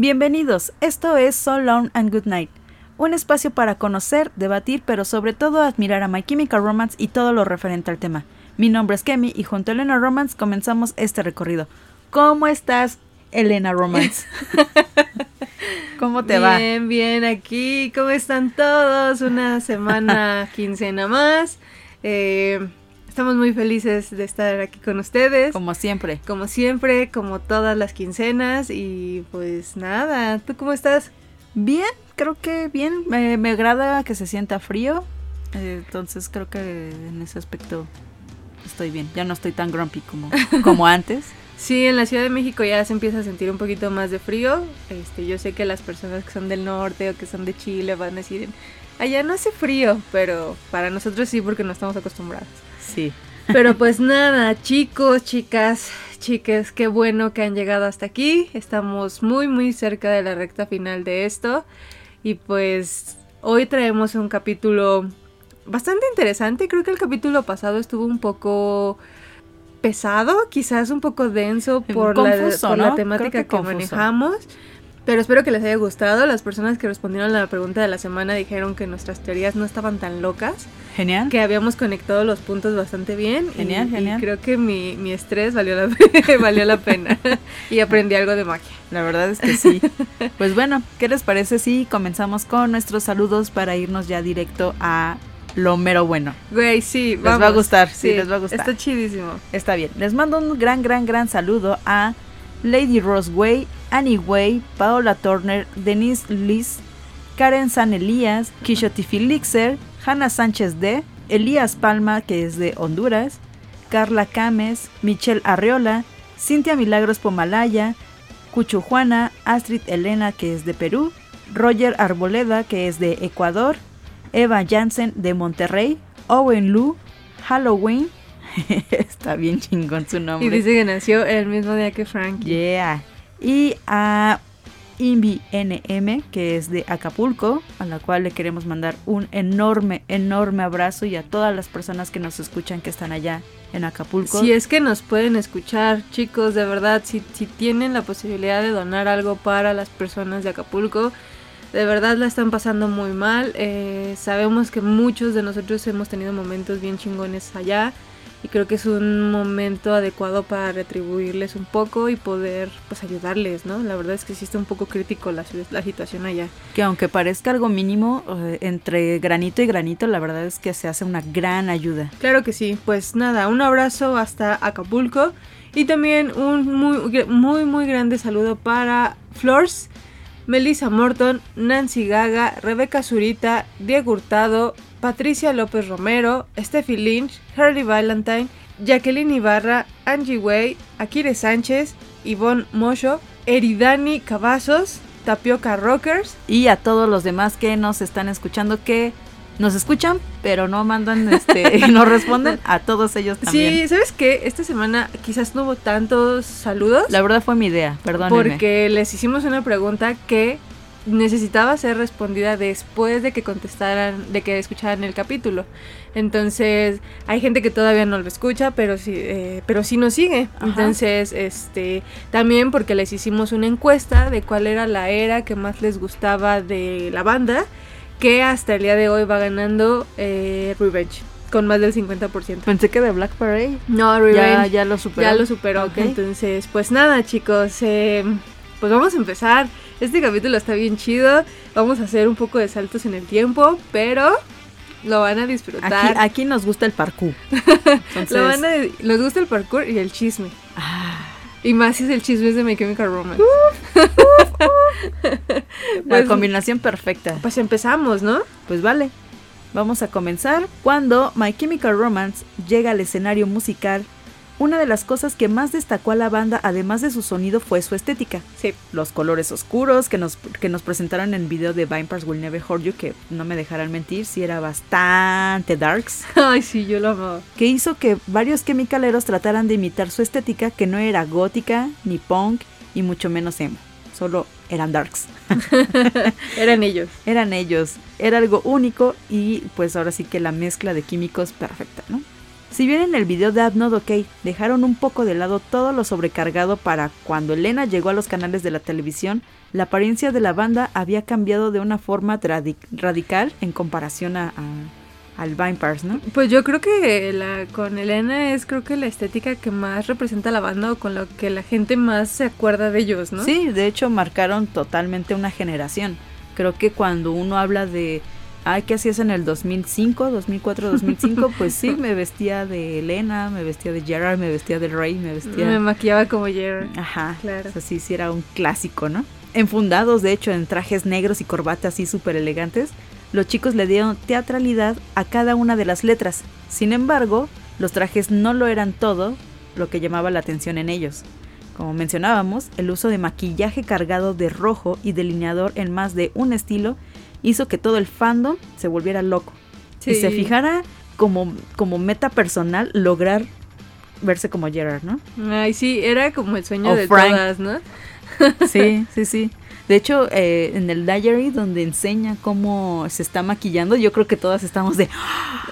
Bienvenidos, esto es So Long and Good Night, un espacio para conocer, debatir, pero sobre todo admirar a My Chemical Romance y todo lo referente al tema. Mi nombre es Kemi y junto a Elena Romance comenzamos este recorrido. ¿Cómo estás, Elena Romance? ¿Cómo te va? Bien, bien, aquí. ¿Cómo están todos? Una semana, quincena más. Eh, Estamos muy felices de estar aquí con ustedes. Como siempre. Como siempre, como todas las quincenas. Y pues nada, ¿tú cómo estás? Bien, creo que bien. Me, agrada que se sienta frío. Eh, entonces creo que en ese aspecto estoy bien. Ya no estoy tan grumpy como, como antes. Sí, en la Ciudad de México ya se empieza a sentir un poquito más de frío. Este, yo sé que las personas que son del norte o que son de Chile van a decir, allá no hace frío, pero para nosotros sí porque no estamos acostumbrados. Sí. Pero pues nada, chicos, chicas, chiques, qué bueno que han llegado hasta aquí. Estamos muy, muy cerca de la recta final de esto. Y pues hoy traemos un capítulo bastante interesante. Creo que el capítulo pasado estuvo un poco pesado, quizás un poco denso por, la, temática que manejamos. Pero espero que les haya gustado. Las personas que respondieron a la pregunta de la semana dijeron que nuestras teorías no estaban tan locas. Genial. Que habíamos conectado los puntos bastante bien. Genial, genial. creo que mi, mi estrés valió la, valió la pena. y aprendí algo de magia. La verdad es que sí. Pues bueno, ¿qué les parece si comenzamos con nuestros saludos para irnos ya directo a lo mero bueno. Güey, sí, les va a gustar, sí, les va a gustar. Está chidísimo. Está bien. Les mando un gran, gran, gran saludo a Lady Rose Way, Annie Way, Paola Turner, Denise Liz, Karen San Elías, Kishoti Felixer, Hannah Sánchez D, Elías Palma, que es de Honduras, Carla Cames, Michelle Arreola, Cintia Milagros Pomalaya, Cucho Juana, Astrid Elena, que es de Perú, Roger Arboleda, que es de Ecuador, Eva Jansen de Monterrey, Owen Lu, Halloween, está bien chingón su nombre. Y dice que nació el mismo día que Frank. Yeah. Y a Invi NM, que es de Acapulco, a la cual le queremos mandar un enorme, enorme abrazo y a todas las personas que nos escuchan que están allá en Acapulco. Si es que nos pueden escuchar, chicos, de verdad, si, si tienen la posibilidad de donar algo para las personas de Acapulco, de verdad la están pasando muy mal. Eh, sabemos que muchos de nosotros hemos tenido momentos bien chingones allá y creo que es un momento adecuado para retribuirles un poco y poder pues ayudarles, ¿no? La verdad es que sí está un poco crítico la, la situación allá. Que aunque parezca algo mínimo, entre granito y granito, la verdad es que se hace una gran ayuda. Claro que sí, pues nada, un abrazo hasta Acapulco y también un muy, muy, muy grande saludo para Flores. Melissa Morton, Nancy Gaga, Rebeca Zurita, Diego Hurtado, Patricia López Romero, Steffi Lynch, Harley Valentine, Jacqueline Ibarra, Angie Way, Akire Sánchez, Yvonne Mosho, Eridani Cavazos, Tapioca Rockers y a todos los demás que nos están escuchando que nos escuchan, pero no mandan, este, no responden a todos ellos también. Sí, ¿sabes qué? Esta semana quizás no hubo tantos saludos. La verdad fue mi idea, perdón. Porque les hicimos una pregunta que necesitaba ser respondida después de que contestaran, de que escucharan el capítulo. Entonces, hay gente que todavía no lo escucha, pero sí, eh, pero sí nos sigue. Entonces, este, también porque les hicimos una encuesta de cuál era la era que más les gustaba de la banda, que hasta el día de hoy va ganando eh, Revenge. Con más del 50%. Pensé que de Black Parade. No, Revenge. Ya, lo superó. Ya lo superó. Entonces, pues nada, chicos. Eh, pues vamos a empezar. Este capítulo está bien chido. Vamos a hacer un poco de saltos en el tiempo, pero lo van a disfrutar. Aquí, nos gusta el parkour. lo van a, nos gusta el parkour y el chisme. Ah. Y más si es el chisme de My Chemical Romance. La pues, combinación perfecta. Pues empezamos, ¿no? Pues vale. Vamos a comenzar cuando My Chemical Romance llega al escenario musical una de las cosas que más destacó a la banda, además de su sonido, fue su estética. Sí. Los colores oscuros que nos, que nos presentaron en el video de Vampires Will Never Hurt You, que no me dejarán mentir, sí era bastante darks. Ay, sí, yo lo amaba. Que hizo que varios chemicaleros trataran de imitar su estética, que no era gótica, ni punk, y mucho menos emo. Solo eran darks. eran ellos. Eran ellos. Era algo único y pues ahora sí que la mezcla de químicos perfecta, ¿no? Si bien en el video de Abnod OK dejaron un poco de lado todo lo sobrecargado para cuando Elena llegó a los canales de la televisión, la apariencia de la banda había cambiado de una forma radical en comparación a, al Vampires, ¿no? Pues yo creo que la, con Elena es creo que la estética que más representa a la banda o con lo que la gente más se acuerda de ellos, ¿no? Sí, de hecho marcaron totalmente una generación. Creo que cuando uno habla de ay, ¿qué hacías en el 2005, 2004, 2005? Pues sí, me vestía de Elena, me vestía de Gerard, me vestía de Ray, me vestía... Me maquillaba como Gerard. Ajá, claro. O sea, sí, sí era un clásico, ¿no? Enfundados, de hecho, en trajes negros y corbatas así súper elegantes, los chicos le dieron teatralidad a cada una de las letras. Sin embargo, los trajes no lo eran todo lo que llamaba la atención en ellos. Como mencionábamos, el uso de maquillaje cargado de rojo y delineador en más de un estilo hizo que todo el fandom se volviera loco y se fijara como, como meta personal lograr verse como Gerard, ¿no? Ay, sí, era como el sueño de todas, ¿no? sí, sí, sí. De hecho, eh, en el diary donde enseña cómo se está maquillando, yo creo que todas estamos de...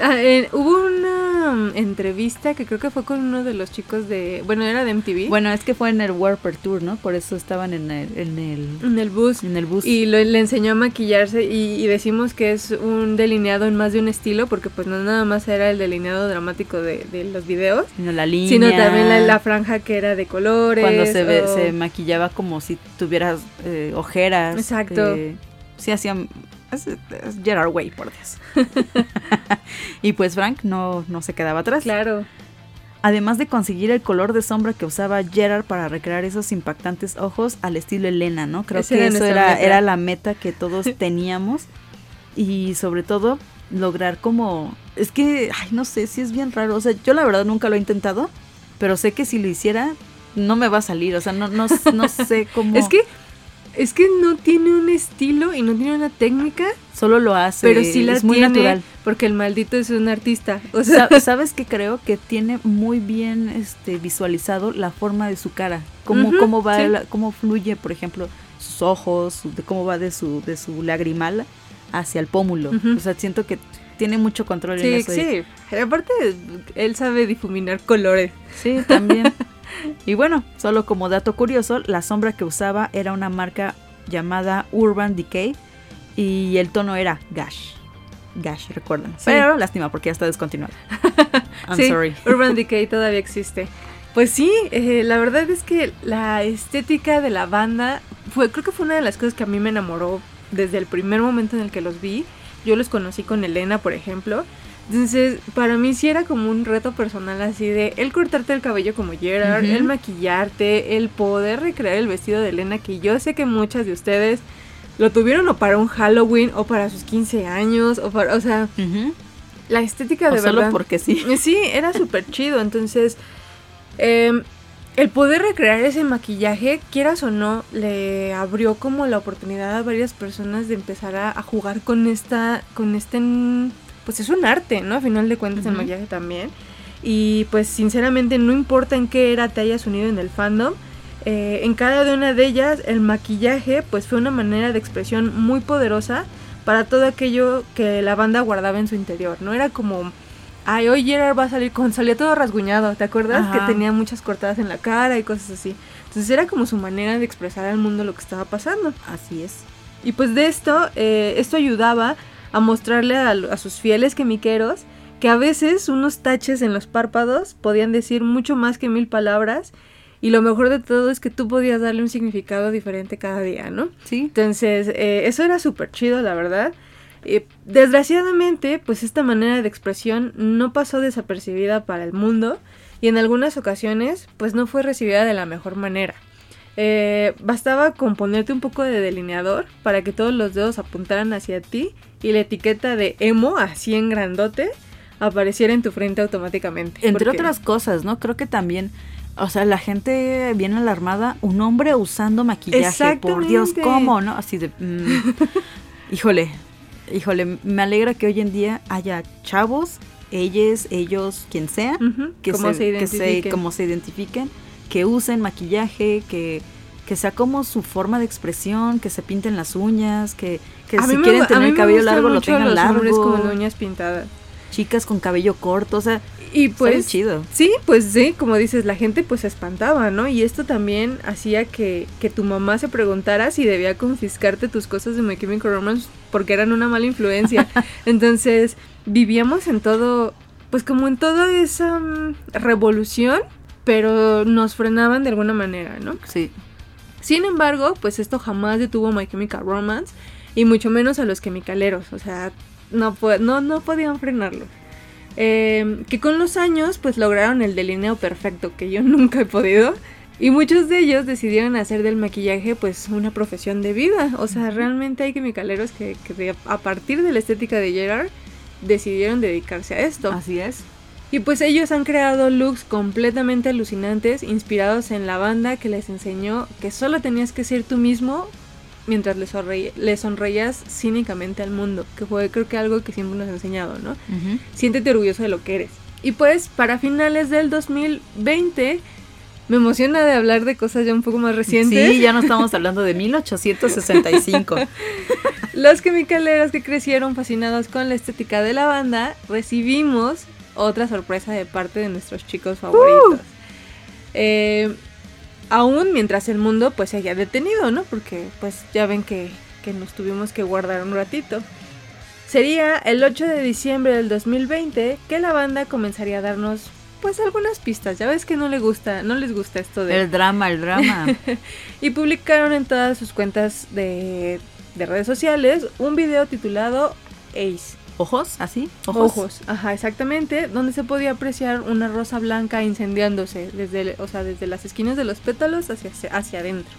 Ah, hubo una entrevista que creo que fue con uno de los chicos de... Bueno, era de MTV. Bueno, es que fue en el Warper Tour, ¿no? Por eso estaban en el... En el, en el bus. En el bus. Y le enseñó a maquillarse y, decimos que es un delineado en más de un estilo porque pues no nada más era el delineado dramático de, los videos. Sino la línea. Sino también la, franja que era de colores. Cuando se, se maquillaba como si tuvieras eh, ojeras. Exacto. Eh, sí hacían es, Gerard Way, por Dios. y pues Frank no, no se quedaba atrás. Claro. Además de conseguir el color de sombra que usaba Gerard para recrear esos impactantes ojos al estilo Elena, ¿no? Creo que eso era, era la meta que todos teníamos. y sobre todo, lograr como... Es que, ay, no sé, si es bien raro. O sea, yo la verdad nunca lo he intentado, pero sé que si lo hiciera, no me va a salir. O sea, no, no, no sé cómo... es que es que no tiene un estilo y no tiene una técnica. Solo lo hace. Pero sí la es muy natural. Porque el maldito es un artista. O sea, ¿sabes que creo que tiene muy bien este visualizado la forma de su cara? Cómo, cómo va, cómo fluye, por ejemplo, sus ojos, de cómo va de su, de su lagrimal hacia el pómulo. O sea, siento que tiene mucho control en eso. Sí, sí. Aparte, él sabe difuminar colores. Sí, también. Y bueno, solo como dato curioso, la sombra que usaba era una marca llamada Urban Decay y el tono era Gash. Gash, recuerdan. Pero lástima porque ya está descontinuado. I'm sorry. Urban Decay todavía existe. Pues sí, eh, la verdad es que la estética de la banda fue, creo que fue una de las cosas que a mí me enamoró desde el primer momento en el que los vi. Yo los conocí con Elena, por ejemplo, entonces, para mí sí era como un reto personal así de el cortarte el cabello como Gerard, el maquillarte, el poder recrear el vestido de Elena, que yo sé que muchas de ustedes lo tuvieron o para un Halloween o para sus 15 años o para, o sea, la estética de verdad. Solo porque sí. Sí, era súper chido. Entonces, em, el poder recrear ese maquillaje, quieras o no, le abrió como la oportunidad a varias personas de empezar a, a jugar con esta, con este pues es un arte, ¿no? A final de cuentas el maquillaje también. Y pues sinceramente no importa en qué era te hayas unido en el fandom, eh, en cada una de ellas el maquillaje pues fue una manera de expresión muy poderosa para todo aquello que la banda guardaba en su interior, ¿no? Era como, ay, hoy Gerard va a salir con, salía todo rasguñado, ¿te acuerdas? Que tenía muchas cortadas en la cara y cosas así. Entonces era como su manera de expresar al mundo lo que estaba pasando. Así es. Y pues de esto, eh, esto ayudaba a mostrarle a, sus fieles quemiqueros que a veces unos taches en los párpados podían decir mucho más que mil palabras y lo mejor de todo es que tú podías darle un significado diferente cada día, ¿no? Sí. Entonces, eh, eso era súper chido, la verdad. desgraciadamente, pues esta manera de expresión no pasó desapercibida para el mundo y en algunas ocasiones, pues no fue recibida de la mejor manera. Eh, bastaba con ponerte un poco de delineador para que todos los dedos apuntaran hacia ti y la etiqueta de emo, así en grandote, apareciera en tu frente automáticamente. Entre otras cosas, ¿no? Creo que también, o sea, la gente viene alarmada, un hombre usando maquillaje, por Dios, ¿cómo, no? Así de... Mm, híjole, híjole, me alegra que hoy en día haya chavos, ellos, ellos, quien sea, que, se, identifiquen. que como se identifiquen que usen maquillaje, que, que sea como su forma de expresión, que se pinten las uñas, que, que A si me quieren tener cabello largo lo tengan los hombres largo, con uñas pintadas. chicas con cabello corto, o sea, Y pues pues chido. Sí, pues sí, como dices, la gente pues se espantaba, ¿no? Y esto también hacía que, que tu mamá se preguntara si debía confiscarte tus cosas de My Chemical Romance porque eran una mala influencia. Entonces, vivíamos en todo, pues como en toda esa mm, revolución, pero nos frenaban de alguna manera, ¿no? Sí. Sin embargo, pues esto jamás detuvo My Chemical Romance y mucho menos a los chemicaleros, o sea, no, no, no podían frenarlo. Eh, que con los años pues lograron el delineo perfecto que yo nunca he podido y muchos de ellos decidieron hacer del maquillaje pues una profesión de vida. O sea, realmente hay chemicaleros que, que de- a partir de la estética de Gerard decidieron dedicarse a esto. Así es. Y pues ellos han creado looks completamente alucinantes, inspirados en la banda que les enseñó que solo tenías que ser tú mismo mientras le, sonreí- le sonreías cínicamente al mundo, que fue creo que algo que siempre nos ha enseñado, ¿no? Ujú. Siéntete orgulloso de lo que eres. Y pues para finales del 2020 me emociona de hablar de cosas ya un poco más recientes. Sí, ya no estamos hablando de 1865. Los chemicaleros que crecieron fascinados con la estética de la banda, recibimos otra sorpresa de parte de nuestros chicos favoritos. Eh, aún mientras el mundo pues se haya detenido, ¿no? Porque pues ya ven que, que nos tuvimos que guardar un ratito. Sería el 8 de diciembre del 2020 que la banda comenzaría a darnos pues algunas pistas. Ya ves que no le gusta, no les gusta esto de El drama, el drama. y publicaron en todas sus cuentas de, de redes sociales un video titulado Ace. ¿Ojos? ¿Así? Ojos. ajá, exactamente, donde se podía apreciar una rosa blanca incendiándose desde, o sea, desde las esquinas de los pétalos hacia, hacia adentro.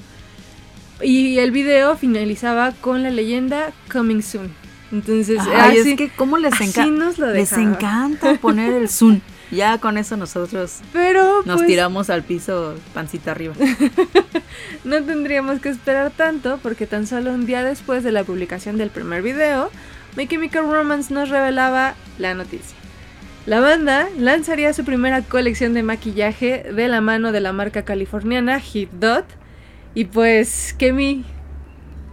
Y el video finalizaba con la leyenda Coming Soon. Entonces, Ay, así, es que cómo les, encanta les encanta poner el zoom. Ya con eso nosotros Pero nos pues, tiramos al piso pancita arriba. No tendríamos que esperar tanto porque tan solo un día después de la publicación del primer video, My Chemical Romance nos revelaba la noticia. La banda lanzaría su primera colección de maquillaje de la mano de la marca californiana Hit Dot. Y pues, Kemi,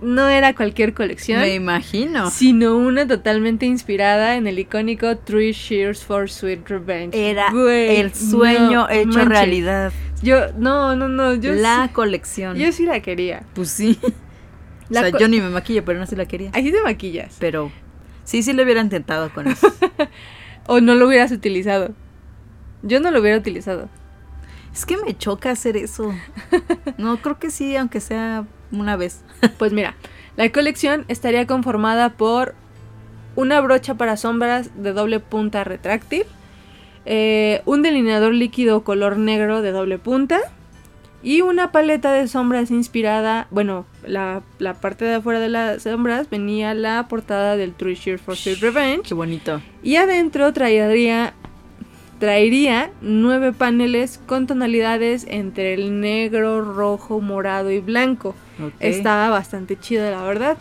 no era cualquier colección, Me imagino. sino una totalmente inspirada en el icónico Three Shears for Sweet Revenge. Era Güey, el sueño no hecho realidad. Yo, no, no, no, yo la sí- colección. yo sí la quería. Pues sí. La o sea, yo ni me maquillo, pero no sí la quería. Ahí te maquillas. Pero sí, sí le hubieran tentado con eso. O no lo hubieras utilizado. Yo no lo hubiera utilizado. es que me choca hacer eso. No, creo que sí, aunque sea una vez. Pues mira, la colección estaría conformada por una brocha para sombras de doble punta retráctil, eh, un delineador líquido color negro de doble punta y una paleta de sombras inspirada, bueno, la, la parte de afuera de las sombras venía la portada del True Sheer for Sweet Revenge Qué bonito. Y adentro traería, traería nueve paneles con tonalidades entre el negro, rojo, morado y blanco. Estaba bastante chido, la verdad.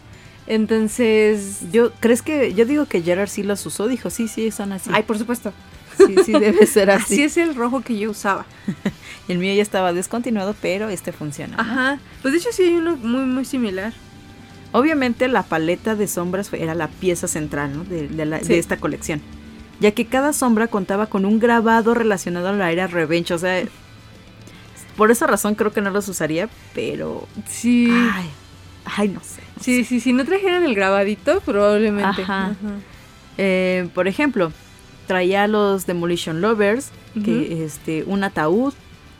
Entonces... Yo, ¿crees que? Yo digo que Gerard sí los usó. Dijo, sí, sí, son así. Ay, por supuesto. Sí, sí, debe ser Así así. es el rojo que yo usaba. El mío ya estaba descontinuado, pero este funciona. ¿no? Ajá. Pues de hecho sí hay uno muy, muy similar. Obviamente la paleta de sombras fue- era la pieza central ¿no? de, de la- de Sí. esta colección, ya que cada sombra contaba con un grabado relacionado a la era Revenge, o sea, por esa razón creo que no los usaría, pero... Sí. Ay, ay, no sé. no Sí, sé. sí, si no trajeran el grabadito, probablemente. Ajá. Eh, por ejemplo, traía los Demolition Lovers, que este, un ataúd,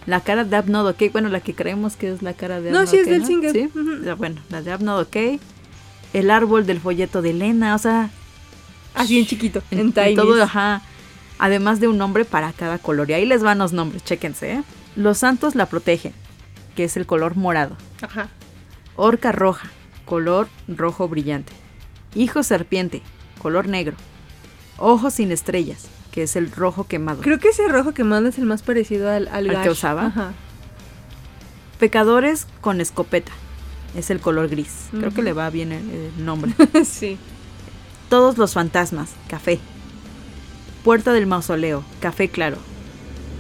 la cara de Abnod OK, bueno, la que creemos que es la cara de No, Abnod sí es del ¿no? single. Sí, bueno, la de Abnod OK, el árbol del folleto de Elena, o sea, Así en chiquito, en todo, ajá, además de un nombre para cada color, y ahí les van los nombres, chéquense, ¿eh? Los santos la protegen, que es el color morado. Ajá. Orca roja, color rojo brillante. Hijo serpiente, color negro. Ojos sin estrellas, que es el rojo quemado. Creo que ese rojo que manda es el más parecido al, al, ¿Al que usaba? Ajá. Pecadores con escopeta, es el color gris. Creo que le va bien el, el nombre. sí. Todos los fantasmas, café. Puerta del mausoleo, café claro.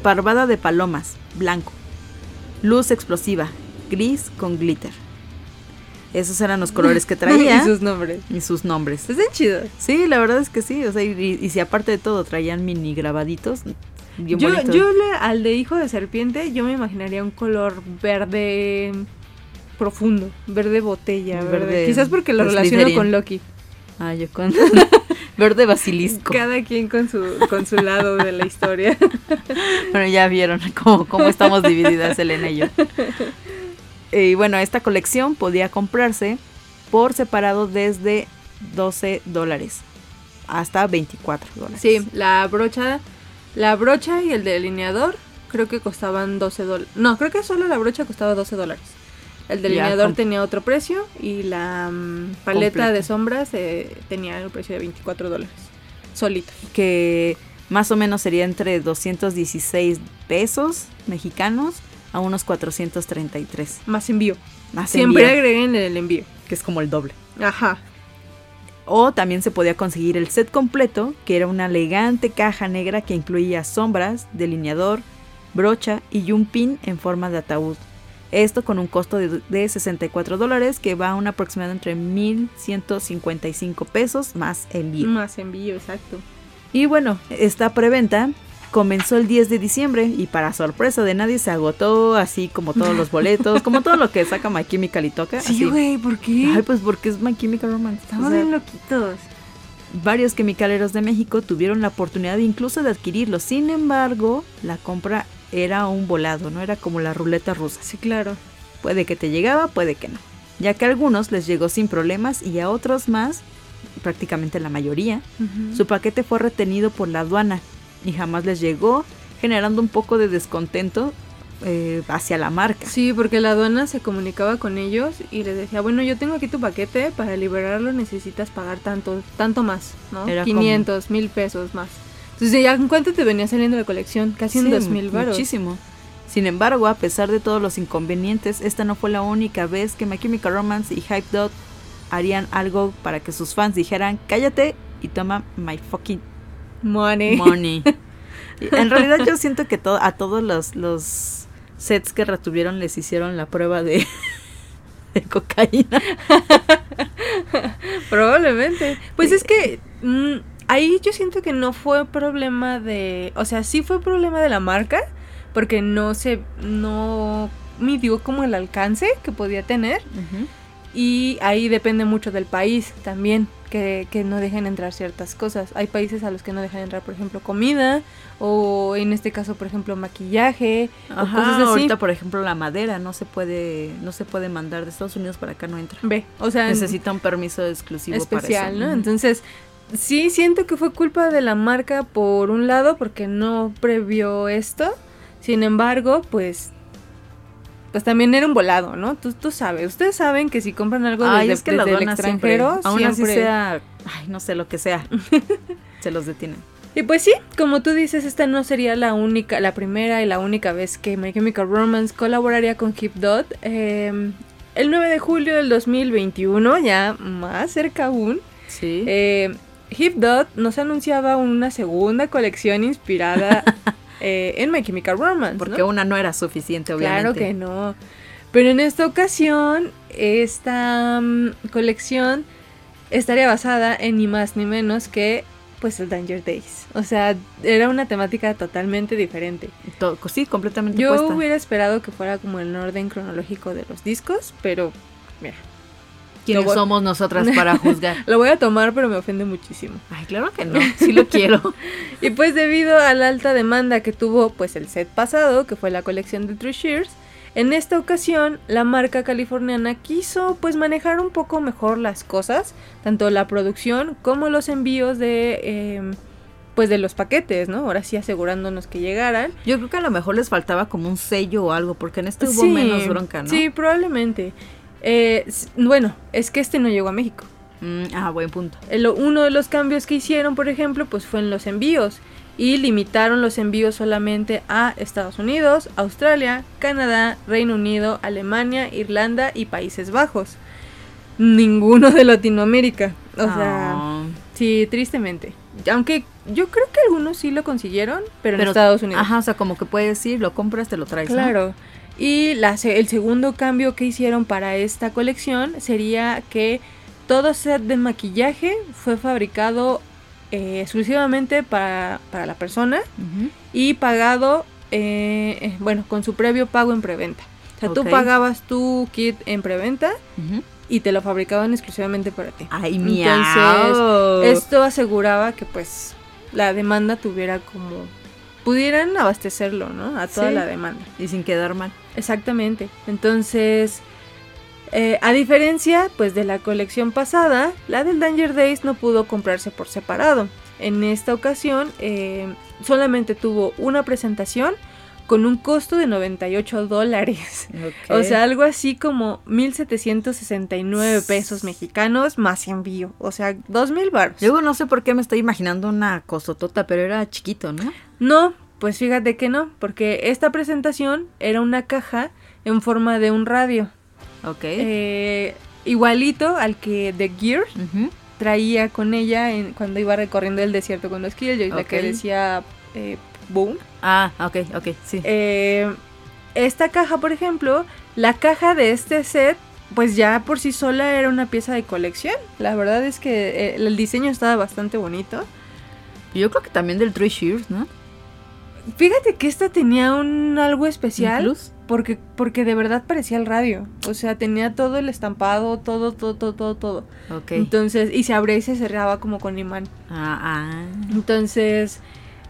Parvada de palomas, blanco. Luz explosiva, gris con glitter. Esos eran los colores que traía. y sus nombres. y sus nombres. Están chidos. Sí, la verdad es que sí. O sea, y, y si aparte de todo traían mini grabaditos. Bien Yo, yo le- al de hijo de serpiente, yo me imaginaría un color verde profundo, verde botella, verde. Verde Quizás porque lo de relaciono con Loki. Ah, yo con verde basilisco. Cada quien con su, con su lado de la historia. Bueno, ya vieron cómo, cómo estamos divididas Elena y yo. Y bueno, esta colección podía comprarse por separado desde 12 dólares hasta 24 dólares. Sí, la brocha, la brocha y el delineador creo que costaban 12 dólares. No, creo que solo la brocha costaba 12 dólares. El delineador tenía otro precio y la mm, paleta Completa. de sombras eh, tenía el precio de 24 dólares. Solitos. Que más o menos sería entre 216 pesos mexicanos a unos 433. Más envío. Más Siempre envío, agreguen el envío. que es como el doble. Ajá. O también se podía conseguir el set completo, que era una elegante caja negra que incluía sombras, delineador, brocha y un pin en forma de ataúd. Esto con un costo de, de 64 dólares que va a un aproximado entre 1.155 pesos más envío. Más envío, exacto. Y bueno, esta preventa comenzó el 10 de diciembre y para sorpresa de nadie se agotó así como todos los boletos, como todo lo que saca My Chemical y toca. así. güey, ¿por qué? Ay, pues porque es My Chemical Romance. Estamos O sea, bien loquitos. Varios chemicaleros de México tuvieron la oportunidad incluso de adquirirlo. Sin embargo, la compra era un volado, no era como la ruleta rusa. Sí, claro. Puede que te llegaba, puede que no. Ya que a algunos les llegó sin problemas y a otros más, prácticamente la mayoría, su paquete fue retenido por la aduana y jamás les llegó, generando un poco de descontento eh, hacia la marca. Sí, porque la aduana se comunicaba con ellos y les decía, bueno, yo tengo aquí tu paquete, para liberarlo necesitas pagar tanto, tanto más, ¿no? Era 500, mil pesos más. Entonces, ¿ya en cuánto te venía saliendo la colección? Casi en dos mil baros. Muchísimo. Sin embargo, a pesar de todos los inconvenientes, esta no fue la única vez que My Chemical Romance y Hype Dot harían algo para que sus fans dijeran cállate y toma my fucking Money. money. En realidad yo siento que to- a todos los, los sets que retuvieron les hicieron la prueba de, de cocaína. Probablemente. Pues es que mm, ahí yo siento que no fue problema de, o sea, sí fue problema de la marca, porque no se, no midió como el alcance que podía tener. Y ahí depende mucho del país también, que, que no dejen entrar ciertas cosas. Hay países a los que no dejan entrar, por ejemplo, comida, o en este caso, por ejemplo, maquillaje, o Ajá, cosas así. ahorita por ejemplo la madera no se puede no se puede mandar de Estados Unidos para acá no entra. Ve, o sea, Necesita un permiso exclusivo especial, para eso. ¿no? Entonces, sí siento que fue culpa de la marca por un lado, porque no previó esto. Sin embargo, pues. Pues también era un volado, ¿no? Tú, tú sabes, ustedes saben que si compran algo Ay, desde, es que desde el siempre, extranjero, aún así sea, ay, no sé lo que sea, se los detienen. Y pues sí, como tú dices, esta no sería la única, la primera y la única vez que My Chemical Romance colaboraría con Hip Dot. Eh, el 9 de julio del 2021, ya más cerca aún, Sí. eh, Hip Dot nos anunciaba una segunda colección inspirada eh, en My Chemical Romance. porque ¿no? una no era suficiente, obviamente. Claro que no. Pero en esta ocasión, esta mm, colección estaría basada en ni más ni menos que pues el Danger Days. O sea, era una temática totalmente diferente. To- sí, completamente Yo hubiera esperado que fuera como el orden cronológico de los discos, pero mira, ¿Quiénes voy- somos nosotras para juzgar? lo voy a tomar, pero me ofende muchísimo. Ay, claro que no, sí lo quiero. Y pues debido a la alta demanda que tuvo pues el set pasado, que fue la colección de Three Shears, en esta ocasión la marca californiana quiso pues manejar un poco mejor las cosas, tanto la producción como los envíos de eh, pues de los paquetes, ¿no? Ahora sí asegurándonos que llegaran. Yo creo que a lo mejor les faltaba como un sello o algo, porque en este hubo Sí, menos bronca, ¿no? Sí, probablemente. Eh, bueno, es que este no llegó a México. Mm, ah, buen punto. El- uno de los cambios que hicieron, por ejemplo, pues fue en los envíos y limitaron los envíos solamente a Estados Unidos, Australia, Canadá, Reino Unido, Alemania, Irlanda y Países Bajos. Ninguno de Latinoamérica. O sea, Ah, sí, tristemente. Aunque yo creo que algunos sí lo consiguieron, pero, en Estados Unidos. Ajá, o sea, como que puedes ir, lo compras, te lo traes. ¿no? Y la el segundo cambio que hicieron para esta colección sería que todo set de maquillaje fue fabricado eh, exclusivamente para, para la persona y pagado, eh, eh, bueno, con su previo pago en preventa. O sea, tú pagabas tu kit en preventa y te lo fabricaban exclusivamente para ti. Ay, Entonces, miau. Esto aseguraba que pues la demanda tuviera como pudieran abastecerlo, ¿no? A toda Sí. la demanda. Y sin quedar mal. Exactamente. Entonces, eh, a diferencia pues de la colección pasada, la del Danger Days no pudo comprarse por separado. En esta ocasión eh, solamente tuvo una presentación con un costo de 98 dólares. Ok. O sea, algo así como 1.769 pesos mexicanos más envío. O sea, 2.000 baros. Luego no sé por qué me estoy imaginando una costotota, pero era chiquito, ¿no? No, pues fíjate que no, porque esta presentación era una caja en forma de un radio. Ok. Eh, igualito al que The Gear traía con ella en- cuando iba recorriendo el desierto con los Killjoys, la que decía eh, Boom. Ah, ok, ok, sí. Eh, esta caja, por ejemplo, la caja de este set, pues ya por sí sola era una pieza de colección. La verdad es que eh, el diseño estaba bastante bonito. Yo creo que también del Three Shears, ¿no? Fíjate que esta tenía un algo especial. Plus. Porque, porque de verdad parecía el radio. O sea, tenía todo el estampado, todo, todo, todo, todo, todo. Ok. Entonces, y se abría y se cerraba como con imán. Ah, ah. Entonces,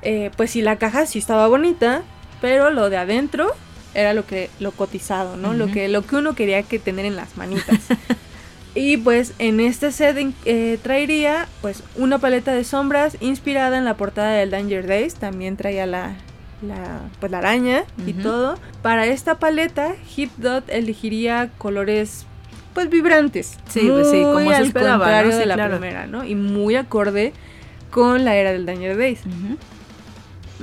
eh, pues sí, la caja sí estaba bonita, pero lo de adentro era lo que, lo cotizado, ¿no? Lo que, lo que uno quería que tener en las manitas. y pues en este set eh, traería pues una paleta de sombras inspirada en la portada del Danger Days. También traía la, la, pues, la araña y todo. Para esta paleta, Hip Dot elegiría colores pues vibrantes. Sí, pues sí, como se al esperaba, ¿no? contrario Sí, de la claro. primera, ¿no? Y muy acorde con la era del Danger Days. Ujú.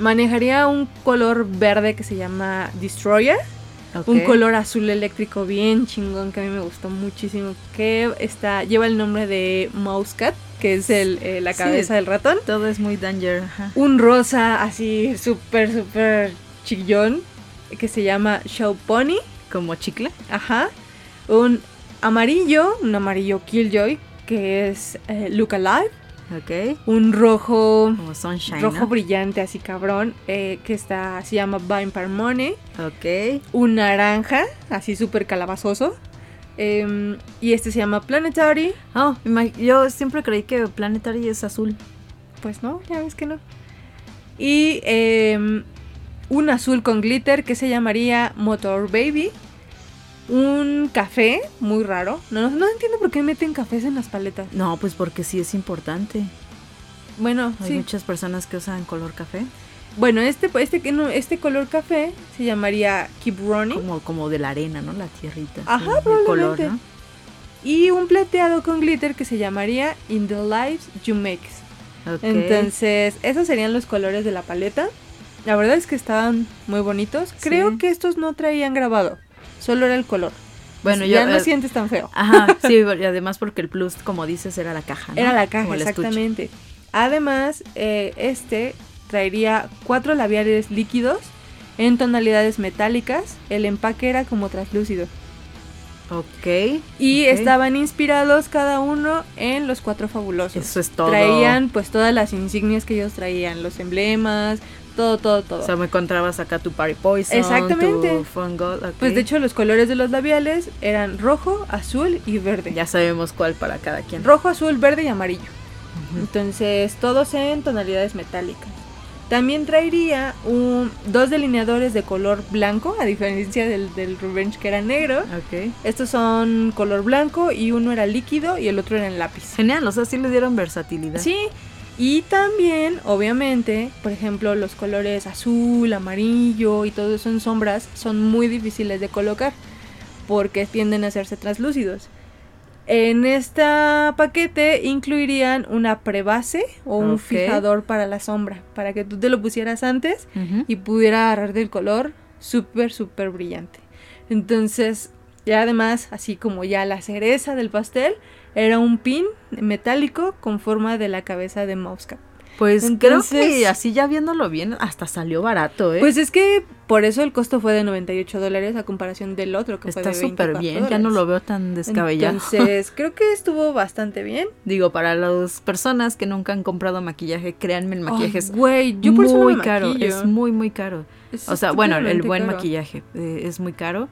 Manejaría un color verde que se llama Destroyer. Un color azul eléctrico bien chingón que a mí me gustó muchísimo. Que está, lleva el nombre de Mousecat, que es el, eh, la Sí. cabeza del ratón. Todo es muy danger. Ajá. Un rosa así súper, súper chillón que se llama Show Pony. Como chicle. Ajá. Un amarillo, un amarillo Killjoy, que es eh, Look Alive. Ok. Un rojo Como sunshine. rojo ¿no? brillante así cabrón eh, que está se llama Vampire Money Ok. un naranja así súper calabazoso em, y este se llama Planetary Oh, yo siempre creí que Planetary es azul. pues no ya ves que no y em, un azul con glitter que se llamaría Motor Baby un café muy raro no, no, no entiendo por qué meten cafés en las paletas No, pues porque sí es importante. bueno Hay sí muchas personas que usan color café. bueno este este este color café se llamaría Keep Running Como, como de la arena, ¿no? La tierrita. Ajá, sí, el color, probablemente. ¿no? y un plateado con glitter que se llamaría In the Lives You Make. Ok. Entonces, esos serían los colores de la paleta. La verdad es que estaban muy bonitos. Creo Sí. que estos no traían grabado, solo era el color. bueno, ya yo. no eh, sientes tan feo. Ajá, sí, y además porque el plus, como dices, era la caja. ¿no? Era la caja, estuche. exactamente. Además, eh, este traería cuatro labiales líquidos en tonalidades metálicas. El empaque era como translúcido. Ok. Y estaban inspirados cada uno en los cuatro fabulosos. Eso es todo. Traían pues todas las insignias que ellos traían, los emblemas, todo, todo, todo. O sea, me encontrabas acá tu Party Poison. Exactamente. Tu. Pues de hecho los colores de los labiales eran rojo, azul y verde. Ya sabemos cuál para cada quien. Rojo, azul, verde y amarillo. Ujú. Entonces todos en tonalidades metálicas. También traería un, dos delineadores de color blanco, a diferencia del, del Revenge que era negro. Ok. Estos son color blanco y uno era líquido y el otro era en lápiz. Genial, o sea, sí le dieron versatilidad. Sí, y también, obviamente, por ejemplo, los colores azul, amarillo y todo eso en sombras son muy difíciles de colocar porque tienden a hacerse translúcidos. En este paquete incluirían una prebase o un fijador para la sombra, para que tú te lo pusieras antes y pudiera agarrar del color súper, súper brillante. Entonces, ya además, así como ya la cereza del pastel, era un pin metálico con forma de la cabeza de Mousecap. Pues Entonces- creo que así ya viéndolo bien, hasta salió barato, ¿eh? Pues es que por eso el costo fue de 98 dólares a comparación del otro que Está fue de súper 24 bien, ya no lo veo tan descabellado. Entonces, creo que estuvo bastante bien. Digo, para las personas que nunca han comprado maquillaje, créanme, el maquillaje es güey, yo por eso no muy me caro, maquillo. es muy, muy caro. Es O sea, bueno, el buen caro. maquillaje eh, es muy caro.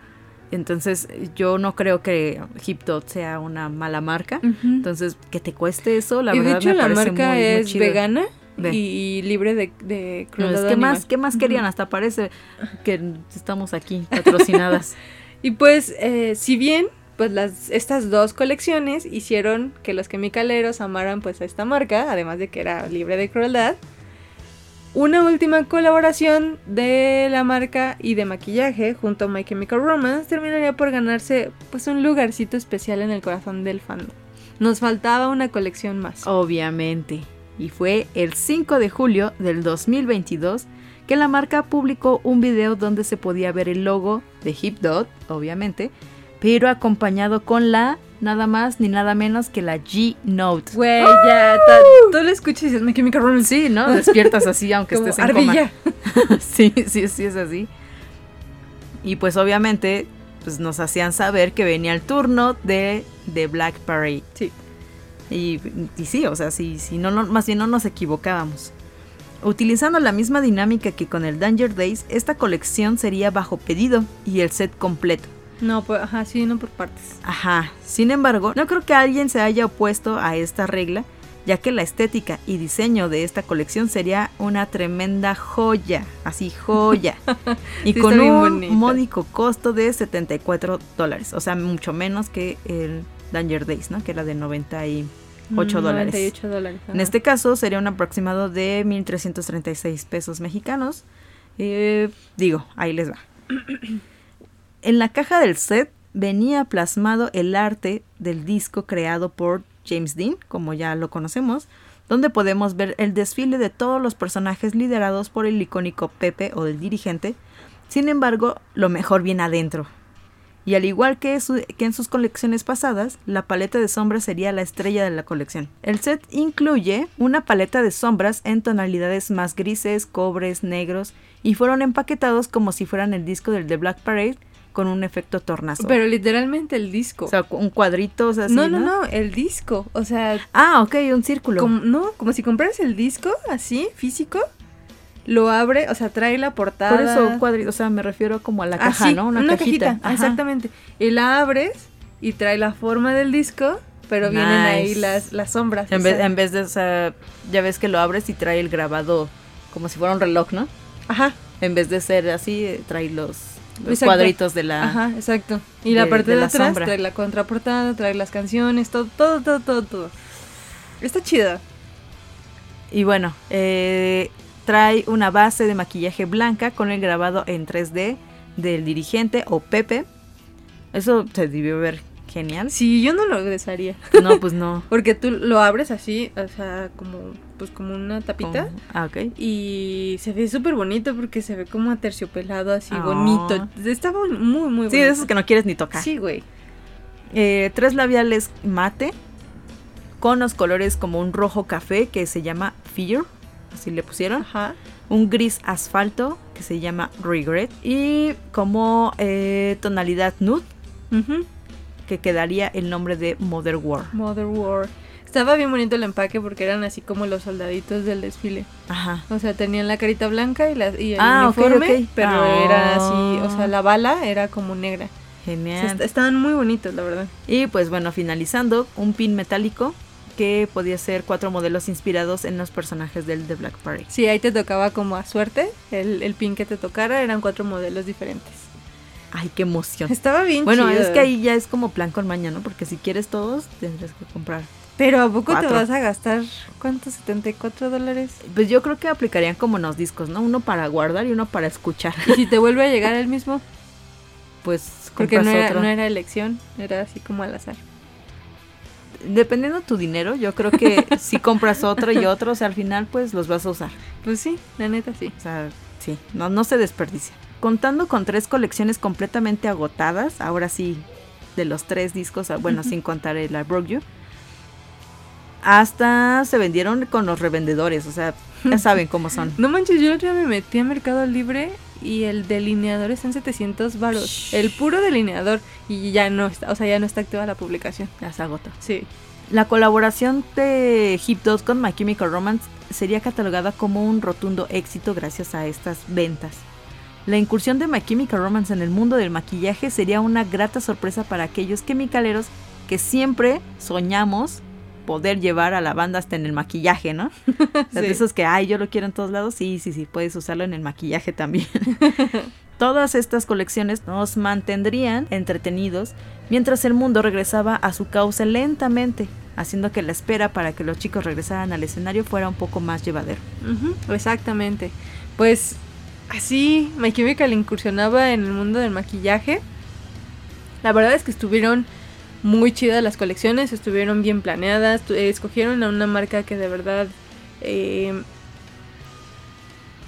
Entonces, yo no creo que Hip Dot sea una mala marca. Entonces, que te cueste eso, la y de verdad hecho me la parece marca muy, muy es chido. vegana Ve. y libre de, de No, crueldad es que más, animal. ¿qué más querían? Hasta parece que estamos aquí patrocinadas. Y pues, eh, si bien pues las, estas dos colecciones hicieron que los quimicaleros amaran pues a esta marca, además de que era libre de crueldad. Una última colaboración de la marca y de maquillaje junto a My Chemical Romance terminaría por ganarse pues un lugarcito especial en el corazón del fandom. Nos faltaba una colección más. Obviamente. Y fue el 5 de julio del 2022 que la marca publicó un video donde se podía ver el logo de Hip Dot, obviamente, pero acompañado con la nada más ni nada menos que la G Note. Güey, ya, ta- tú lo escuchas y dices My Chemical Romance. Sí, ¿no? Despiertas así aunque como estés en coma. sí, sí, sí es así. Y pues obviamente pues nos hacían saber que venía el turno de, de Black Parade. Sí. Y, y sí, o sea, no, no, más bien no nos equivocábamos. Utilizando la misma dinámica que con el Danger Days, esta colección sería bajo pedido y el set completo. No, pues, ajá, sí, no por partes. Ajá, sin embargo, no creo que alguien se haya opuesto a esta regla, ya que la estética y diseño de esta colección sería una tremenda joya, así joya, y Sí, con un módico costo de 74 dólares, o sea, mucho menos que el Danger Days, ¿no? Que era de 98 Mm, dólares. 98 dólares. En este caso sería un aproximado de 1.336 pesos mexicanos. Eh, digo, ahí les va. En la caja del set venía plasmado el arte del disco creado por James Dean, como ya lo conocemos, donde podemos ver el desfile de todos los personajes liderados por el icónico Pepe o el dirigente. Sin embargo, lo mejor viene adentro. Y al igual que, en sus colecciones pasadas, la paleta de sombras sería la estrella de la colección. El set incluye una paleta de sombras en tonalidades más grises, cobres, negros, y fueron empaquetados como si fueran el disco del The Black Parade con un efecto tornazo. Pero literalmente el disco. o sea, un cuadrito, o sea, así, no, no, no, el disco. O sea, Ah, ok, un círculo. como, no, como si compraras el disco así, físico, lo abre, o sea, trae la portada. Por eso un cuadrito, o sea, me refiero como a la caja, Así, ¿no? Una, cajita. Ajá. exactamente. Y la abres y trae la forma del disco, pero vienen ahí las, las sombras. En o vez, sea, en vez de, o sea, ya ves que lo abres y trae el grabado como si fuera un reloj, ¿no? Ajá, En vez de ser así, trae los, los Exacto. cuadritos de la... ajá, exacto. Y la parte de de, la atrás sombra. trae la contraportada, trae las canciones, todo, todo, todo, todo, todo. Está chida. Y bueno, eh, trae una base de maquillaje blanca con el grabado en 3D del dirigente o Pepe. Eso se debió ver genial. Sí, yo no lo desharía. No, pues no. Porque tú lo abres así, o sea, como, pues como una tapita. Como- Ah, ok. Y se ve súper bonito porque se ve como aterciopelado, así Ah. bonito. Está muy, muy bonito. Sí, de esos que no quieres ni tocar. Sí, güey. Eh, tres labiales mate con los colores como un rojo café que se llama Fear, así le pusieron. Ajá. Un gris asfalto que se llama Regret. Y como eh, tonalidad nude Ujú. que quedaría el nombre de Mother War. Mother War. Estaba bien bonito el empaque porque eran así como los soldaditos del desfile. Ajá. O sea, tenían la carita blanca y, la, y el Ah, uniforme, pero Ah. era así, o sea, la bala era como negra. O sea, Genial. est- estaban muy bonitos, la verdad. Y pues bueno, finalizando, un pin metálico que podía ser cuatro modelos inspirados en los personajes del The Black Parade. Sí, ahí te tocaba como a suerte, el, el pin que te tocara eran cuatro modelos diferentes. Ay, qué emoción. Estaba bien Bueno, chido. es que ahí ya es como plan con maña, ¿no? Porque si quieres todos, tendrás que comprar. Pero ¿a poco Cuatro. te vas a gastar, cuánto? ¿74 dólares? Pues yo creo que aplicarían como en los discos, ¿no? Uno para guardar y uno para escuchar. Y si te vuelve a llegar el mismo, Pues porque no era, otro. no era elección, era así como al azar. Dependiendo tu dinero, yo creo que si compras otro y otro, o sea, al final pues los vas a usar. Pues sí, la neta sí. O sea, sí, no, no se desperdicia. Contando con tres colecciones completamente agotadas, ahora sí, de los tres discos, ah, bueno, sin contar el I Broke You, hasta se vendieron con los revendedores, o sea, ya saben cómo son. No manches, yo el otro día me metí a Mercado Libre y el delineador está en 700 varos. El puro delineador y ya no está, o sea, ya no está activa la publicación. Ya se agotó. Sí. La colaboración de Hip Dot con My Chemical Romance sería catalogada como un rotundo éxito gracias a estas ventas. La incursión de My Chemical Romance en el mundo del maquillaje sería una grata sorpresa para aquellos quimicaleros que siempre soñamos poder llevar a la banda hasta en el maquillaje, ¿no? De Sí. esos que, ay, yo lo quiero en todos lados. Sí, sí, sí, puedes usarlo en el maquillaje también. Todas estas colecciones nos mantendrían entretenidos mientras el mundo regresaba a su cauce lentamente, haciendo que la espera para que los chicos regresaran al escenario fuera un poco más llevadero. Exactamente. Pues así My Chemical incursionaba en el mundo del maquillaje. La verdad es que estuvieron muy chidas las colecciones, estuvieron bien planeadas, escogieron a una marca que de verdad eh,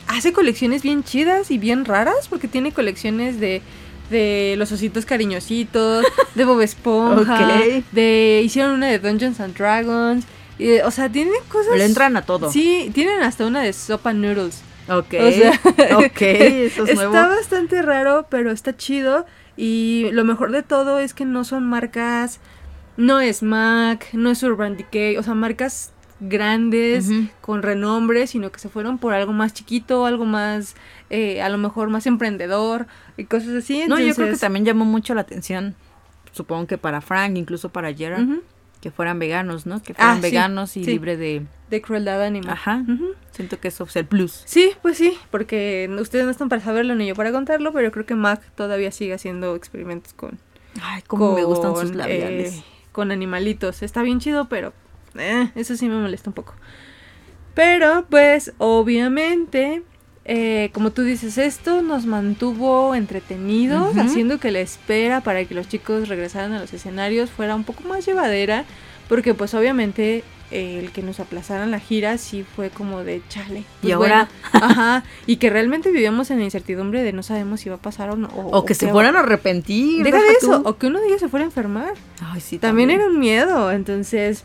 hace colecciones bien chidas y bien raras, porque tiene colecciones de, de los ositos cariñositos, de Bob Esponja, de hicieron una de Dungeons and Dragons, eh, o sea, tienen cosas Le entran a todo. Sí, tienen hasta una de sopa noodles. Ok. O sea, ok, eso es está nuevo. bastante raro, pero está chido. Y lo mejor de todo es que no son marcas. No es Mac, no es Urban Decay, o sea, marcas grandes, con renombre, sino que se fueron por algo más chiquito, algo más, eh, a lo mejor más emprendedor y cosas así. No, yo creo que también llamó mucho la atención, supongo que para Frank, incluso para Gerard, que fueran veganos, ¿no? Que fueran Ah, sí, veganos y sí. libre de... De crueldad animal. Ajá. Siento que eso es el plus. Sí, pues sí, porque ustedes no están para saberlo ni yo para contarlo, pero creo que Mac todavía sigue haciendo experimentos con, Ay, cómo me gustan sus con, labiales. eh, con animalitos. Está bien chido, pero eh, eso sí me molesta un poco. Pero, pues, obviamente, eh, como tú dices, esto nos mantuvo entretenidos, haciendo que la espera para que los chicos regresaran a los escenarios fuera un poco más llevadera, porque pues obviamente eh, el que nos aplazaran la gira sí fue como de chale. Y pues, ahora- bueno, ajá, y que realmente vivíamos en la incertidumbre de no sabemos si va a pasar o no. O que se fueran a arrepentir. Deja de eso, tú. o que uno de ellos se fuera a enfermar. Ay, sí, También era un miedo, entonces...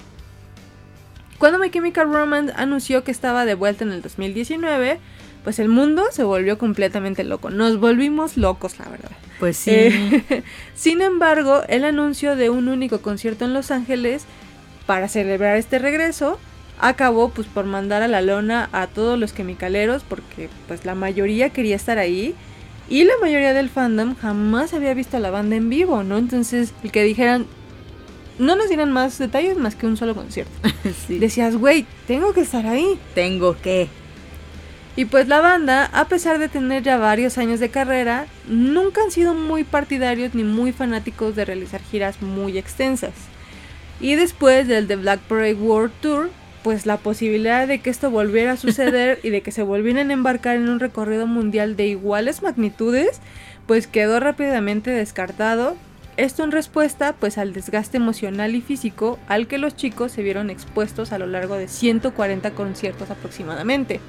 Cuando My Chemical Romance anunció que estaba de vuelta en el 2019, pues el mundo se volvió completamente loco. Nos volvimos locos, la verdad. Pues sí. Eh, sin embargo, el anuncio de un único concierto en Los Ángeles para celebrar este regreso acabó pues por mandar a la lona a todos los quimicaleros porque pues la mayoría quería estar ahí y la mayoría del fandom jamás había visto a la banda en vivo, ¿no? Entonces, el que dijeran no nos dieran más detalles más que un solo concierto. sí. Decías, güey, tengo que estar ahí. Tengo que. Y pues la banda, a pesar de tener ya varios años de carrera, nunca han sido muy partidarios ni muy fanáticos de realizar giras muy extensas. Y después del The Black Parade World Tour, pues la posibilidad de que esto volviera a suceder y de que se volvieran a embarcar en un recorrido mundial de iguales magnitudes, pues quedó rápidamente descartado. Esto en respuesta pues al desgaste emocional y físico al que los chicos se vieron expuestos a lo largo de 140 conciertos aproximadamente.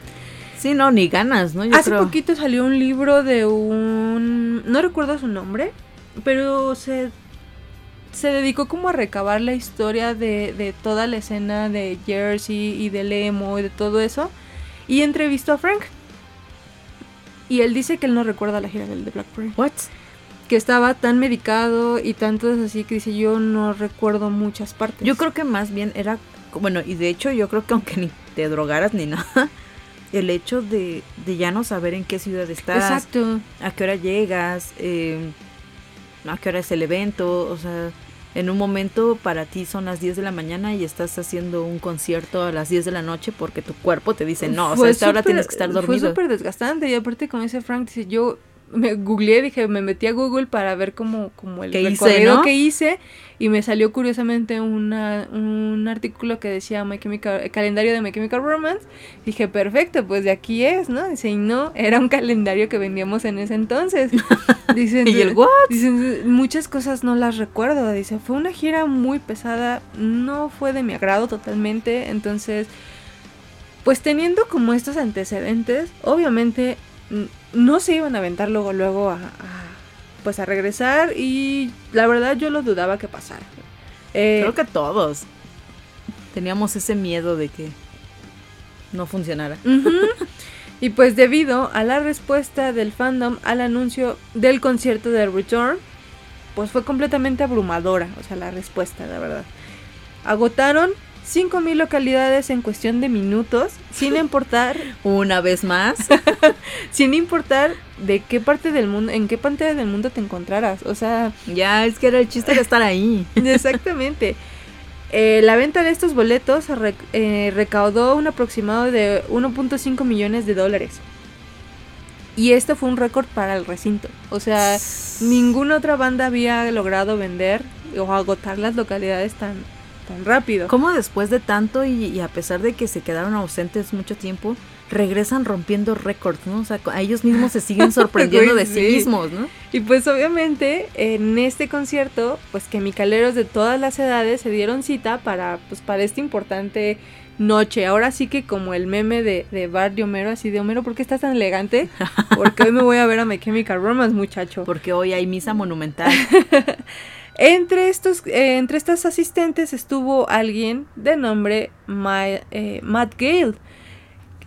Sí, no, ni ganas, ¿no? Yo Hace creo. poquito salió un libro de un... no recuerdo su nombre, pero se, se dedicó como a recabar la historia de, de toda la escena de Jersey y del emo y de todo eso. Y entrevistó a Frank. Y él dice que él no recuerda la gira del de Black Parade. What? Que estaba tan medicado y tanto es así que dice yo no recuerdo muchas partes. Yo creo que más bien era, bueno, y de hecho yo creo que aunque ni te drogaras ni nada, el hecho de, de ya no saber en qué ciudad estás, Exacto. a qué hora llegas, eh, a qué hora es el evento, o sea, en un momento para ti son las 10 de la mañana y estás haciendo un concierto a las 10 de la noche porque tu cuerpo te dice, no, o sea, Fue esta hora tienes que estar Fue dormido. súper desgastante y aparte como dice Frank, dice yo me googleé, dije, me metí a Google para ver como, como el ¿Qué hice, recorrido no? que hice y me salió curiosamente una, un artículo que decía My Chemical, el calendario de My Chemical Romance. Dije, perfecto, pues de aquí es, ¿no? Dice, y no, era un calendario que vendíamos en ese entonces. Dice, ¿Y el what? Dice, muchas cosas no las recuerdo. Dice, fue una gira muy pesada, no fue de mi agrado totalmente. Entonces, pues teniendo como estos antecedentes, obviamente no se iban a aventar luego, luego a, a, pues a regresar. Y la verdad yo lo dudaba que pasara. Eh, Creo que todos teníamos ese miedo de que no funcionara. Y pues debido a la respuesta del fandom al anuncio del concierto de Return, pues fue completamente abrumadora, o sea, la respuesta, la verdad. Agotaron 5.000 localidades en cuestión de minutos, sin importar, Una vez más. sin importar de qué parte del mundo, en qué parte del mundo te encontraras. O sea, ya, es que era el chiste de estar ahí. exactamente. Eh, la venta de estos boletos rec- eh, recaudó un aproximado de 1.5 millones de dólares. Y esto fue un récord para el recinto. O sea, ninguna otra banda había logrado vender o agotar las localidades tan, tan rápido. ¿Cómo después de tanto y, y a pesar de que se quedaron ausentes mucho tiempo, regresan rompiendo récords, ¿no? O sea, a ellos mismos se siguen sorprendiendo Güey, de sí sí. mismos, ¿no? Y pues obviamente en este concierto, pues quimicaleros de todas las edades se dieron cita para, pues, para esta importante noche. Ahora sí que como el meme de, de Bart de Homero, así de Homero, ¿por qué estás tan elegante? Porque hoy me voy a ver a My Chemical Romance, muchacho. Porque hoy hay misa monumental. Entre estos, eh, entre estos asistentes estuvo alguien de nombre Ma- eh, Matt Gale.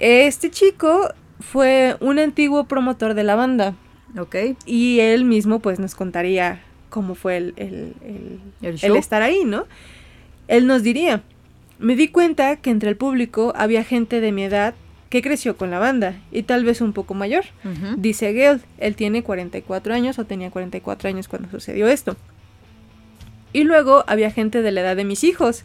Este chico fue un antiguo promotor de la banda ¿Ok? y él mismo pues nos contaría cómo fue el, el- el- El el show. estar ahí, ¿no? Él nos diría, me di cuenta que entre el público había gente de mi edad que creció con la banda y tal vez un poco mayor. Dice Gale, él tiene 44 años o tenía 44 años cuando sucedió esto. Y luego había gente de la edad de mis hijos.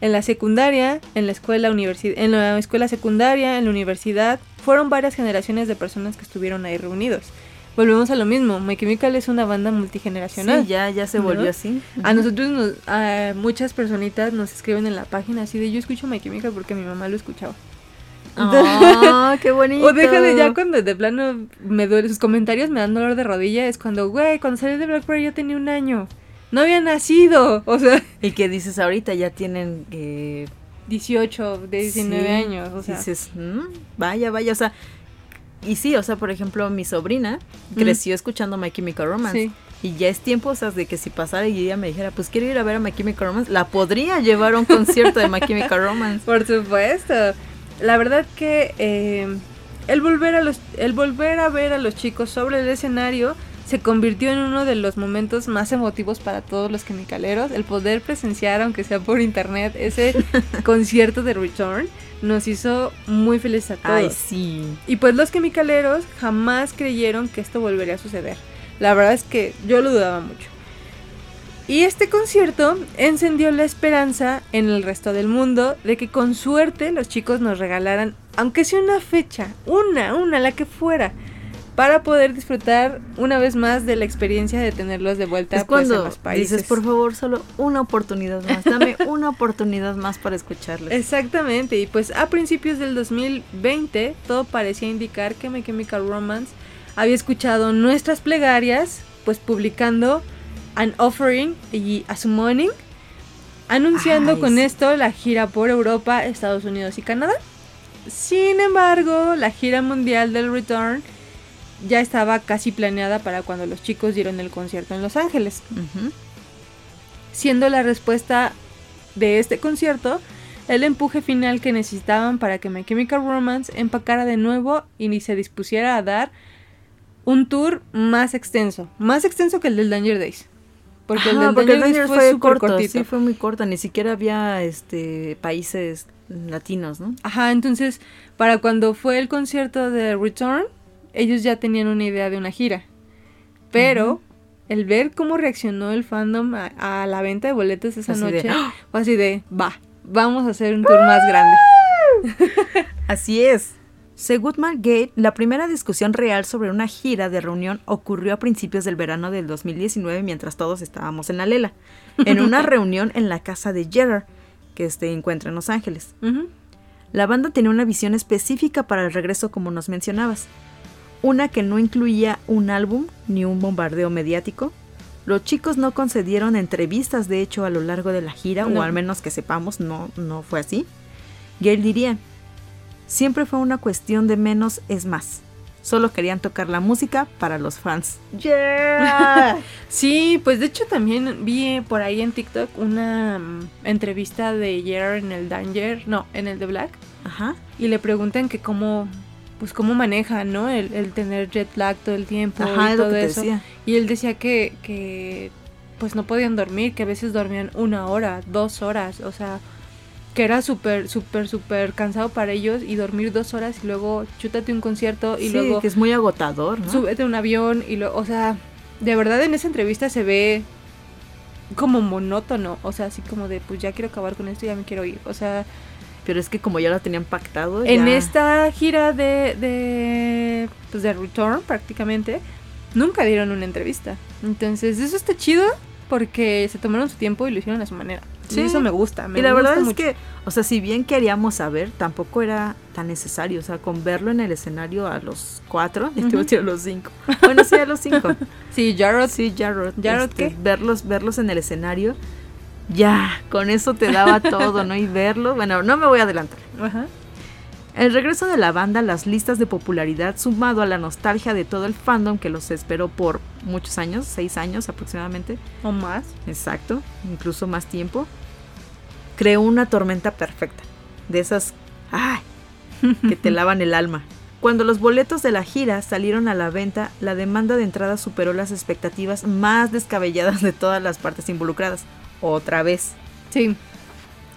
En la secundaria, en la escuela universi- en la escuela secundaria, en la universidad, fueron varias generaciones de personas que estuvieron ahí reunidos. Volvemos a lo mismo, My Chemical es una banda multigeneracional. Sí, ya, ya se volvió ¿No? así. A nosotros, nos, a muchas personitas nos escriben en la página así de yo escucho My Chemical porque mi mamá lo escuchaba. ¡Ah, qué bonito! O déjale ya cuando de plano me duele, sus comentarios me dan dolor de rodilla, es cuando, güey, cuando salí de Blackberry yo tenía un año. No había nacido. O sea, Y que dices ahorita ya tienen eh, 18, de 19 sí, años. O sea, dices, "Mm, vaya, vaya, o sea, y sí, o sea, por ejemplo, mi sobrina creció escuchando My Chemical Romance. Sí. Y ya es tiempo, o sea, de que si pasara y ella me dijera, pues quiero ir a ver a My Chemical Romance, la podría llevar a un concierto de My Chemical Romance. por supuesto. La verdad que eh, el, volver a los, el volver a ver a los chicos sobre el escenario se convirtió en uno de los momentos más emotivos para todos los chemicaleros. El poder presenciar, aunque sea por internet, ese concierto de Return nos hizo muy felices a todos. Ay, sí. Y pues los chemicaleros jamás creyeron que esto volvería a suceder. La verdad es que yo lo dudaba mucho. Y este concierto encendió la esperanza en el resto del mundo de que con suerte los chicos nos regalaran, aunque sea una fecha, una, una, la que fuera, para poder disfrutar una vez más de la experiencia de tenerlos de vuelta Es pues, en cuando los países. dices, por favor, solo una oportunidad más, dame una oportunidad más para escucharles. Exactamente, y pues a principios del 2020 todo parecía indicar que My Chemical Romance había escuchado nuestras plegarias, pues publicando an offering y a summoning, anunciando Ay, con sí. esto la gira por Europa, Estados Unidos y Canadá. Sin embargo, la gira mundial del Return ya estaba casi planeada para cuando los chicos dieron el concierto en Los Ángeles siendo la respuesta de este concierto el empuje final que necesitaban para que My Chemical Romance empacara de nuevo y se dispusiera a dar un tour más extenso, más extenso que el del Danger Days. Porque el del porque Danger Days fue, fue súper corto, cortito. sí, fue muy corta, ni siquiera había este países latinos, ¿no? Ajá, entonces para cuando fue el concierto de Return, ellos ya tenían una idea de una gira. Pero el ver cómo reaccionó el fandom a, a la venta de boletos esa Así de, noche, ¡Ah! fue así de, va, vamos a hacer un tour más grande. Así es. Según Mark Gate, la primera discusión real sobre una gira de reunión ocurrió a principios del verano del 2019 mientras todos estábamos en la lela, en una reunión en la casa de Gerard, que se encuentra en Los Ángeles. La banda tenía una visión específica para el regreso como nos mencionabas, una que no incluía un álbum ni un bombardeo mediático. Los chicos no concedieron entrevistas de hecho a lo largo de la gira, No. o al menos que sepamos no, no fue así. Gail diría, siempre fue una cuestión de menos es más. Solo querían tocar la música para los fans. ¡Yeah! Sí, pues de hecho también vi por ahí en TikTok una mm, entrevista de Gerard en el Danger, no, en el de Black, Ajá. y le preguntan que cómo, pues cómo manejan, ¿no? El, el tener jet lag todo el tiempo Ajá, y lo todo eso. decía. Y él decía que, que pues no podían dormir, que a veces dormían una hora, dos horas, o sea, que era súper, súper, súper cansado para ellos y dormir dos horas y luego chútate un concierto y sí, luego que es muy agotador, ¿no? súbete a un avión y luego, o sea, de verdad en esa entrevista se ve como monótono, o sea, así como de, pues ya quiero acabar con esto, ya me quiero ir, o sea, Pero es que como ya lo tenían pactado, en ya- esta gira de, de, pues de Return prácticamente, nunca dieron una entrevista. Entonces, eso está chido porque se tomaron su tiempo y lo hicieron a su manera. Sí, Sí. eso me gusta. Me y la gusta verdad es mucho. que, o sea, si bien queríamos saber, tampoco era tan necesario. O sea, con verlo en el escenario a los cuatro, ya te iba a decir a los cinco. Bueno, sí, a los cinco. Sí, Jarrod. Sí, Jarrod. ¿Jarrod este, qué? Verlos, verlos en el escenario, ya, con eso te daba todo, ¿no? Y verlo, bueno, no me voy a adelantar. Ajá. El regreso de la banda las listas de popularidad, sumado a la nostalgia de todo el fandom que los esperó por muchos años, seis años aproximadamente, O más. exacto, incluso más tiempo, creó una tormenta perfecta. De esas, ¡ay! que te lavan el alma. Cuando los boletos de la gira salieron a la venta, la demanda de entrada superó las expectativas más descabelladas de todas las partes involucradas. Otra vez. Sí.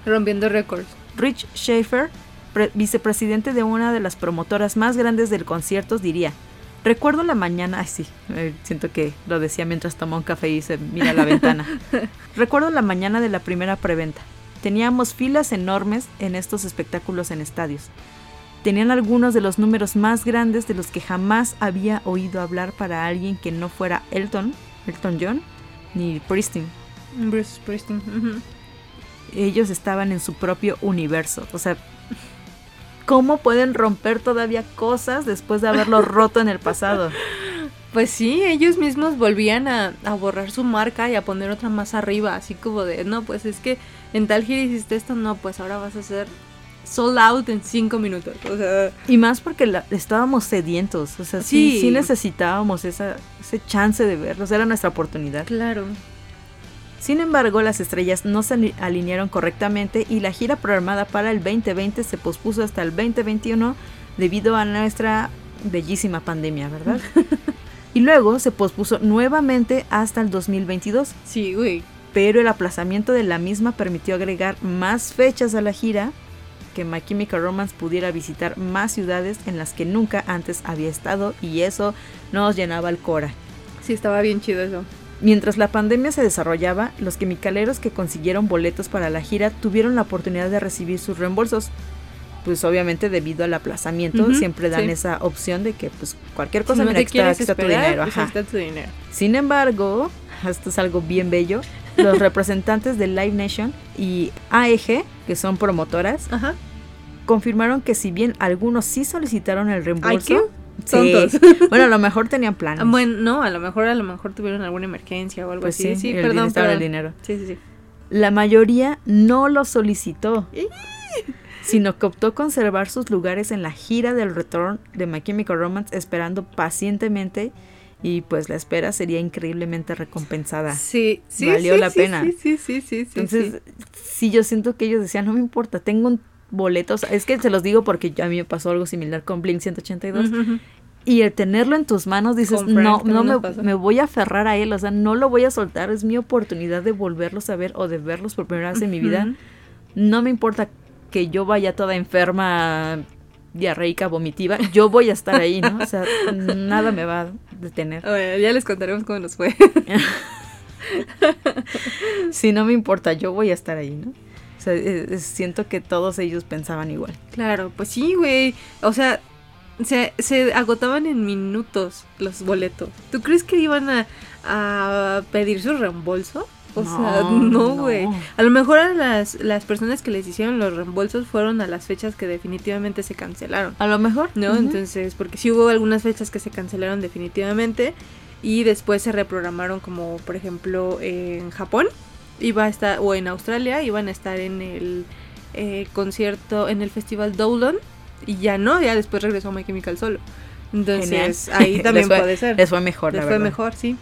Rompiendo récords. Rich Schaefer, pre- vicepresidente de una de las promotoras más grandes del concierto, diría, recuerdo la mañana, ay sí, eh, siento que lo decía mientras tomaba un café y se mira a la ventana. recuerdo la mañana de la primera preventa. Teníamos filas enormes en estos espectáculos en estadios. Tenían algunos de los números más grandes de los que jamás había oído hablar para alguien que no fuera Elton, Elton John, ni Pristin Bruce Springsteen. ellos estaban en su propio universo. O sea, ¿cómo pueden romper todavía cosas después de haberlo roto en el pasado? Pues sí, ellos mismos volvían a, a borrar su marca y a poner otra más arriba, así como de, no, pues es que en tal gira hiciste esto, no, pues ahora vas a hacer sold out en cinco minutos. O sea, Y más porque la- estábamos sedientos. O sea, sí, Sí. sí necesitábamos esa, ese chance de verlos. Era nuestra oportunidad. claro. Sin embargo, las estrellas no se ali- alinearon correctamente y la gira programada para el 2020 se pospuso hasta el 2021 debido a nuestra bellísima pandemia, ¿verdad? y luego se pospuso nuevamente hasta el 2022, Sí, güey. pero el aplazamiento de la misma permitió agregar más fechas a la gira, que My Chemical Romance pudiera visitar más ciudades en las que nunca antes había estado y eso nos llenaba el cora. Sí, estaba bien chido eso. Mientras la pandemia se desarrollaba, los quimicaleros que consiguieron boletos para la gira tuvieron la oportunidad de recibir sus reembolsos. Pues obviamente debido al aplazamiento Ujú, siempre dan sí. esa opción de que pues cualquier cosa si no está, está tu dinero. pues está tu dinero. Sin embargo, esto es algo bien bello, los representantes de Live Nation y AEG, que son promotoras, Ajá. confirmaron que si bien algunos sí solicitaron el reembolso, qué sí, tontos. bueno, a lo mejor tenían planes. Ah, Bueno, no, a lo mejor, a lo mejor tuvieron alguna emergencia o algo pues así. sí, Sí, el perdón, el dinero. Sí, sí, sí. La mayoría no lo solicitó, sino que optó conservar sus lugares en la gira del return de My Chemical Romance esperando pacientemente y pues la espera sería increíblemente recompensada. Sí, sí, Valió sí, la sí, pena. Sí, sí, sí, sí, Entonces, sí. yo siento que ellos decían, no me importa, tengo un boleto, o sea, es que se los digo porque a mí me pasó algo similar con Blink 182 Ujú, ujú. y el tenerlo en tus manos dices, Frank no, no me, me voy a aferrar a él, o sea, no lo voy a soltar, es mi oportunidad de volverlos a ver o de verlos por primera vez en mi vida. No me importa que yo vaya toda enferma, diarreica, vomitiva, yo voy a estar ahí, ¿no? O sea, nada me va a detener. Bueno, ya les contaremos cómo nos fue. Si no me importa, yo voy a estar ahí, ¿no? Sea, eh, eh, siento que todos ellos pensaban igual. Claro, pues sí, güey. O sea, se, se agotaban en minutos los boletos. ¿Tú crees que iban a, a pedir su reembolso? O sea, No, güey. A lo mejor a las, las personas que les hicieron los reembolsos fueron a las fechas que definitivamente se cancelaron. A lo mejor, ¿No? Entonces, porque sí hubo algunas fechas que se cancelaron definitivamente y después se reprogramaron como por ejemplo en Japón iba a estar o en Australia iban a estar en el eh, concierto en el festival Dolan y ya no, ya después regresó My Chemical solo. Entonces, Genial. ahí también fue- puede ser. les fue mejor, Les la fue verdad. mejor, sí.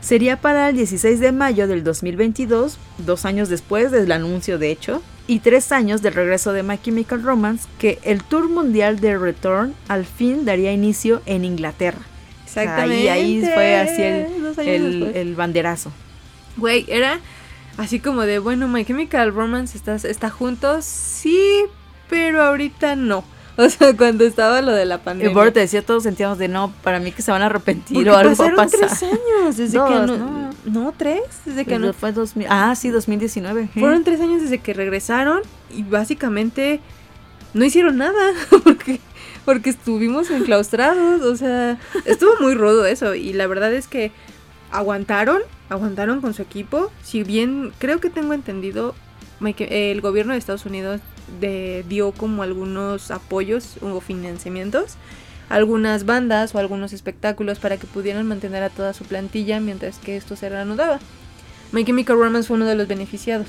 Sería para el 16 de mayo del 2022, dos años después del anuncio de hecho, y tres años del regreso de My Chemical Romance, que el tour mundial de Return al fin daría inicio en Inglaterra. Exactamente. y ahí fue así el, el banderazo. Güey, era así como de, bueno, My Chemical Romance está, está juntos, sí, pero ahorita no. O sea, cuando estaba lo de la Y pandemia. por te decía, todos sentíamos de no, para mí que se van a arrepentir Porque o algo va a pasaron pasar. tres años desde que no, ¿no? no, tres, desde que Pues no, fue 2000 ah, sí, 2019. ¿eh? fueron tres años desde que regresaron y básicamente no hicieron nada porque porque estuvimos enclaustrados, o sea, estuvo muy rudo eso y la verdad es que aguantaron, aguantaron con su equipo, si bien creo que tengo entendido el gobierno de Estados Unidos de- dio como algunos apoyos o financiamientos algunas bandas o algunos espectáculos para que pudieran mantener a toda su plantilla mientras que esto se reanudaba. My Chemical Romance fue uno de los beneficiados.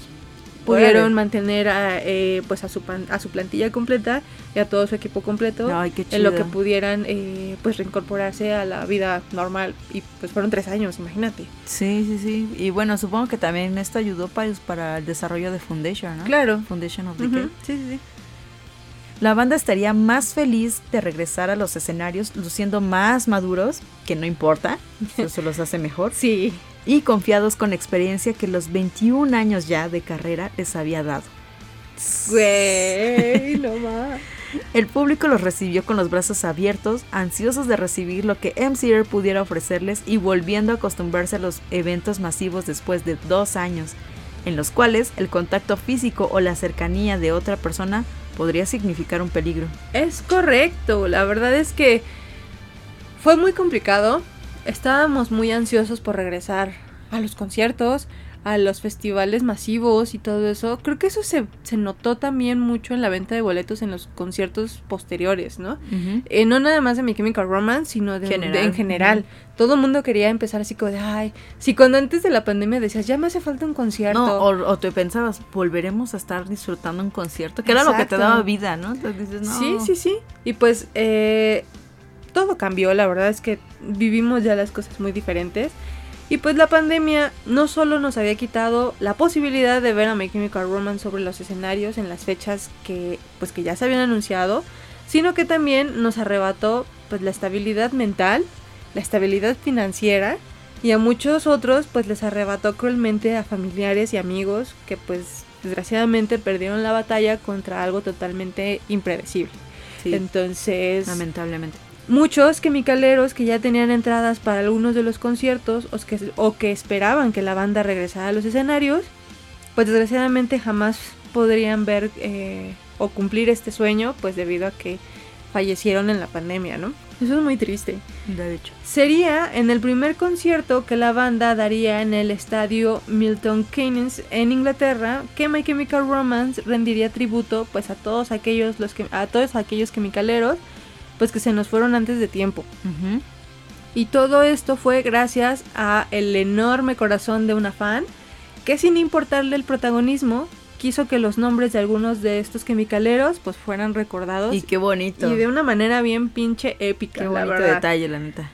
Pudieron mantener a, eh, pues a, su, pan- a su plantilla completa y a todo su equipo completo Ay, qué en lo que pudieran eh, pues reincorporarse a la vida normal y pues fueron tres años, imagínate. Sí, sí, sí. Y bueno, supongo que también esto ayudó para, para el desarrollo de Foundation, ¿no? Claro. Foundation of the Cave. Sí, sí, sí. La banda estaría más feliz de regresar a los escenarios luciendo más maduros, que no importa, eso los hace mejor, Sí. Y confiados con experiencia que los 21 años ya de carrera les había dado. Güey, no más. El público los recibió con los brazos abiertos, ansiosos de recibir lo que MCR pudiera ofrecerles y volviendo a acostumbrarse a los eventos masivos después de dos años, en los cuales el contacto físico o la cercanía de otra persona podría significar un peligro. Es correcto, la verdad es que fue muy complicado. Estábamos muy ansiosos por regresar a los conciertos, a los festivales masivos y todo eso. Creo que eso se, se notó también mucho en la venta de boletos en los conciertos posteriores, ¿no? Eh, no nada más de My Chemical Romance, sino de, General. de- en general. Todo el mundo quería empezar así como de, ay, si cuando antes de la pandemia decías, ya me hace falta un concierto. No, o, o te pensabas, volveremos a estar disfrutando un concierto, que era lo que te daba vida, ¿no? Entonces dices, no. Sí, sí, sí. Y pues eh, todo cambió, la verdad es que vivimos ya las cosas muy diferentes. Y pues la pandemia no solo nos había quitado la posibilidad de ver a My Chemical Romance sobre los escenarios en las fechas que pues que ya se habían anunciado, sino que también nos arrebató pues la estabilidad mental, la estabilidad financiera y a muchos otros pues les arrebató cruelmente a familiares y amigos que pues desgraciadamente perdieron la batalla contra algo totalmente impredecible. Sí, Entonces, lamentablemente. Muchos quimicaleros que ya tenían entradas para algunos de los conciertos o que, o que esperaban que la banda regresara a los escenarios, pues desgraciadamente jamás podrían ver eh, o cumplir este sueño, pues debido a que fallecieron en la pandemia, ¿no? Eso es muy triste. De hecho. Sería en el primer concierto que la banda daría en el estadio Milton Keynes en Inglaterra que My Chemical Romance rendiría tributo pues a todos aquellos los que a todos aquellos quimicaleros pues que se nos fueron antes de tiempo. Y todo esto fue gracias a el enorme corazón de una fan que sin importarle el protagonismo quiso que los nombres de algunos de estos quimicaleros pues fueran recordados Y qué bonito. y de una manera bien pinche épica, Qué la bonito verdad. detalle, la neta.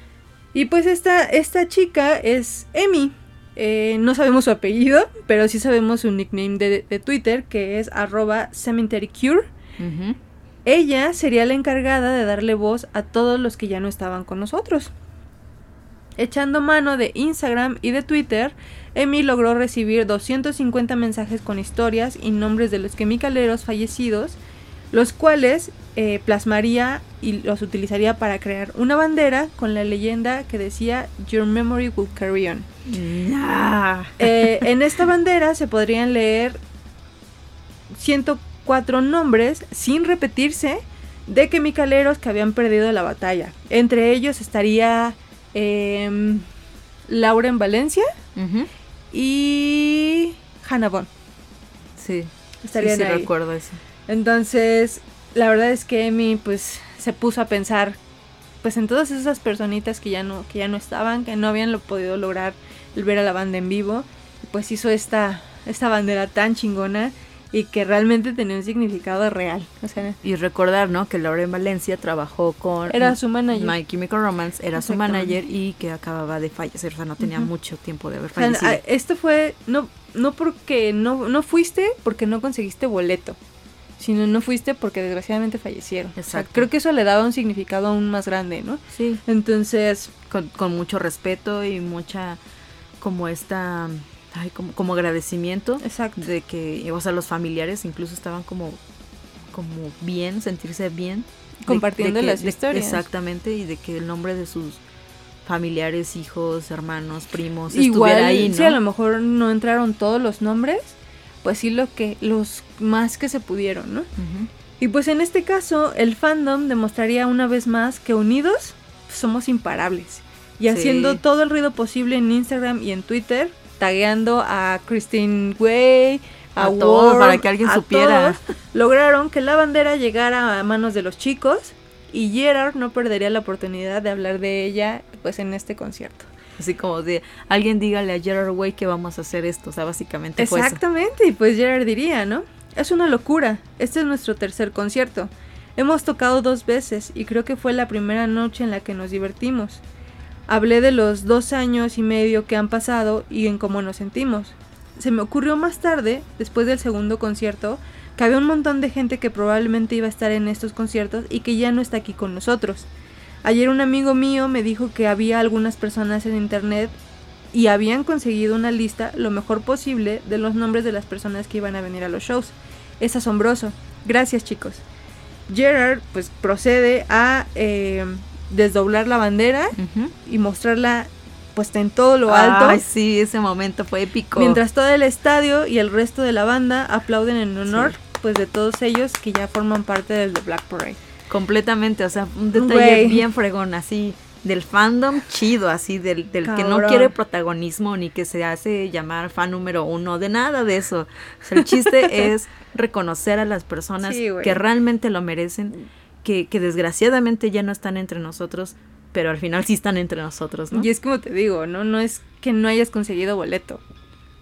Y pues esta, esta chica es Emi. Eh, no sabemos su apellido, pero sí sabemos su nickname de, de Twitter, que es arroba cemeterycure. Ujú. Ella sería la encargada de darle voz a todos los que ya no estaban con nosotros. Echando mano de Instagram y de Twitter, Emi logró recibir 250 mensajes con historias y nombres de los quimicaleros fallecidos, los cuales eh, plasmaría y los utilizaría para crear una bandera con la leyenda que decía Your memory will carry on. Eh, en esta bandera se podrían leer 104 nombres sin repetirse de quimicaleros que habían perdido la batalla. Entre ellos estaría em, Lauren Valencia y Hannah Bond. Sí. Estarían sí, sí ahí. recuerdo eso. Entonces, la verdad es que Emi pues se puso a pensar pues en todas esas personitas que ya no que ya no estaban, que no habían lo podido lograr el ver a la banda en vivo, pues hizo esta esta bandera tan chingona y que realmente tenía un significado real. O sea, Y recordar, ¿no? Que Lauren Valencia trabajó con... era su manager. My Chemical Romance, era su manager y que acababa de fallecer, o sea, no tenía mucho tiempo de haber O sea, fallecido. a- esto fue no no porque no no fuiste porque no conseguiste boleto, sino no fuiste porque desgraciadamente fallecieron. O sea, Exacto. creo que eso le daba un significado aún más grande, ¿no? Sí, Entonces, con, con mucho respeto y mucha, como esta, ay, como, como agradecimiento exacto. de que, o sea, los familiares incluso estaban como, como bien, sentirse bien. de- Compartiendo de que- las de- historias. Exactamente, y de que el nombre de sus familiares, hijos, hermanos, primos, Igual, estuviera ahí, ¿no? si a lo mejor no entraron todos los nombres, pues sí lo que los más que se pudieron, ¿no? Y pues en este caso, el fandom demostraría una vez más que unidos somos imparables. Y Sí. haciendo todo el ruido posible en Instagram y en Twitter, tagueando a Christine Way, a, A todos, para que alguien a supiera. todos, lograron que la bandera llegara a manos de los chicos y Gerard no perdería la oportunidad de hablar de ella pues en este concierto. Así como de, alguien dígale a Gerard Way que vamos a hacer esto, o sea, básicamente fue eso. Exactamente, y pues Gerard diría, ¿no? Es una locura, este es nuestro tercer concierto. Hemos tocado dos veces y creo que fue la primera noche en la que nos divertimos. Hablé de los dos años y medio que han pasado y en cómo nos sentimos. Se me ocurrió más tarde, después del segundo concierto, que había un montón de gente que probablemente iba a estar en estos conciertos y que ya no está aquí con nosotros. Ayer un amigo mío me dijo que había algunas personas en internet y habían conseguido una lista lo mejor posible de los nombres de las personas que iban a venir a los shows. Es asombroso. Gracias chicos. Gerard pues procede a eh, desdoblar la bandera y mostrarla puesta en todo lo alto. Ay, sí, ese momento fue épico. Mientras todo el estadio y el resto de la banda aplauden en honor Sí. pues de todos ellos que ya forman parte del The Black Parade. Completamente, o sea, un detalle bien fregón, así, del fandom chido, así, del, del que no quiere protagonismo ni que se hace llamar fan número uno, de nada de eso. O sea, el chiste es reconocer a las personas Sí, que realmente lo merecen, que, que desgraciadamente ya no están entre nosotros, pero al final sí están entre nosotros, ¿no? Y es como te digo, ¿no? No es que no hayas conseguido boleto.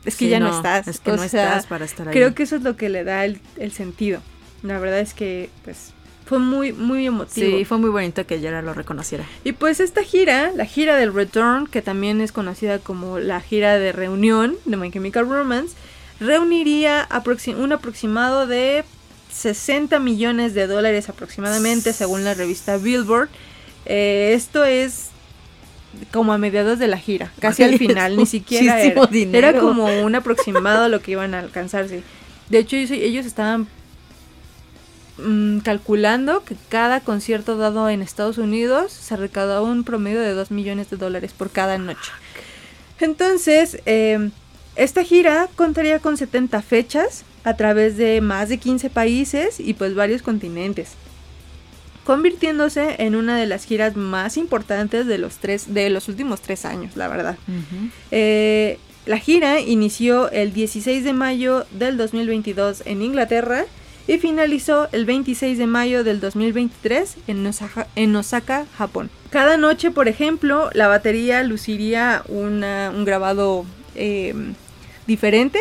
Es que Sí, ya no, estás. Es que O no sea, estás para estar ahí. Creo que eso es lo que le da el, el sentido. La verdad es que, pues, fue muy, muy emotivo. Sí, fue muy bonito que Yara lo reconociera. Y pues esta gira, la gira del Return, que también es conocida como la gira de reunión de My Chemical Romance, reuniría aproxi- un aproximado de 60 millones de dólares aproximadamente, según la revista Billboard. Eh, esto es como a mediados de la gira, casi al final, ni siquiera era. dinero. Era como un aproximado a lo que iban a alcanzarse. De hecho, ellos, ellos estaban mm, calculando que cada concierto dado en Estados Unidos se recaudaba un promedio de 2 millones de dólares por cada noche. Entonces, eh, esta gira contaría con 70 fechas a través de más de 15 países y pues varios continentes, convirtiéndose en una de las giras más importantes de los, tres, de los últimos tres años, la verdad. Eh, la gira inició el 16 de mayo del 2022 en Inglaterra y finalizó el 26 de mayo del 2023 en Osaka, en Osaka, Japón. Cada noche, por ejemplo, la batería luciría una- un grabado eh, diferente.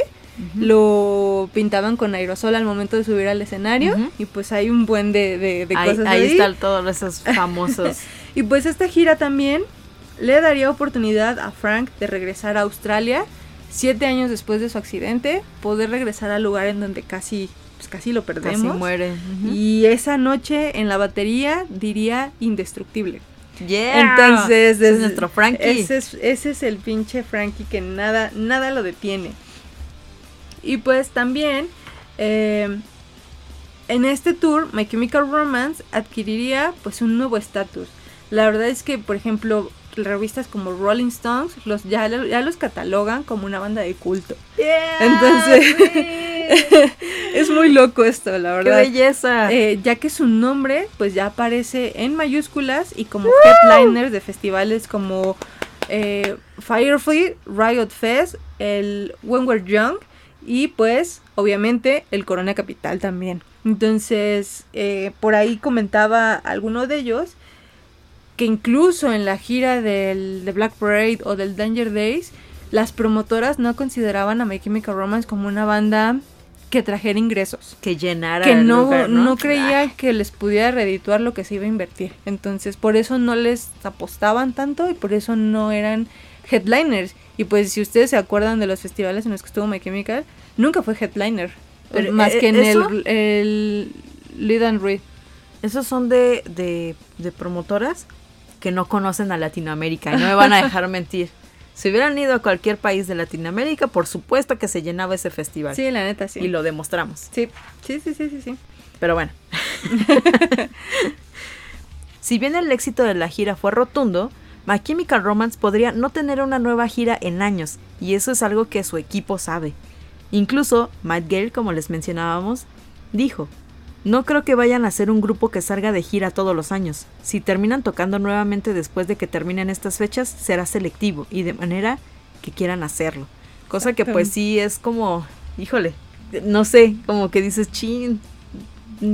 Lo pintaban con aerosol al momento de subir al escenario Ujú. y pues hay un buen de, de- de ahí, cosas ahí ahí. están todos esos famosos. Y pues esta gira también le daría oportunidad a Frank de regresar a Australia siete años después de su accidente, poder regresar al lugar en donde casi, pues casi lo Casi perdemos. muere. Ujú. Y esa noche en la batería diría indestructible. Yeah. Entonces, Ese es nuestro Frankie. Ese es, ese es el pinche Frankie que nada, nada lo detiene. Y pues también eh, en este tour My Chemical Romance adquiriría pues un nuevo estatus. La verdad es que, por ejemplo, revistas como Rolling Stones los, ya, ya los catalogan como una banda de culto. Entonces, es muy loco esto, la ¡Qué verdad. belleza! Eh, ya que su nombre pues ya aparece en mayúsculas y como headliners de festivales como eh, Firefly, Riot Fest, el When We're Young y pues obviamente el Corona Capital también. Entonces eh, por ahí comentaba alguno de ellos que incluso en la gira del The Black Parade o del Danger Days las promotoras no consideraban a My Chemical Romance como una banda que trajera ingresos. Que llenara Que el no, lugar, no, ¿no? creía que les pudiera redituar lo que se iba a invertir. Entonces, por eso no les apostaban tanto y por eso no eran headliners. Y pues, si ustedes se acuerdan de los festivales en los que estuvo My Chemical, nunca fue headliner. Pero, más eh, que en ¿eso? el, el Lead and Read. Esos son de, de, de promotoras que no conocen a Latinoamérica y no me van a dejar mentir. Si hubieran ido a cualquier país de Latinoamérica, por supuesto que se llenaba ese festival. Sí, la neta, sí. Y lo demostramos. Sí, sí, sí, sí, sí. sí. Pero bueno. si bien el éxito de la gira fue rotundo, My Chemical Romance podría no tener una nueva gira en años, y eso es algo que su equipo sabe. Incluso, Matt Gale, como les mencionábamos, dijo, no creo que vayan a ser un grupo que salga de gira todos los años. Si terminan tocando nuevamente después de que terminen estas fechas, será selectivo y de manera que quieran hacerlo. Cosa que pues sí es como, híjole, no sé, como que dices, chin,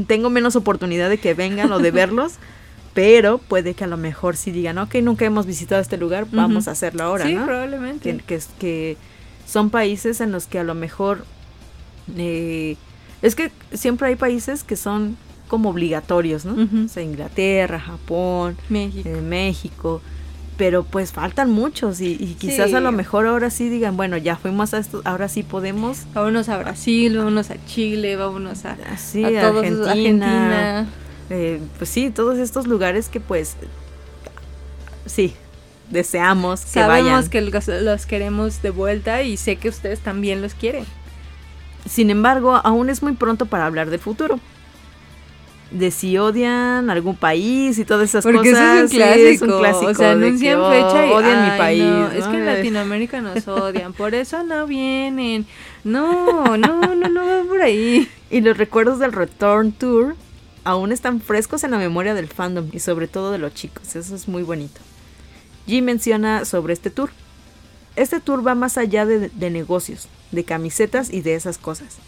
tengo menos oportunidad de que vengan o de verlos, pero puede que a lo mejor sí digan, ok, nunca hemos visitado este lugar, vamos a hacerlo ahora, sí, ¿no? probablemente. que, que, es- que son países en los que a lo mejor eh, es que siempre hay países que son como obligatorios, ¿no? O sea, Inglaterra, Japón, México. eh, México, pero pues faltan muchos y, y quizás Sí. a lo mejor ahora sí digan, bueno, ya fuimos a esto, ahora sí podemos. Vámonos a Brasil, vámonos a Chile, vámonos a, Sí, a todos Argentina. Eh, pues sí, todos estos lugares que pues sí, deseamos que Sabemos vayan. que los, los queremos de vuelta y sé que ustedes también los quieren. Sin embargo, aún es muy pronto para hablar del futuro. De si odian algún país y todas esas Porque cosas. eso es un sí, clásico. es un clásico o sea, de anuncian que, oh, fecha y odian mi "Ay, país. no, Es ¿no? que en Latinoamérica nos odian, por eso no vienen. No, no, no, no va por ahí. Y los recuerdos del Return Tour aún están frescos en la memoria del fandom y sobre todo de los chicos. Eso es muy bonito. G menciona sobre este tour. Este tour va más allá de, de negocios, de camisetas y de esas cosas.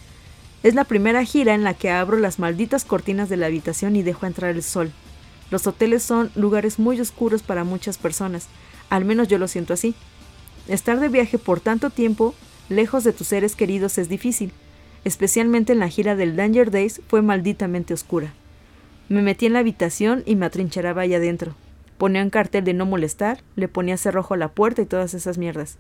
Es la primera gira en la que abro las malditas cortinas de la habitación y dejo entrar el sol. Los hoteles son lugares muy oscuros para muchas personas, al menos yo lo siento así. Estar de viaje por tanto tiempo, lejos de tus seres queridos, es difícil. Especialmente en la gira del Danger Days fue malditamente oscura. Me metí en la habitación y me atrincheraba allá adentro. Ponía un cartel de no molestar, le ponía cerrojo a la puerta y todas esas mierdas.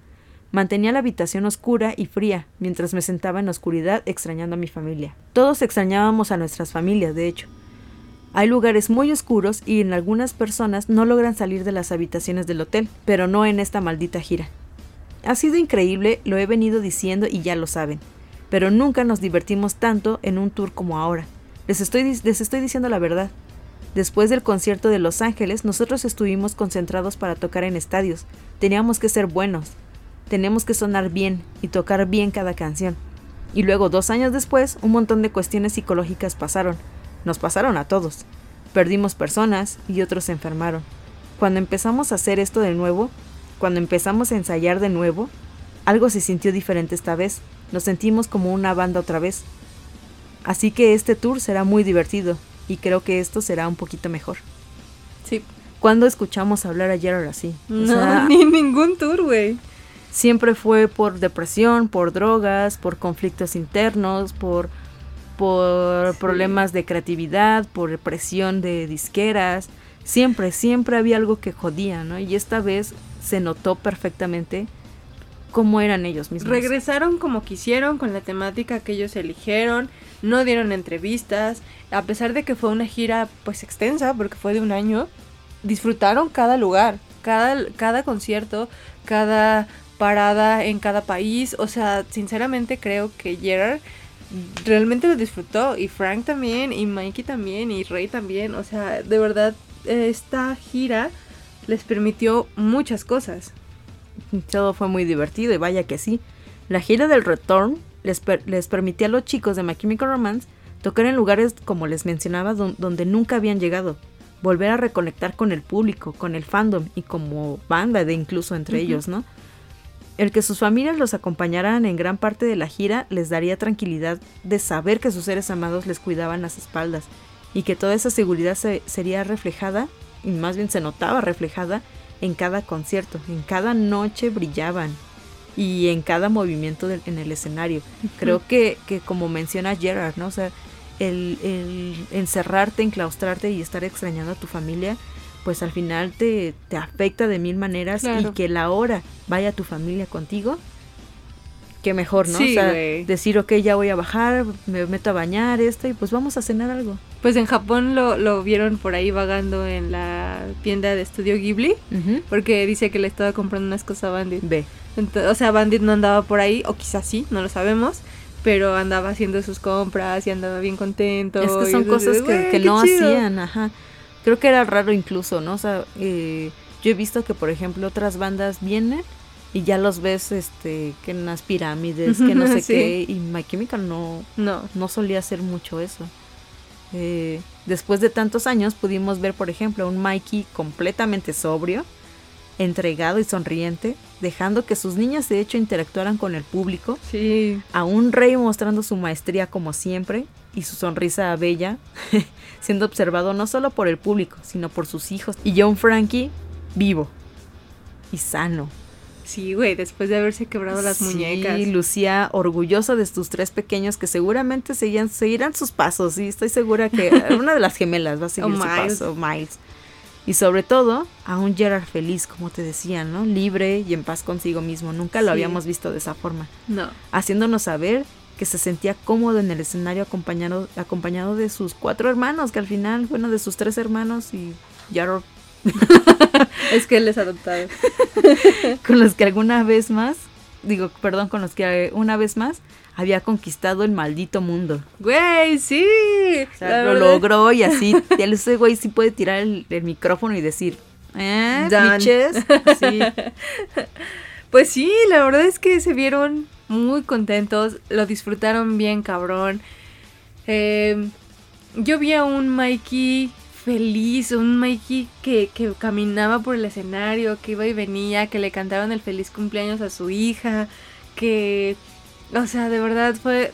Mantenía la habitación oscura y fría, mientras me sentaba en la oscuridad extrañando a mi familia. Todos extrañábamos a nuestras familias, de hecho. Hay lugares muy oscuros y en algunas personas no logran salir de las habitaciones del hotel, pero no en esta maldita gira. Ha sido increíble, lo he venido diciendo y ya lo saben, pero nunca nos divertimos tanto en un tour como ahora. Les estoy, les estoy diciendo la verdad. Después del concierto de Los Ángeles, nosotros estuvimos concentrados para tocar en estadios. Teníamos que ser buenos. Tenemos que sonar bien y tocar bien cada canción. Y luego, dos años después, un montón de cuestiones psicológicas pasaron. Nos pasaron a todos. Perdimos personas y otros se enfermaron. Cuando empezamos a hacer esto de nuevo, cuando empezamos a ensayar de nuevo, algo se sintió diferente esta vez. Nos sentimos como una banda otra vez. Así que este tour será muy divertido y creo que esto será un poquito mejor. Sí. ¿Cuándo escuchamos hablar a Gerard así? O No, sea, ni ningún tour, güey. siempre fue por depresión, por drogas, por conflictos internos, por, por Sí. problemas de creatividad, por presión de disqueras. Siempre, siempre había algo que jodía, ¿no? Y esta vez se notó perfectamente cómo eran ellos mismos. Regresaron como quisieron con la temática que ellos eligieron, no dieron entrevistas, a pesar de que fue una gira pues extensa porque fue de un año, disfrutaron cada lugar, cada, cada concierto, cada parada en cada país, o sea, sinceramente creo que Gerard realmente lo disfrutó y Frank también y Mikey también y Ray también, o sea, de verdad esta gira les permitió muchas cosas. Todo fue muy divertido y vaya que sí. La gira del Return les, per- les permitía a los chicos de My Chemical Romance tocar en lugares, como les mencionaba, don- donde nunca habían llegado. Volver a reconectar con el público, con el fandom y como banda de incluso entre ellos, ¿no? El que sus familias los acompañaran en gran parte de la gira les daría tranquilidad de saber que sus seres amados les cuidaban las espaldas y que toda esa seguridad se- sería reflejada, y más bien se notaba reflejada, en cada concierto, en cada noche brillaban. y en cada movimiento del- en el escenario. Creo que, que como menciona Gerard, ¿no? O sea, el, el encerrarte, enclaustrarte y estar extrañando a tu familia, pues al final te, te afecta de mil maneras Claro. y que la hora vaya tu familia contigo, que mejor, ¿no? Sí, o sea, decir, ok, ya voy a bajar, me meto a bañar, esto, y pues vamos a cenar algo. Pues en Japón lo, lo vieron por ahí vagando en la tienda de estudio Ghibli. Porque dice que le estaba comprando unas cosas a Bandit. Ve. O sea, Bandit no andaba por ahí, o quizás sí, no lo sabemos. Pero andaba haciendo sus compras y andaba bien contento. Es que son cosas que, qué no chido. hacían, ajá. Creo que era raro incluso, ¿no? O sea, eh, yo he visto que, por ejemplo, otras bandas vienen y ya los ves, este, que en las pirámides, que no sé Sí. qué, y My Chemical no, No, no solía hacer mucho eso. Eh, después de tantos años pudimos ver, por ejemplo, a un Mikey completamente sobrio, entregado y sonriente, dejando que sus niñas de hecho interactuaran con el público, sí. a un rey mostrando su maestría como siempre y su sonrisa bella, siendo observado no solo por el público, sino por sus hijos. Y John Frankie vivo y sano. Sí, güey, después de haberse quebrado las Sí, muñecas. lucía orgullosa de tus tres pequeños que seguramente seguían, seguirán sus pasos. Y estoy segura que una de las gemelas va a seguir O su Miles. paso, Miles. Y sobre todo, a un Gerard feliz, como te decía, ¿no? Libre y en paz consigo mismo. Nunca lo Sí. habíamos visto de esa forma. No. Haciéndonos saber que se sentía cómodo en el escenario acompañado, acompañado de sus cuatro hermanos, que al final, bueno, de sus tres hermanos y Gerard Es que él es adoptado. con los que alguna vez más, digo, perdón, con los que una vez más había conquistado el maldito mundo. Güey, sí. O sea, La lo verdad- logró y así, ya ese güey sí puede tirar el, el micrófono y decir, ¿eh? Sí. Pues sí, la verdad es que se vieron muy contentos, lo disfrutaron bien, cabrón. Eh, yo vi a un Mikey feliz, un Mikey que, que caminaba por el escenario, que iba y venía, que le cantaron el feliz cumpleaños a su hija, que, o sea, de verdad fue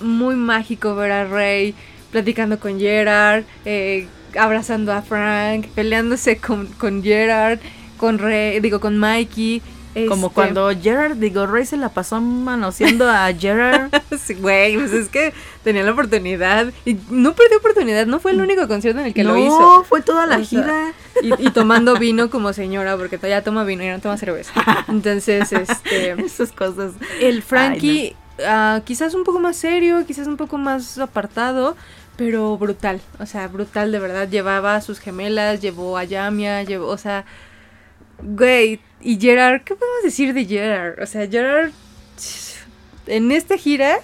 muy mágico ver a Rey platicando con Gerard, eh, abrazando a Frank, peleándose con, con Gerard, con Rey, digo, con Mikey. Como este, cuando Gerard, digo, Ray se la pasó manoseando a Gerard. Sí, güey, pues es que tenía la oportunidad. Y no perdió oportunidad, no fue el único concierto en el que no, lo hizo. fue toda la O sea, gira. Y, y tomando vino como señora, porque todavía toma vino y no toma cerveza. Entonces, este. Esas cosas. El Frankie, ah, quizás un poco más serio, quizás un poco más apartado, pero brutal. O sea, brutal de verdad. Llevaba a sus gemelas, llevó a Yamia, llevó, o sea. Güey, y Gerard, ¿qué podemos decir de Gerard? O sea, Gerard en esta gira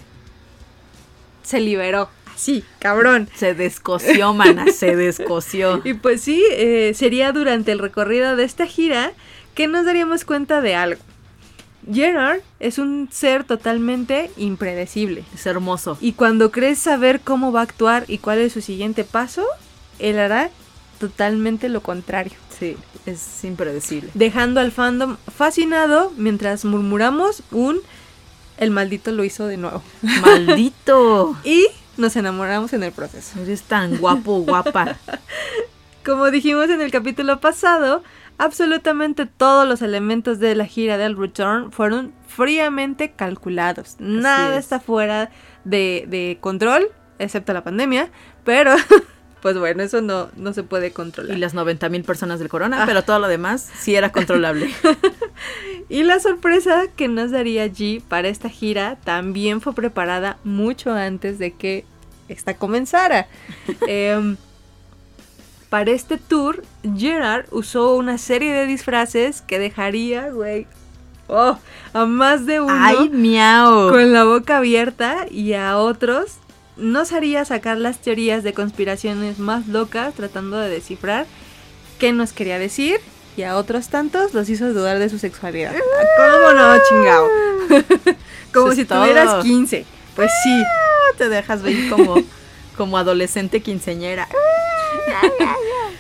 se liberó. Así, cabrón. Se descoció, mana, se descoció. Y pues sí, eh, sería durante el recorrido de esta gira que nos daríamos cuenta de algo. Gerard es un ser totalmente impredecible. Es hermoso. Y cuando crees saber cómo va a actuar y cuál es su siguiente paso, él hará totalmente lo contrario. Sí, es impredecible. Dejando al fandom fascinado mientras murmuramos un el maldito lo hizo de nuevo. Maldito. Y nos enamoramos en el proceso. Eres tan guapo, guapa. Como dijimos en el capítulo pasado, absolutamente todos los elementos de la gira del Return fueron fríamente calculados. Nada es. está fuera de, de control, excepto la pandemia, pero pues bueno, eso no, no se puede controlar. Y las 90 mil personas del corona, Ah. pero todo lo demás sí era controlable. Y la sorpresa que nos daría G para esta gira también fue preparada mucho antes de que esta comenzara. Em, para este tour, Gerard usó una serie de disfraces que dejaría, güey, oh, a más de uno ¡Ay, miau! con la boca abierta y a otros nos haría sacar las teorías de conspiraciones más locas tratando de descifrar qué nos quería decir y a otros tantos los hizo dudar de su sexualidad. ¿Cómo no, chingao? Como Eso si todo. tuvieras 15. Pues sí. Te dejas ver como, como adolescente quinceñera.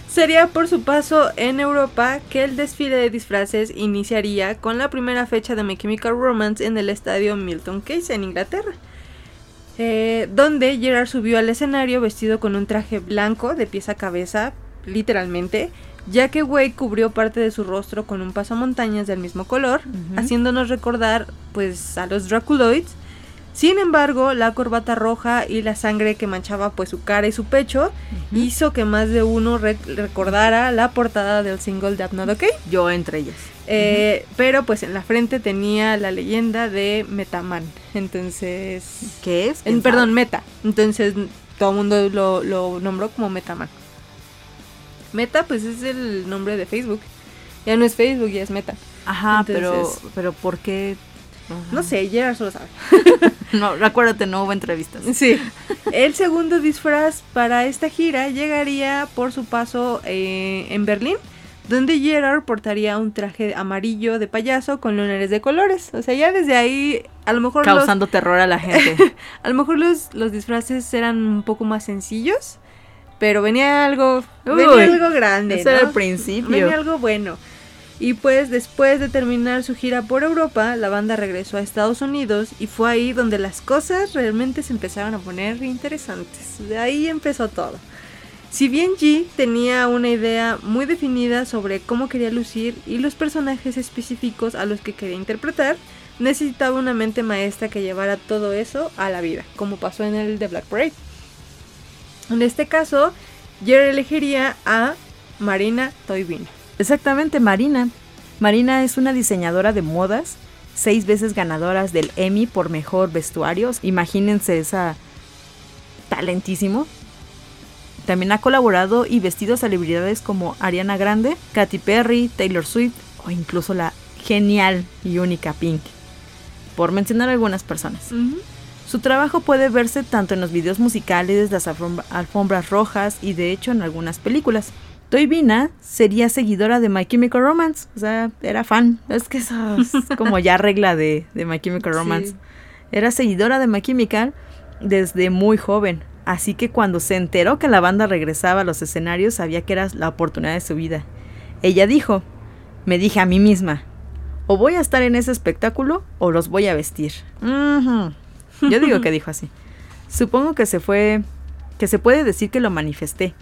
Sería por su paso en Europa que el desfile de disfraces iniciaría con la primera fecha de My Chemical Romance en el estadio Milton Keynes en Inglaterra. Eh, donde Gerard subió al escenario vestido con un traje blanco de pies a cabeza, literalmente, ya que Wade cubrió parte de su rostro con un pasamontañas del mismo color, haciéndonos recordar pues a los Draculoids. Sin embargo, la corbata roja y la sangre que manchaba pues su cara y su pecho hizo que más de uno rec- recordara la portada del single de Not Okay. Yo entre ellas. Eh, Pero pues en la frente tenía la leyenda de Metaman. Entonces... ¿Qué es? en- ¿Quién perdón? Meta. Entonces todo el mundo lo, lo nombró como Metaman. Meta pues es el nombre de Facebook. Ya no es Facebook, ya es Meta. Ajá, pero, Entonces- pero ¿por qué? No sé, Gerard solo sabe. No, acuérdate, no hubo entrevistas. Sí. El segundo disfraz para esta gira llegaría por su paso eh, en Berlín, donde Gerard portaría un traje amarillo de payaso con lunares de colores. O sea, ya desde ahí, a lo mejor los, Causando terror a la gente. a lo mejor los, los disfraces eran un poco más sencillos, pero venía algo, venía algo grande. Ese era ¿no? el principio. Venía algo bueno. Y pues después de terminar su gira por Europa, la banda regresó a Estados Unidos y fue ahí donde las cosas realmente se empezaron a poner interesantes. De ahí empezó todo. Si bien G tenía una idea muy definida sobre cómo quería lucir y los personajes específicos a los que quería interpretar, necesitaba una mente maestra que llevara todo eso a la vida, como pasó en el de Black Parade. En este caso, Jerry elegiría a Marina Toivina. Exactamente, Marina. Marina es una diseñadora de modas, seis veces ganadoras del Emmy por mejor vestuario. Imagínense esa talentísimo. También ha colaborado y vestido a celebridades como Ariana Grande, Katy Perry, Taylor Swift o incluso la genial y única Pink, por mencionar algunas personas. Su trabajo puede verse tanto en los videos musicales, las alfombra- alfombras rojas y de hecho en algunas películas. Toybina sería seguidora de My Chemical Romance, o sea, era fan. Es que eso es como ya regla de, de My Chemical Romance. Sí. Era seguidora de My Chemical desde muy joven, así que cuando se enteró que la banda regresaba a los escenarios sabía que era la oportunidad de su vida. Ella dijo, me dije a mí misma, o voy a estar en ese espectáculo o los voy a vestir. Yo digo que dijo así. Supongo que se fue, que se puede decir que lo manifesté.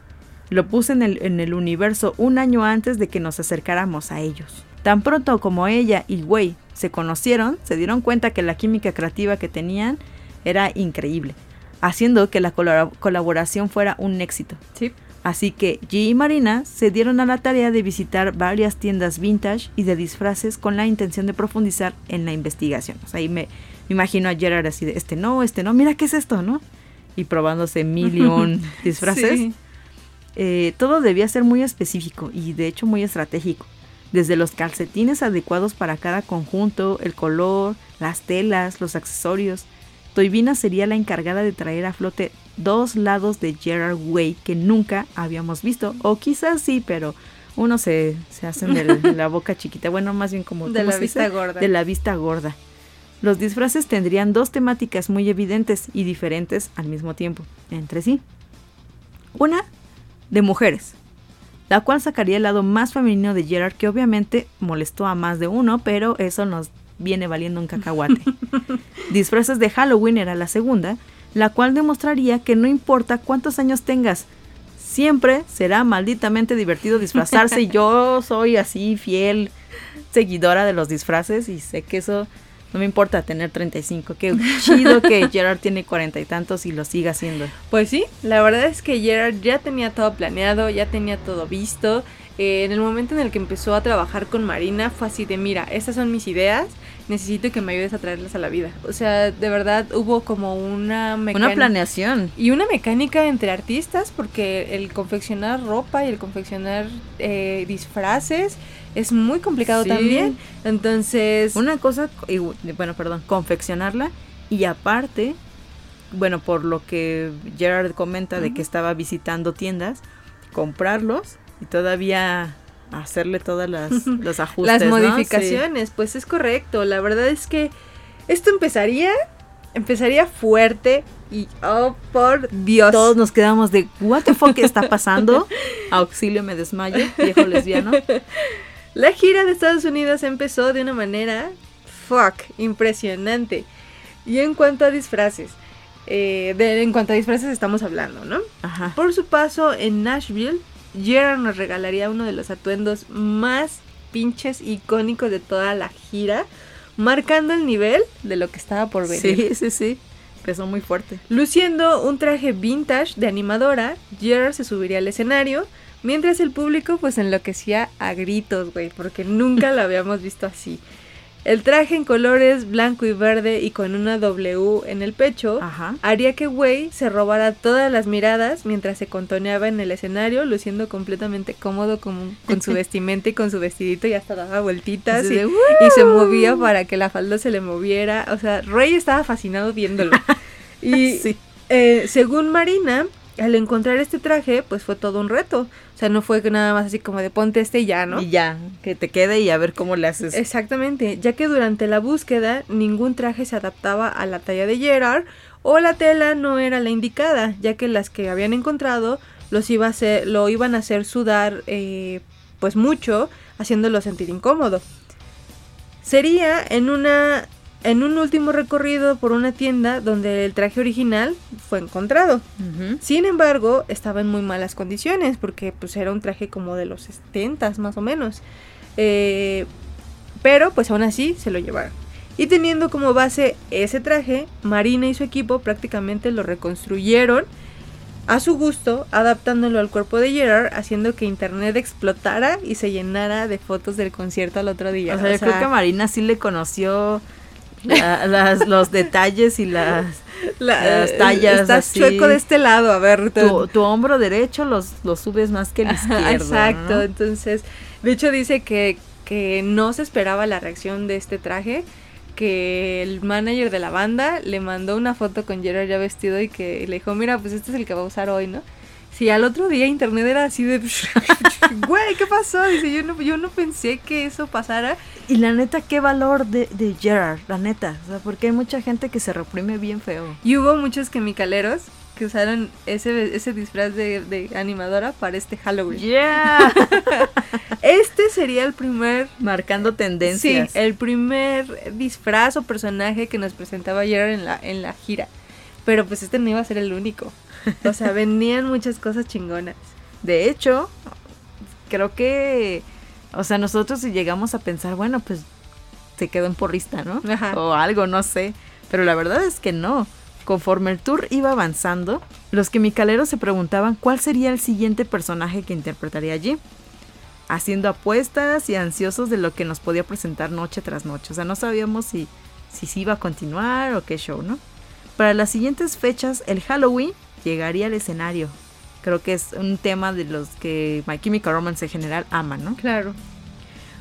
Lo puse en el, en el universo un año antes de que nos acercáramos a ellos. Tan pronto como ella y Wei se conocieron, se dieron cuenta que la química creativa que tenían era increíble, haciendo que la colaboración fuera un éxito. Sí. Así que G y Marina se dieron a la tarea de visitar varias tiendas vintage y de disfraces con la intención de profundizar en la investigación. O sea, ahí me, me imagino a Gerard así de, este no, este no, mira qué es esto, ¿no? Y probándose mil y un disfraces. Sí. Eh, todo debía ser muy específico y de hecho muy estratégico. Desde los calcetines adecuados para cada conjunto, el color, las telas, los accesorios. Toivina sería la encargada de traer a flote dos lados de Gerard Way que nunca habíamos visto. O quizás sí, pero uno se, se hacen de la- boca chiquita. Bueno, más bien como De ¿cómo la dice? vista gorda. De la vista gorda. Los disfraces tendrían dos temáticas muy evidentes y diferentes al mismo tiempo, entre sí. Una de mujeres, la cual sacaría el lado más femenino de Gerard que obviamente molestó a más de uno, pero eso nos viene valiendo un cacahuate. Disfraces de Halloween era la segunda, la cual demostraría que no importa cuántos años tengas, siempre será malditamente divertido disfrazarse y yo soy así fiel seguidora de los disfraces y sé que eso no me importa tener 35, qué chido que Gerard tiene cuarenta y tantos y lo siga haciendo. Pues sí, la verdad es que Gerard ya tenía todo planeado, ya tenía todo visto. Eh, en el momento en el que empezó a trabajar con Marina fue así de, mira, estas son mis ideas, necesito que me ayudes a traerlas a la vida. O sea, de verdad hubo como una Una mecánica... planeación. Y una mecánica entre artistas, porque el confeccionar ropa y el confeccionar eh, disfraces es muy complicado Sí. también. Entonces, Una cosa, y, bueno, perdón, confeccionarla y aparte, bueno, por lo que Gerard comenta de que estaba visitando tiendas, comprarlos y todavía hacerle todas las los ajustes, las ¿no? modificaciones, pues es correcto. La verdad es que esto empezaría, empezaría fuerte y oh por. Dios. Todos nos quedamos de what the fuck está pasando. Auxilio me desmayo, viejo lesbiano. La gira de Estados Unidos empezó de una manera fuck impresionante. Y en cuanto a disfraces, eh, de- en cuanto a disfraces estamos hablando, ¿no? Ajá. Por su paso en Nashville, Gerard nos regalaría uno de los atuendos más pinches icónicos de toda la gira, marcando el nivel de lo que estaba por venir. Sí, sí, sí. Empezó muy fuerte. Luciendo un traje vintage de animadora, Gerard se subiría al escenario, mientras el público pues enloquecía a gritos, güey, porque nunca lo habíamos visto así. El traje en colores blanco y verde y con una W en el pecho Ajá. haría que Wei se robara todas las miradas mientras se contoneaba en el escenario, luciendo completamente cómodo con, con su vestimenta y con su vestidito y hasta daba vueltitas y, de, y se movía para que la falda se le moviera. O sea, Rey estaba fascinado viéndolo. Y Sí. eh, según Marina, al encontrar este traje, pues fue todo un reto. O sea, no fue nada más así como de ponte este y ya, ¿no? Y ya, que te quede y a ver cómo le haces. Exactamente, ya que durante la búsqueda ningún traje se adaptaba a la talla de Gerard o la tela no era la indicada, ya que las que habían encontrado los iba a hacer, lo iban a hacer sudar eh, pues mucho, haciéndolo sentir incómodo. Sería en una en un último recorrido por una tienda donde el traje original fue encontrado. Sin embargo, estaba en muy malas condiciones porque pues era un traje como de los 70 más o menos. Eh, pero pues aún así se lo llevaron. Y teniendo como base ese traje, Marina y su equipo prácticamente lo reconstruyeron a su gusto, adaptándolo al cuerpo de Gerard, haciendo que internet explotara y se llenara de fotos del concierto al otro día. O sea, yo creo que Marina sí le conoció la- las- los detalles y las la- las tallas Estás así. chueco de este lado, a ver. tu, tu hombro derecho los, los subes más que el izquierdo. Exacto, ¿no? entonces, de hecho dice que, que no se esperaba la reacción de este traje, que el manager de la banda le mandó una foto con Gerard ya vestido y que le dijo, mira, pues este es el que va a usar hoy, ¿no? Sí, al otro día internet era así de, güey, ¿qué pasó? Dice, yo no, yo no pensé que eso pasara. Y la neta, qué valor de, de Gerard, la neta. O sea, porque hay mucha gente que se reprime bien feo. Y hubo muchos quimicaleros que usaron ese, ese disfraz de, de animadora para este Halloween. Yeah. Este sería el primer Marcando tendencias. Sí, el primer disfraz o personaje que nos presentaba Gerard en la, en la gira. Pero pues este no iba a ser el único. O sea, venían muchas cosas chingonas. De hecho, creo que, o sea, nosotros si llegamos a pensar, bueno, pues se quedó en porrista, ¿no? Ajá. O algo, no sé. Pero la verdad es que no. Conforme el tour iba avanzando, los quimicaleros se preguntaban cuál sería el siguiente personaje que interpretaría allí. Haciendo apuestas y ansiosos de lo que nos podía presentar noche tras noche. O sea, no sabíamos si, si se iba a continuar o qué show, ¿no? Para las siguientes fechas, el Halloween llegaría al escenario. Creo que es un tema de los que My Chemical Romance en general ama, ¿no? Claro.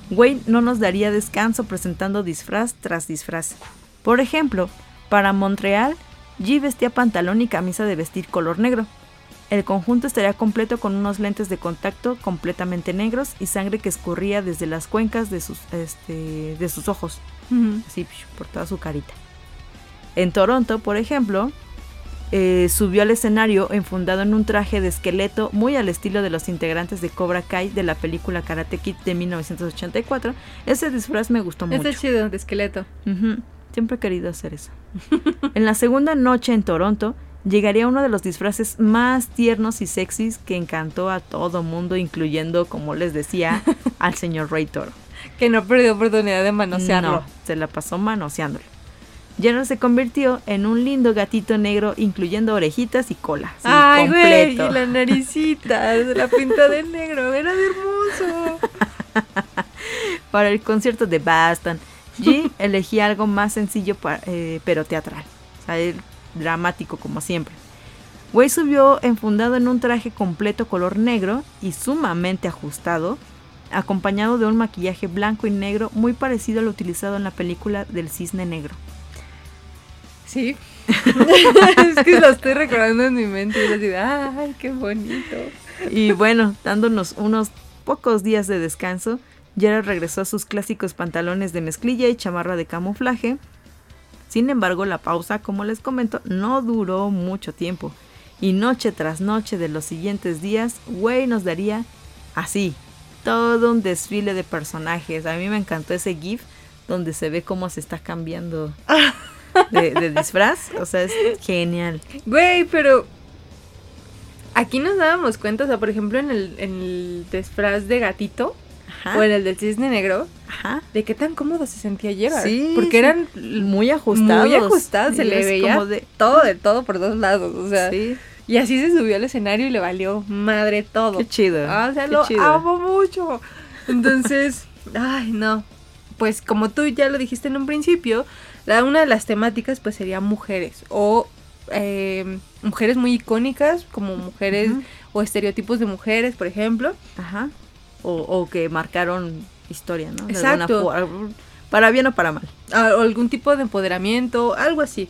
Wayne no nos daría descanso presentando disfraz tras disfraz. Por ejemplo, para Montreal, G vestía pantalón y camisa de vestir color negro. El conjunto estaría completo con unos lentes de contacto completamente negros y sangre que escurría desde las cuencas de sus, este, de sus ojos, así por toda su carita. En Toronto, por ejemplo, eh, subió al escenario enfundado en un traje de esqueleto muy al estilo de los integrantes de Cobra Kai de la película Karate Kid de 1984. Ese disfraz me gustó mucho. Este chido de esqueleto. Siempre he querido hacer eso. en la segunda noche en Toronto llegaría uno de los disfraces más tiernos y sexys que encantó a todo mundo, incluyendo, como les decía, al señor Ray Toro. Que no perdió oportunidad de manosearlo. No, se la pasó manoseándolo. Jenner se convirtió en un lindo gatito negro, incluyendo orejitas y cola. sí, Ay, güey, y la naricita, la pinta de negro, era de hermoso. Para el concierto de Boston, G elegía algo más sencillo, eh, pero teatral. O sea, dramático como siempre. Way subió enfundado en un traje completo color negro y sumamente ajustado, acompañado de un maquillaje blanco y negro muy parecido al utilizado en la película del cisne negro. Sí. es que lo estoy recordando en mi mente y así de, ay, qué bonito. Y bueno, dándonos unos pocos días de descanso, Gerard regresó a sus clásicos pantalones de mezclilla y chamarra de camuflaje. Sin embargo, la pausa, como les comento, no duró mucho tiempo. Y noche tras noche de los siguientes días, Way nos daría así, todo un desfile de personajes. A mí me encantó ese GIF donde se ve cómo se está cambiando de, de disfraz. O sea, es genial. Güey, pero Aquí nos dábamos cuenta, o sea, por ejemplo, en el, en el disfraz de gatito Ajá. o en el del cisne negro, Ajá. de qué tan cómodo se sentía Gerard. Sí, Porque sí. eran Muy ajustados. muy ajustados, se le veía como de- todo de todo por dos lados, o sea, Sí. y así se subió al escenario y le valió madre todo. Qué chido. Ah, o sea, qué lo chido. amo mucho. Entonces, ay, no. Pues como tú ya lo dijiste en un principio, la, una de las temáticas pues sería mujeres o eh, mujeres muy icónicas como mujeres o estereotipos de mujeres, por ejemplo. Ajá. O, o que marcaron historia, ¿no? De Exacto. Para bien o para mal. a- o algún tipo de empoderamiento, algo así.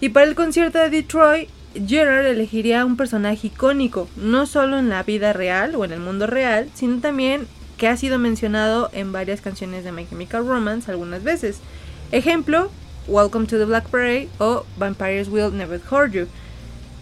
Y para el concierto de Detroit, Gerard elegiría un personaje icónico, no solo en la vida real o en el mundo real, sino también que ha sido mencionado en varias canciones de My Chemical Romance algunas veces. Ejemplo, Welcome to the Black Parade o Vampires Will Never Hurt You.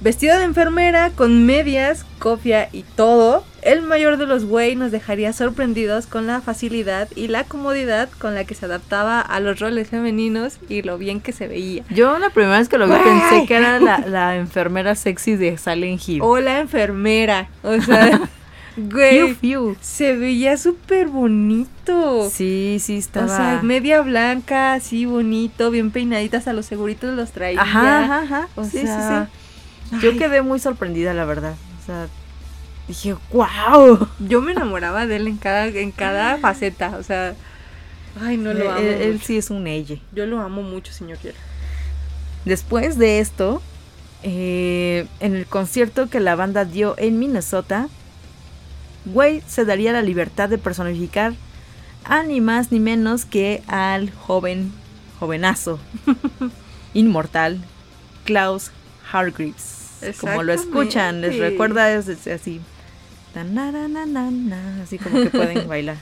Vestido de enfermera, con medias, copia y todo, el mayor de los Way nos dejaría sorprendidos con la facilidad y la comodidad con la que se adaptaba a los roles femeninos y lo bien que se veía. Yo la primera vez que lo vi pensé que era la, la enfermera sexy de Silent Hill. O la enfermera, o sea, güey, Fiu, fiu. se veía súper bonito. Sí, sí, estaba. O sea, media blanca, así bonito, bien peinadita, hasta los seguritos los traía. Ajá, ajá, ajá. O sí, sea, sí, sí. Yo ay, quedé muy sorprendida, la verdad. O sea, dije, wow. yo me enamoraba de él en cada, en cada faceta, o sea, ay, no lo amo. él, sí es un ella. Yo lo amo mucho, señor Gerard. Después de esto, eh, en el concierto que la banda dio en Minnesota, Way se daría la libertad de personificar a ni más ni menos que al joven, jovenazo, inmortal, Klaus Hargreaves. Como lo escuchan, les recuerda es, es así. Así como que pueden bailar.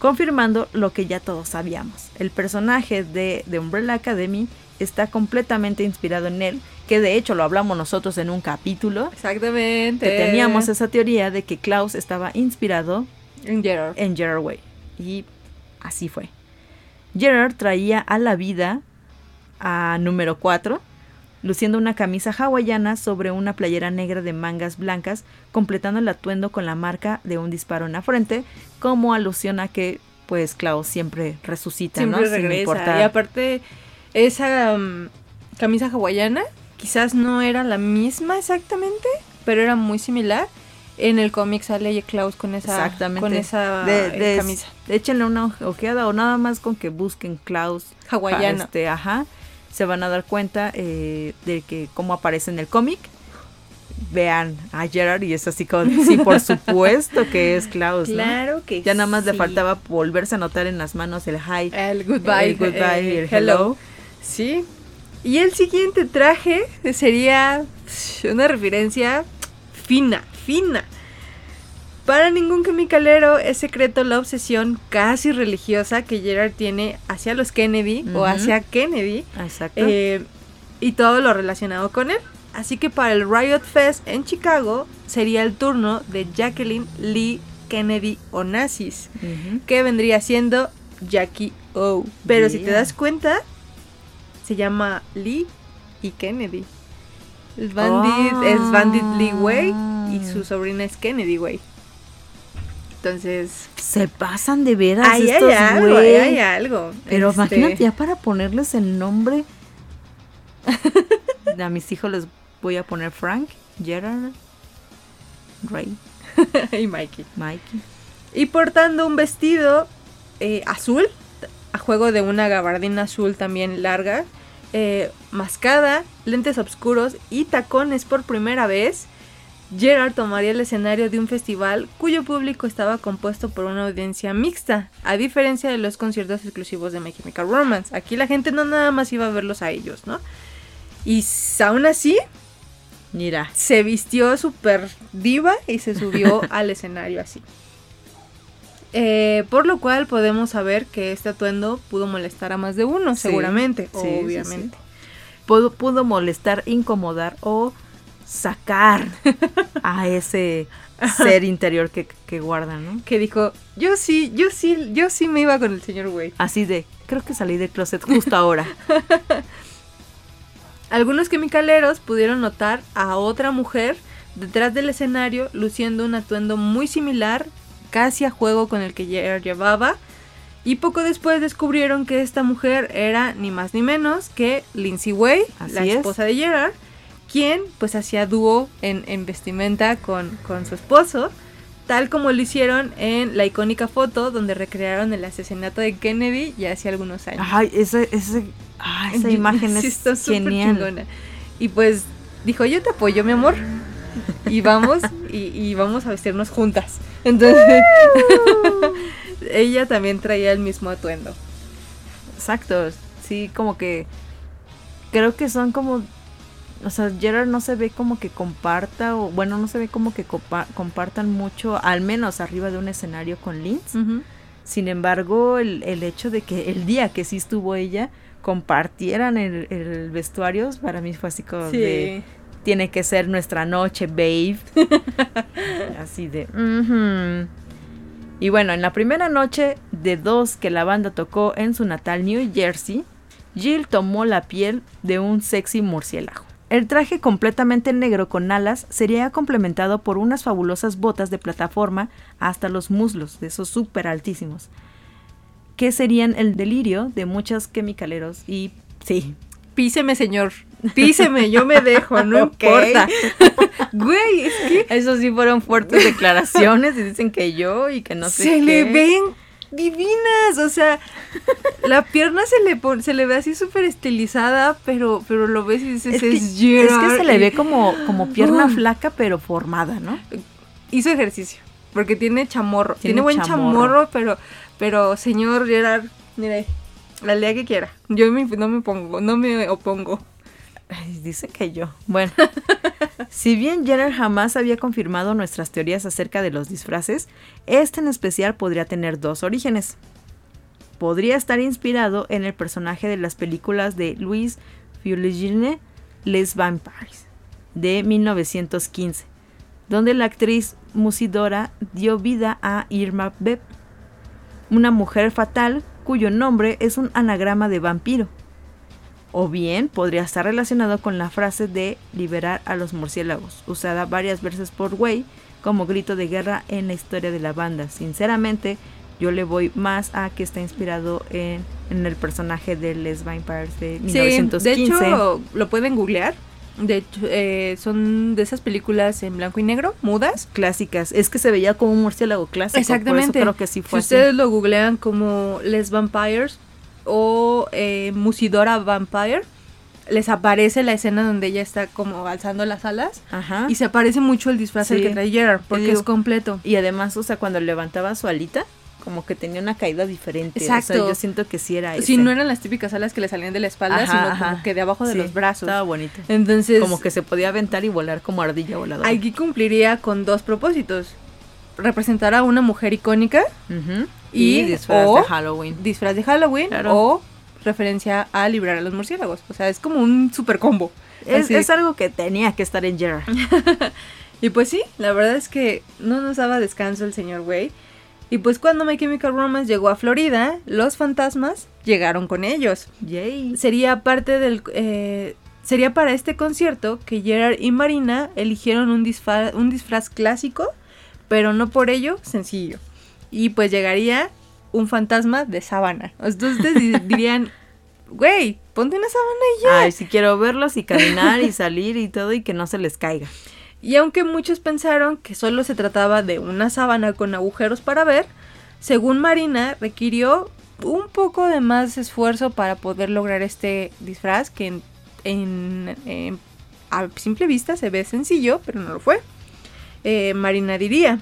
Confirmando lo que ya todos sabíamos. El personaje de, de Umbrella Academy está completamente inspirado en él, que de hecho lo hablamos nosotros en un capítulo, Exactamente. que teníamos esa teoría de que Klaus estaba inspirado En Gerard. en Gerard Way. Y así fue. Gerard traía a la vida a número 4, luciendo una camisa hawaiana sobre una playera negra de mangas blancas, completando el atuendo con la marca de un disparo en la frente, como alusión a que pues Klaus siempre resucita, Siempre ¿no? Sin importar- Y aparte, esa mm, camisa hawaiana quizás no era la misma exactamente, pero era muy similar. En el cómic sale Klaus con esa, Exactamente. Con esa de, eh, de- camisa Échenle una ojeada o nada más con que busquen Klaus hawaiana. Este, ajá, se van a dar cuenta eh, de que cómo aparece en el cómic. Vean a Gerard y es así como, sí, por supuesto que es Klaus, ¿no? Claro que Ya nada más le faltaba volverse a notar en las manos el hi, El goodbye. el goodbye eh, el hello. Sí. Y el siguiente traje sería una referencia fina, fina. Para ningún quimicalero es secreto la obsesión casi religiosa que Gerard tiene hacia los Kennedy o hacia Kennedy Exacto. eh, y todo lo relacionado con él. Así que para el Riot Fest en Chicago sería el turno de Jacqueline Lee Kennedy Onassis que vendría siendo Jackie O. Pero si te das cuenta, se llama Lee y Kennedy. Es Bandit, Ah. es Bandit Lee Way y su sobrina es Kennedy Way. Entonces, Se pasan de veras ahí hay estos algo, güey. ahí hay algo. Pero Este, imagínate ya para ponerles el nombre. a mis hijos les voy a poner Frank, Gerard, Ray, y Mikey. Mikey. Y portando un vestido eh, azul, a juego de una gabardina azul también larga, eh, mascada, lentes oscuros y tacones por primera vez, Gerard tomaría el escenario de un festival cuyo público estaba compuesto por una audiencia mixta, a diferencia de los conciertos exclusivos de My Chemical Romance. Aquí la gente no nada más iba a verlos a ellos, ¿no? Y aún así, Mira. se vistió súper diva y se subió al escenario así. Eh, por lo cual podemos saber que este atuendo pudo molestar a más de uno, Sí, seguramente, sí, sí, obviamente. Pudo, pudo molestar, incomodar o sacar a ese ser interior que, que guardan, ¿no? Que dijo, yo sí, yo sí, yo sí me iba con el señor Wade. Así de, creo que salí del closet justo ahora. Algunos quimicaleros pudieron notar a otra mujer detrás del escenario luciendo un atuendo muy similar, casi a juego con el que llevaba. Y poco después descubrieron que esta mujer era ni más ni menos que Lindsay Way, Así la es. esposa de Gerard, quien pues hacía dúo en, en vestimenta con, con su esposo, tal como lo hicieron en la icónica foto donde recrearon el asesinato de Kennedy ya hace algunos años. Ay, ese, ese, ah, esa imagen Sí, es genial. chingona. Y pues dijo, yo te apoyo, mi amor. Y vamos, y, y vamos a vestirnos juntas. Entonces, ella también traía el mismo atuendo. Exacto, sí, como que creo que son como, o sea, Gerard no se ve como que comparta, o bueno, no se ve como que compa- compartan mucho, al menos arriba de un escenario con Linz. Sin embargo, el, el hecho de que el día que sí estuvo ella, compartieran el, el vestuario, para mí fue así como de, tiene que ser nuestra noche, babe. Así de. Y bueno, en la primera noche de dos que la banda tocó en su natal New Jersey, Jill tomó la piel de un sexy murciélago. El traje completamente negro con alas sería complementado por unas fabulosas botas de plataforma hasta los muslos, de esos súper altísimos, que serían el delirio de muchos quimicaleros y sí, Píseme, señor. Píseme, yo me dejo, no importa. Güey, es que Eso sí fueron fuertes declaraciones y dicen que yo y que no sé se qué. le ven divinas. O sea, la pierna se le pon- se le ve así súper estilizada, pero, pero lo ves y dices, Es que, es Gerard", que se le ve como, como pierna flaca pero formada, ¿no? hizo ejercicio. Porque tiene chamorro. Tiene, Tiene buen chamorro. chamorro, pero, pero señor Gerard, mire, la aldea que quiera. Yo me- no me pongo, no me opongo. Ay, dice que yo. Bueno, si bien Jenner jamás había confirmado nuestras teorías acerca de los disfraces, este en especial podría tener dos orígenes. Podría estar inspirado en el personaje de las películas de Louis Fulgine, Les Vampires, de 1915, donde la actriz Musidora dio vida a Irma Beb, una mujer fatal cuyo nombre es un anagrama de vampiro. O bien podría estar relacionado con la frase de liberar a los murciélagos, usada varias veces por Way como grito de guerra en la historia de la banda. Sinceramente, yo le voy más a que está inspirado en, en el personaje de Les Vampires de 1915. de hecho, lo pueden googlear. De hecho, eh, son de esas películas en blanco y negro, mudas. clásicas. Es que se veía como un murciélago clásico. Exactamente. Por eso creo que sí Si fue así. ustedes lo googlean como Les Vampires o eh, Musidora Vampire, les aparece la escena donde ella está como alzando las alas. Ajá. Y se parece mucho el disfraz Sí. que trae Gerard, porque digo- es completo. Y además, o sea, cuando levantaba su alita, como que tenía una caída diferente. O Exacto. sea, yo siento que sí era Si ese. no eran las típicas alas que le salían de la espalda, Ajá, sino ajá. como que de abajo de Sí, los brazos. Estaba bonito. Entonces, Como que se podía aventar y volar como ardilla voladora. aquí cumpliría con dos propósitos. Representar a una mujer icónica, Ujú. Y- Y, disfraz o- de Halloween. disfraz de Halloween Claro. o referencia a librar a los murciélagos. O sea, es como un super combo. Es, algo que tenía que estar en Gerard. Y pues sí, la verdad es que no nos daba descanso el señor Way. Y pues cuando My Chemical Romance llegó a Florida, los fantasmas llegaron con ellos. Yay. Sería parte del... eh, sería para este concierto que Gerard y Marina eligieron un disfraz, un disfraz clásico, pero no por ello sencillo. Y pues llegaría un fantasma de sábana. Entonces di- dirían, güey, ponte una sábana y ya. Ay, si quiero verlos y caminar y salir y todo y que no se les caiga. Y aunque muchos pensaron que solo se trataba de una sábana con agujeros para ver, según Marina requirió un poco de más esfuerzo para poder lograr este disfraz que en, en- en- a simple vista se ve sencillo, pero no lo fue. Eh, Marina diría,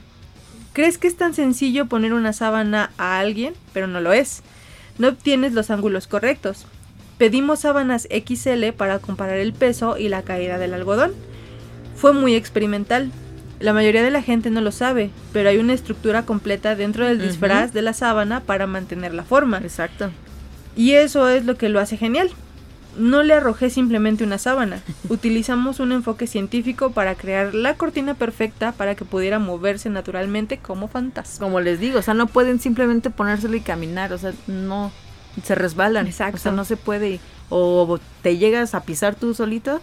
¿crees que es tan sencillo poner una sábana a alguien? Pero no lo es. No obtienes los ángulos correctos. Pedimos sábanas XL para comparar el peso y la caída del algodón. Fue muy experimental. La mayoría de la gente no lo sabe, pero hay una estructura completa dentro del disfraz de la sábana para mantener la forma. Exacto. Y eso es lo que lo hace genial. No le arrojé simplemente una sábana. Utilizamos un enfoque científico para crear la cortina perfecta para que pudiera moverse naturalmente como fantasma. Como les digo, o sea, no pueden simplemente ponérselo y caminar, o sea, no, se resbalan. Exacto. O sea, no se puede. O te llegas a pisar tú solito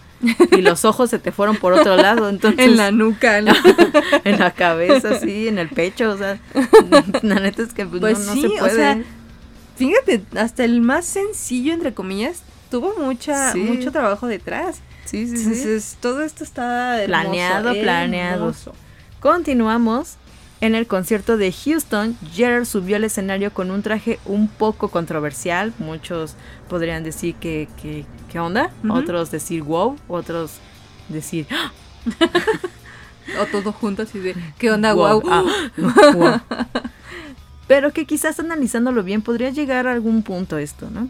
y los ojos se te fueron por otro lado. Entonces, en la nuca, ¿no? en la cabeza, sí, en el pecho. O sea, la neta es que pues, Pues no, no sí, se o puede. sea, fíjate, hasta el más sencillo, entre comillas, tuvo mucha, Sí. mucho trabajo detrás. sí, sí, sí. Entonces, todo esto está hermoso, Planeado, planeado. Continuamos. En el concierto de Houston, Gerard subió al escenario con un traje un poco controversial. Muchos podrían decir que, que- ¿qué onda? Otros decir wow, otros decir ¡Ah! O todo junto así de, ¿qué onda, guau? ah. Pero que quizás analizándolo bien podría llegar a algún punto esto, ¿no?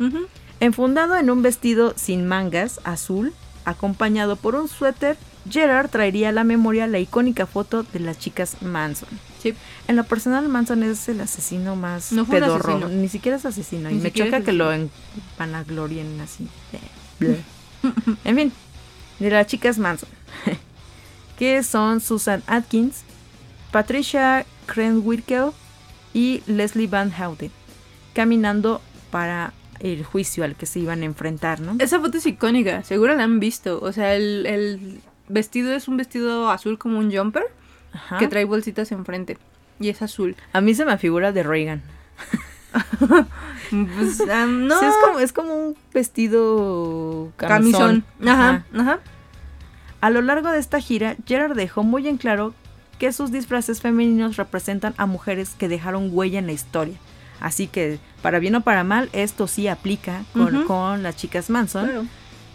Enfundado en un vestido sin mangas, azul, acompañado por un suéter, Gerard traería a la memoria la icónica foto de las chicas Manson. Sí. En lo personal, Manson es el asesino más No fue un pedorro. asesino. Ni siquiera es asesino. Ni y me choca que lo vanaglorien así. Bleh. en fin, de las chicas Manson. que son Susan Atkins, Patricia Krenwinkel y Leslie Van Houten. Caminando para el juicio al que se iban a enfrentar, ¿no? Esa foto es icónica, seguro la han visto. O sea, el, el vestido es un vestido azul como un jumper Ajá. que trae bolsitas enfrente. Y es azul. A mí se me figura de Reagan. Pues, no. Sí, es como, es como un vestido camisón. camisón. Ajá, ajá. A lo largo de esta gira, Gerard dejó muy en claro que sus disfraces femeninos representan a mujeres que dejaron huella en la historia. Así que, para bien o para mal, esto sí aplica con, las chicas Manson. Claro.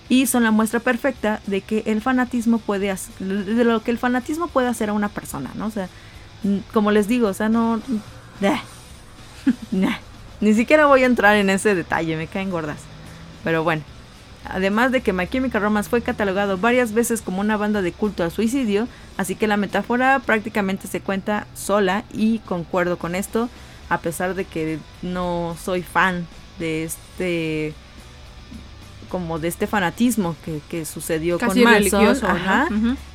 Y son la muestra perfecta de que el fanatismo puede hacer, de lo que el fanatismo puede hacer a una persona, ¿no? O sea, como les digo, o sea, no. Nah. Nah. Ni siquiera voy a entrar en ese detalle, me caen gordas. Pero bueno. Además de que My Chemical Romance fue catalogado varias veces como una banda de culto al suicidio, así que la metáfora prácticamente se cuenta sola y concuerdo con esto, a pesar de que no soy fan de este como de este fanatismo que, que sucedió Casi con Manson. Ajá.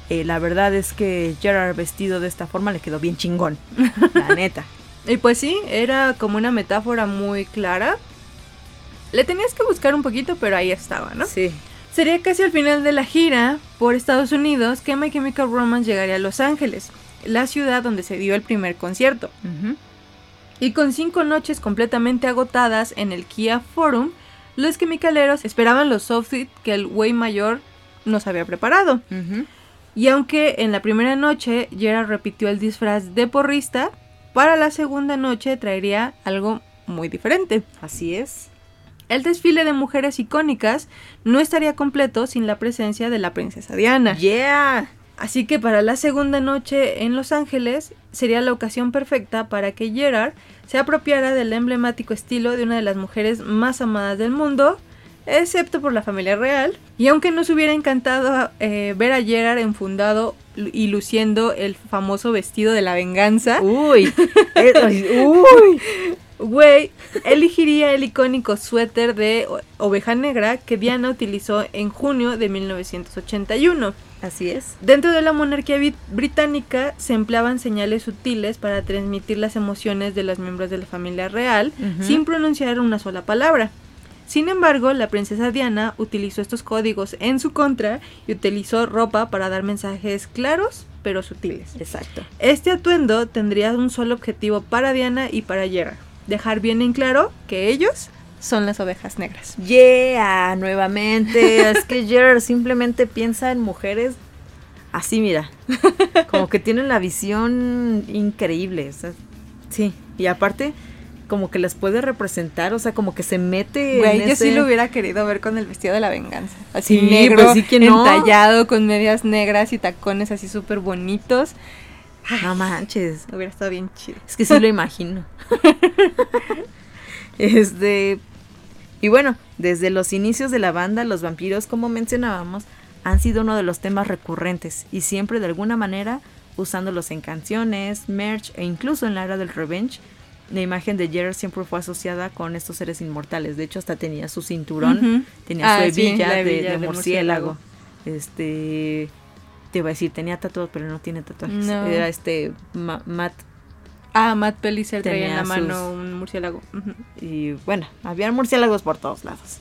Eh, la verdad es que Gerard vestido de esta forma le quedó bien chingón, la neta. Y pues sí, era como una metáfora muy clara. Le tenías que buscar un poquito, pero ahí estaba, ¿no? Sí. Sería casi al final de la gira por Estados Unidos que My Chemical Romance llegaría a Los Ángeles, la ciudad donde se dio el primer concierto. Ujú. Y con cinco noches completamente agotadas en el Kia Forum, los quimicaleros esperaban los outfits que el güey mayor nos había preparado. Y aunque en la primera noche Gerard repitió el disfraz de porrista, para la segunda noche traería algo muy diferente. Así es. El desfile de mujeres icónicas no estaría completo sin la presencia de la princesa Diana. Yeah. Así que para la segunda noche en Los Ángeles sería la ocasión perfecta para que Gerard se apropiara del emblemático estilo de una de las mujeres más amadas del mundo, excepto por la familia real. Y aunque nos hubiera encantado eh, ver a Gerard enfundado y luciendo el famoso vestido de la venganza, Uy. Eh, uy. Güey elegiría el icónico suéter de oveja negra que Diana utilizó en junio de 1981. Así es. Dentro de la monarquía brit- británica se empleaban señales sutiles para transmitir las emociones de los miembros de la familia real sin pronunciar una sola palabra. Sin embargo, la princesa Diana utilizó estos códigos en su contra y utilizó ropa para dar mensajes claros pero sutiles. Exacto. Este atuendo tendría un solo objetivo para Diana y para Gerard. Dejar bien en claro que ellos son las ovejas negras. Yeah, nuevamente. es que Gerard simplemente piensa en mujeres así, mira. Como que tienen la visión increíble. o sea, sí. Y aparte, como que las puede representar, o sea, como que se mete. Güey, en yo sí lo hubiera querido ver con el vestido de la venganza. Así Sí, negro, pues sí que no. entallado, con medias negras y tacones así súper bonitos. No manches. Hubiera estado bien chido. Es que sí lo imagino. este. Y bueno, desde los inicios de la banda, los vampiros, como mencionábamos, han sido uno de los temas recurrentes y siempre de alguna manera usándolos en canciones, merch e incluso en la era del revenge. La imagen de Gerard siempre fue asociada con estos seres inmortales. De hecho, hasta tenía su cinturón, tenía Ah, su sí, hebilla la de, hebilla de de murciélago. Este. Te iba a decir, tenía tatuados, pero no tiene tatuajes. No. Era este Ma- Matt Ah, Matt Pellicer traía en la mano sus- un murciélago. Y bueno, había murciélagos por todos lados.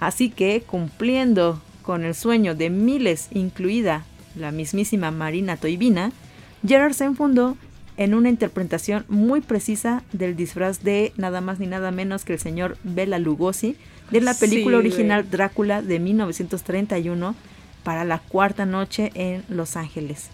Así que, cumpliendo con el sueño de miles, incluida la mismísima Marina Toivina, Gerard se enfundó en una interpretación muy precisa del disfraz de nada más ni nada menos que el señor Bela Lugosi de la película Sí, original güey. Drácula de 1931 para la cuarta noche en Los Ángeles.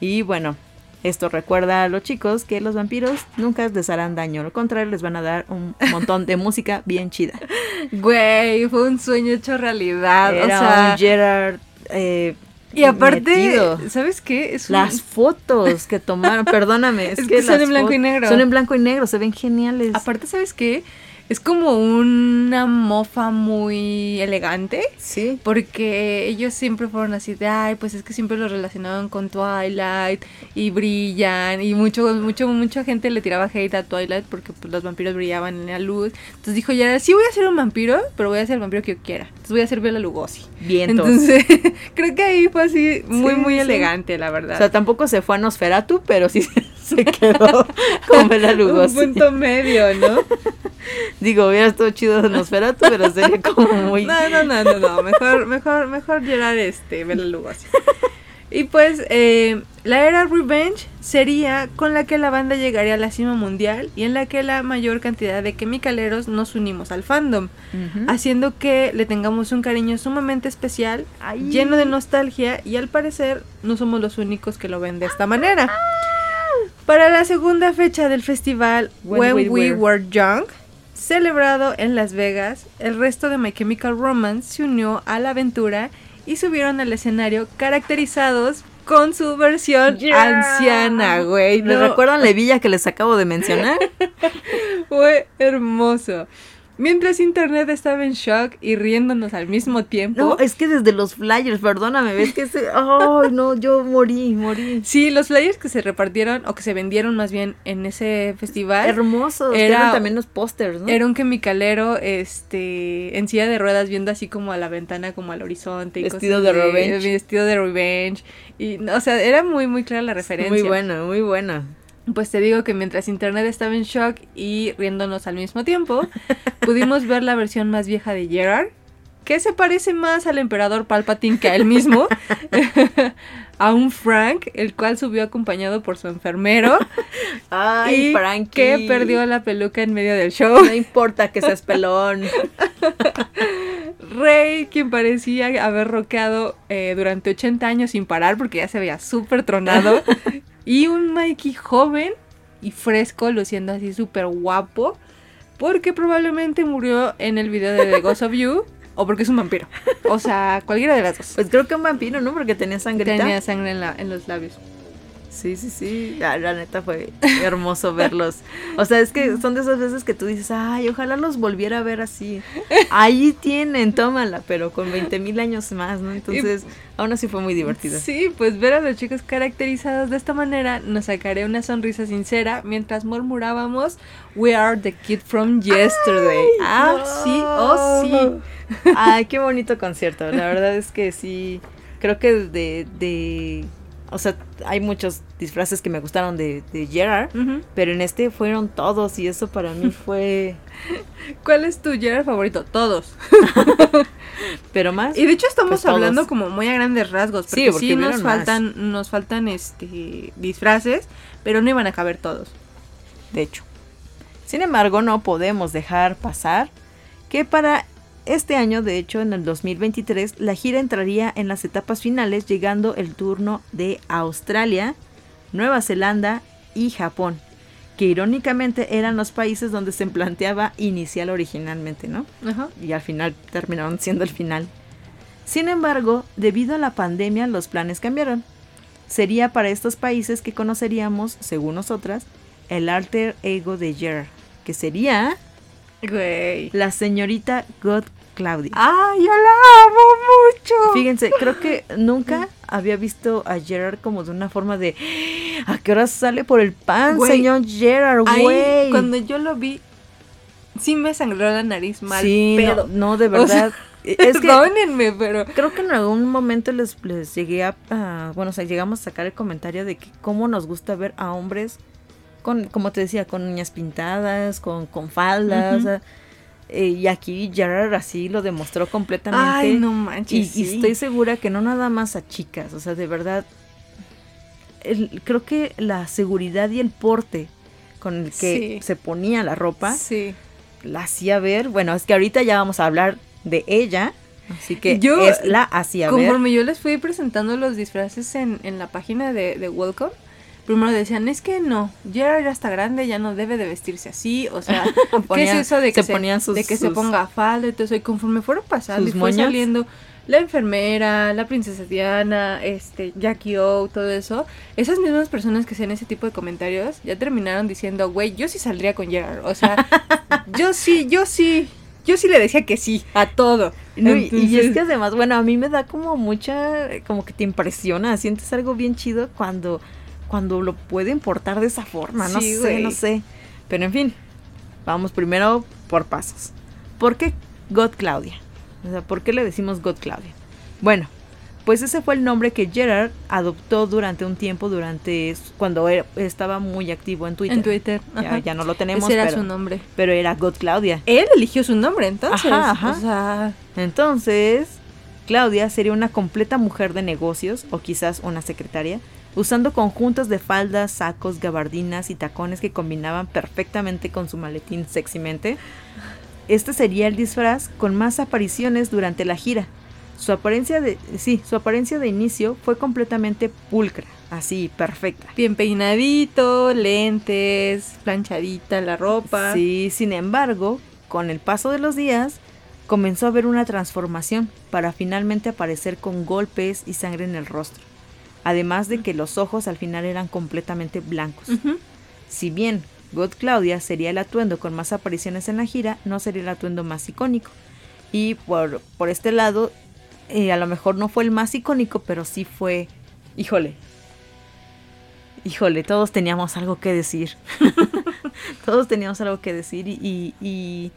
Y bueno, esto recuerda a los chicos que los vampiros nunca les harán daño, al contrario les van a dar un montón de música bien chida. Güey, fue un sueño hecho realidad. Era o sea, un Gerard eh, y aparte, metido. ¿sabes qué? Es un- Las fotos que tomaron, perdóname, es, Es que, que son en blanco y negro. Son en blanco y negro, se ven geniales. Aparte, ¿sabes qué? Es como una mofa muy elegante. sí. Porque ellos siempre fueron así de, ay, pues es que siempre los relacionaban con Twilight y brillan y mucho, mucho, mucha gente le tiraba hate a Twilight porque pues, los vampiros brillaban en la luz. Entonces dijo, ya, sí voy a ser un vampiro, pero voy a ser el vampiro que yo quiera. Entonces voy a ser Bela Lugosi. Vientos. Entonces, creo que ahí fue así muy, Sí, muy sí. elegante, la verdad. o sea, tampoco se fue a Nosferatu, pero sí se quedó con Bela Lugosi. un punto medio, ¿no? Digo, hubiera estado chido Nosferatu, pero sería como muy... No, no, no, no, no. Mejor, mejor, mejor Gerard este, Bela Lugosi. Y pues, eh, la era Revenge sería con la que la banda llegaría a la cima mundial y en la que la mayor cantidad de quimicaleros nos unimos al fandom, Ujú. haciendo que le tengamos un cariño sumamente especial, Ay. lleno de nostalgia y al parecer no somos los únicos que lo ven de esta manera. Para la segunda fecha del festival When When, We We, Were. Were Young, celebrado en Las Vegas, el resto de My Chemical Romance se unió a la aventura y subieron al escenario caracterizados con su versión Yeah. anciana, güey. ¿Les No, recuerdan la hebilla que les acabo de mencionar? Fue hermoso. Mientras internet estaba en shock y riéndonos al mismo tiempo. No, es que desde los flyers, perdóname, ves que ese... Ay, no, yo morí, morí. Sí, los flyers que se repartieron o que se vendieron más bien en ese festival. Hermosos, Era- eran también los pósters, ¿no? Era un quimicalero, este, en silla de ruedas viendo así como a la ventana, como al horizonte. y Vestido de Revenge. Vestido de Revenge. Y, o sea, era muy, muy clara la referencia. Muy buena, muy buena. Pues te digo que mientras internet estaba en shock y riéndonos al mismo tiempo, pudimos ver la versión más vieja de Gerard, que se parece más al emperador Palpatine que a él mismo, a un Frank, el cual subió acompañado por su enfermero Ay, y Frankie. que perdió la peluca en medio del show. No importa que seas pelón. Rey, quien parecía haber rockeado eh, durante 80 años sin parar porque ya se veía súper tronado. Y un Mikey joven y fresco, luciendo así súper guapo. Porque probablemente murió en el video de The Ghost of You. O porque es un vampiro. O sea, cualquiera de las dos. Pues creo que un vampiro, ¿no? Porque tenía sangrita. Tenía sangre en, la- en los labios. Sí, sí, sí. La, la neta fue hermoso verlos. O sea, es que son de esas veces que tú dices, ay, ojalá los volviera a ver así. Ahí tienen, tómala, pero con 20 mil años más, ¿no? Entonces, aún así fue muy divertido. Sí, pues ver a los chicos caracterizados de esta manera nos sacaré una sonrisa sincera mientras murmurábamos We are the kid from yesterday. ah, no. sí, oh sí. Ay, qué bonito concierto. La verdad es que sí. Creo que de. de o sea, hay muchos disfraces que me gustaron de, de Gerard. Pero en este fueron todos y eso para mí fue... ¿Cuál es tu Gerard favorito? Todos. Pero más... Y de hecho estamos Pues todos. hablando como muy a grandes rasgos, Sí, porque porque sí, nos hubieron más. faltan nos faltan este disfraces, pero no iban a caber todos. de hecho. Sin embargo, no podemos dejar pasar que para este año, de hecho, en el 2023, la gira entraría en las etapas finales, llegando el turno de Australia, Nueva Zelanda y Japón, que irónicamente eran los países donde se planteaba inicial originalmente, ¿no? Ajá. y al final terminaron siendo el final. Sin embargo, debido a la pandemia, los planes cambiaron. Sería para estos países que conoceríamos, según nosotras, el alter ego de Gerard, que sería Güey. la señorita God Claudia. ¡Ay, yo la amo mucho! Fíjense, creo que nunca había visto a Gerard como de una forma de ¿A qué hora sale por el pan, señor Gerard, güey? cuando yo lo vi, sí me sangró la nariz mal. Sí, pero, no, de O sea, verdad. es que Perdónenme, pero. Creo que en algún momento les, les llegué a, Bueno, o sea, llegamos a sacar el comentario de que cómo nos gusta ver a hombres con, como te decía, con uñas pintadas, con, con faldas. Eh, y aquí Gerard así lo demostró completamente. Ay, no manches. Y, estoy segura que no nada más a chicas, o sea, de verdad, creo que la seguridad y el porte con el que se ponía la ropa la hacía ver. Bueno, es que ahorita ya vamos a hablar de ella. Así que yo, es la hacía ver. Conforme yo les fui presentando los disfraces en, en la página de, de Welcome, primero decían, es que no, Gerard ya está grande, ya no debe de vestirse así, o sea, ¿qué es eso de que se, de que se ponga falda? Entonces, y conforme fueron pasando y fue saliendo la enfermera, la princesa Diana, este, Jackie O, todo eso, esas mismas personas que hacían ese tipo de comentarios ya terminaron diciendo, güey, yo sí saldría con Gerard, o sea, yo sí, yo sí, yo sí le decía que sí a todo. y es que además, bueno, a mí me da como mucha, como que te impresiona, sientes algo bien chido cuando cuando lo puede importar de esa forma, no sé, no sé. Pero en fin, vamos primero por pasos. ¿Por qué God Claudia? O sea, ¿por qué le decimos God Claudia? Bueno, pues ese fue el nombre que Gerard adoptó durante un tiempo, durante cuando estaba muy activo en Twitter. En Twitter, ya, no lo tenemos. Ese era su nombre. Pero era God Claudia. Él eligió su nombre, entonces. Ajá, O sea... Entonces, Claudia sería una completa mujer de negocios, o quizás una secretaria, usando conjuntos de faldas, sacos, gabardinas y tacones que combinaban perfectamente con su maletín sexymente. Este sería el disfraz con más apariciones durante la gira. Su apariencia de sí, su apariencia de inicio fue completamente pulcra, así perfecta. Bien peinadito, lentes, planchadita la ropa. Sí, sin embargo, con el paso de los días comenzó a haber una transformación para finalmente aparecer con golpes y sangre en el rostro además de que los ojos al final eran completamente blancos. Si bien God Claudia sería el atuendo con más apariciones en la gira, no sería el atuendo más icónico. Y por, por este lado, eh, a lo mejor no fue el más icónico, pero sí fue, híjole, híjole, todos teníamos algo que decir. todos teníamos algo que decir y, y,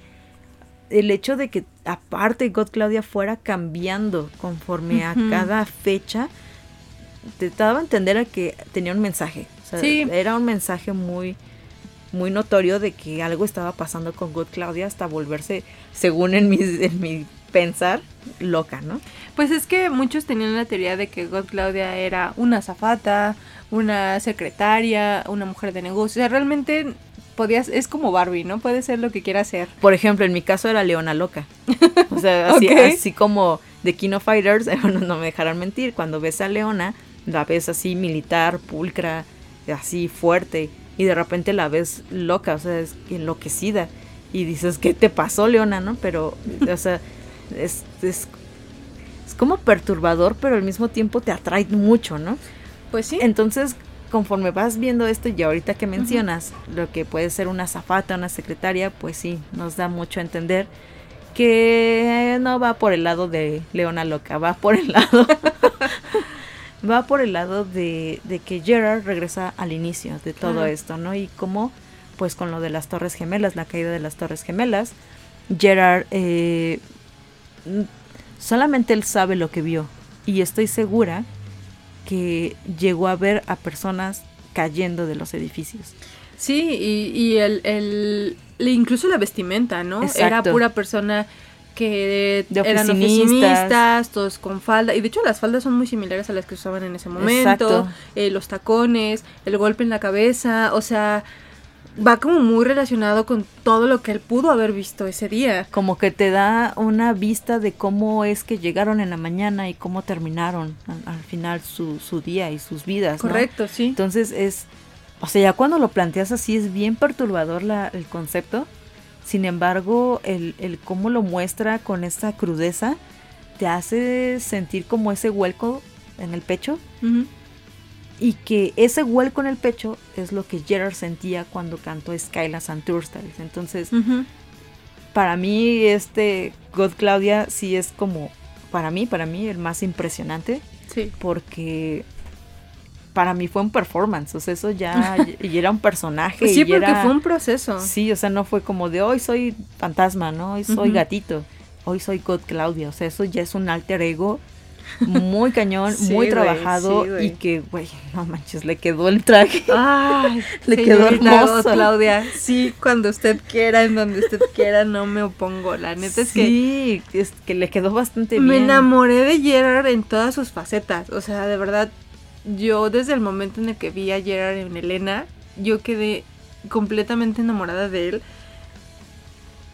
el hecho de que aparte God Claudia fuera cambiando conforme a cada fecha, te daba a entender a que tenía un mensaje. Era un mensaje muy, muy notorio de que algo estaba pasando con God Claudia hasta volverse, según en mi, en mi pensar, loca, ¿no? Pues es que muchos tenían la teoría de que God Claudia era una zafata, una secretaria, una mujer de negocios. O sea, realmente podías, es como Barbie, ¿no? Puede ser lo que quiera ser. Por ejemplo, en mi caso era Leona Loca. O sea, así, así como de Kino Fighters, no me dejarán mentir, cuando ves a Leona, la ves así militar, pulcra, así fuerte, y de repente la ves loca, o sea, es enloquecida. Y dices, ¿qué te pasó, Leona? ¿No? Pero, o sea, es, es, es como perturbador, pero al mismo tiempo te atrae mucho, ¿no? Pues sí. Entonces, conforme vas viendo esto y ahorita que mencionas lo que puede ser una zafata, una secretaria, pues sí, nos da mucho a entender que no va por el lado de Leona Loca, va por el lado va por el lado de, que Gerard regresa al inicio de todo esto, ¿no? Y como, pues con lo de las Torres Gemelas, la caída de las Torres Gemelas, Gerard eh, solamente él sabe lo que vio. Y estoy segura que llegó a ver a personas cayendo de los edificios. Sí, y, y el, el, incluso la vestimenta, ¿no? Era pura persona que eran oficinistas, todos con falda. Y de hecho las faldas son muy similares a las que usaban en ese momento. Eh, los tacones, el golpe en la cabeza, o sea, va como muy relacionado con todo lo que él pudo haber visto ese día. Como que te da una vista de cómo es que llegaron en la mañana y cómo terminaron al, final su, su, día y sus vidas. Correcto, sí. Entonces es, o sea, ya cuando lo planteas así es bien perturbador la, el concepto sin embargo, el, el cómo lo muestra con esta crudeza te hace sentir como ese hueco en el pecho. Y que ese hueco en el pecho es lo que Gerard sentía cuando cantó Skylas and Tourstyles. Entonces, para mí, este God Claudia sí es como, para mí, para mí, el más impresionante. Sí. Porque para mí fue un performance, o sea, eso ya, y era un personaje. Pues sí, porque fue un proceso. Sí, o sea, no fue como de hoy soy fantasma, ¿no? Hoy soy gatito, hoy soy God Claudia, o sea, eso ya es un alter ego muy cañón, Sí, muy trabajado sí, y que, güey, no manches, le quedó el traje. Ay, Le quedó hermoso. Claudia, sí, cuando usted quiera, en donde usted quiera, no me opongo. La neta es que sí, es que le quedó bastante me bien. enamoré de Gerard en todas sus facetas. O sea, de verdad, yo desde el momento en el que vi a Gerard en Elena, yo quedé completamente enamorada de él.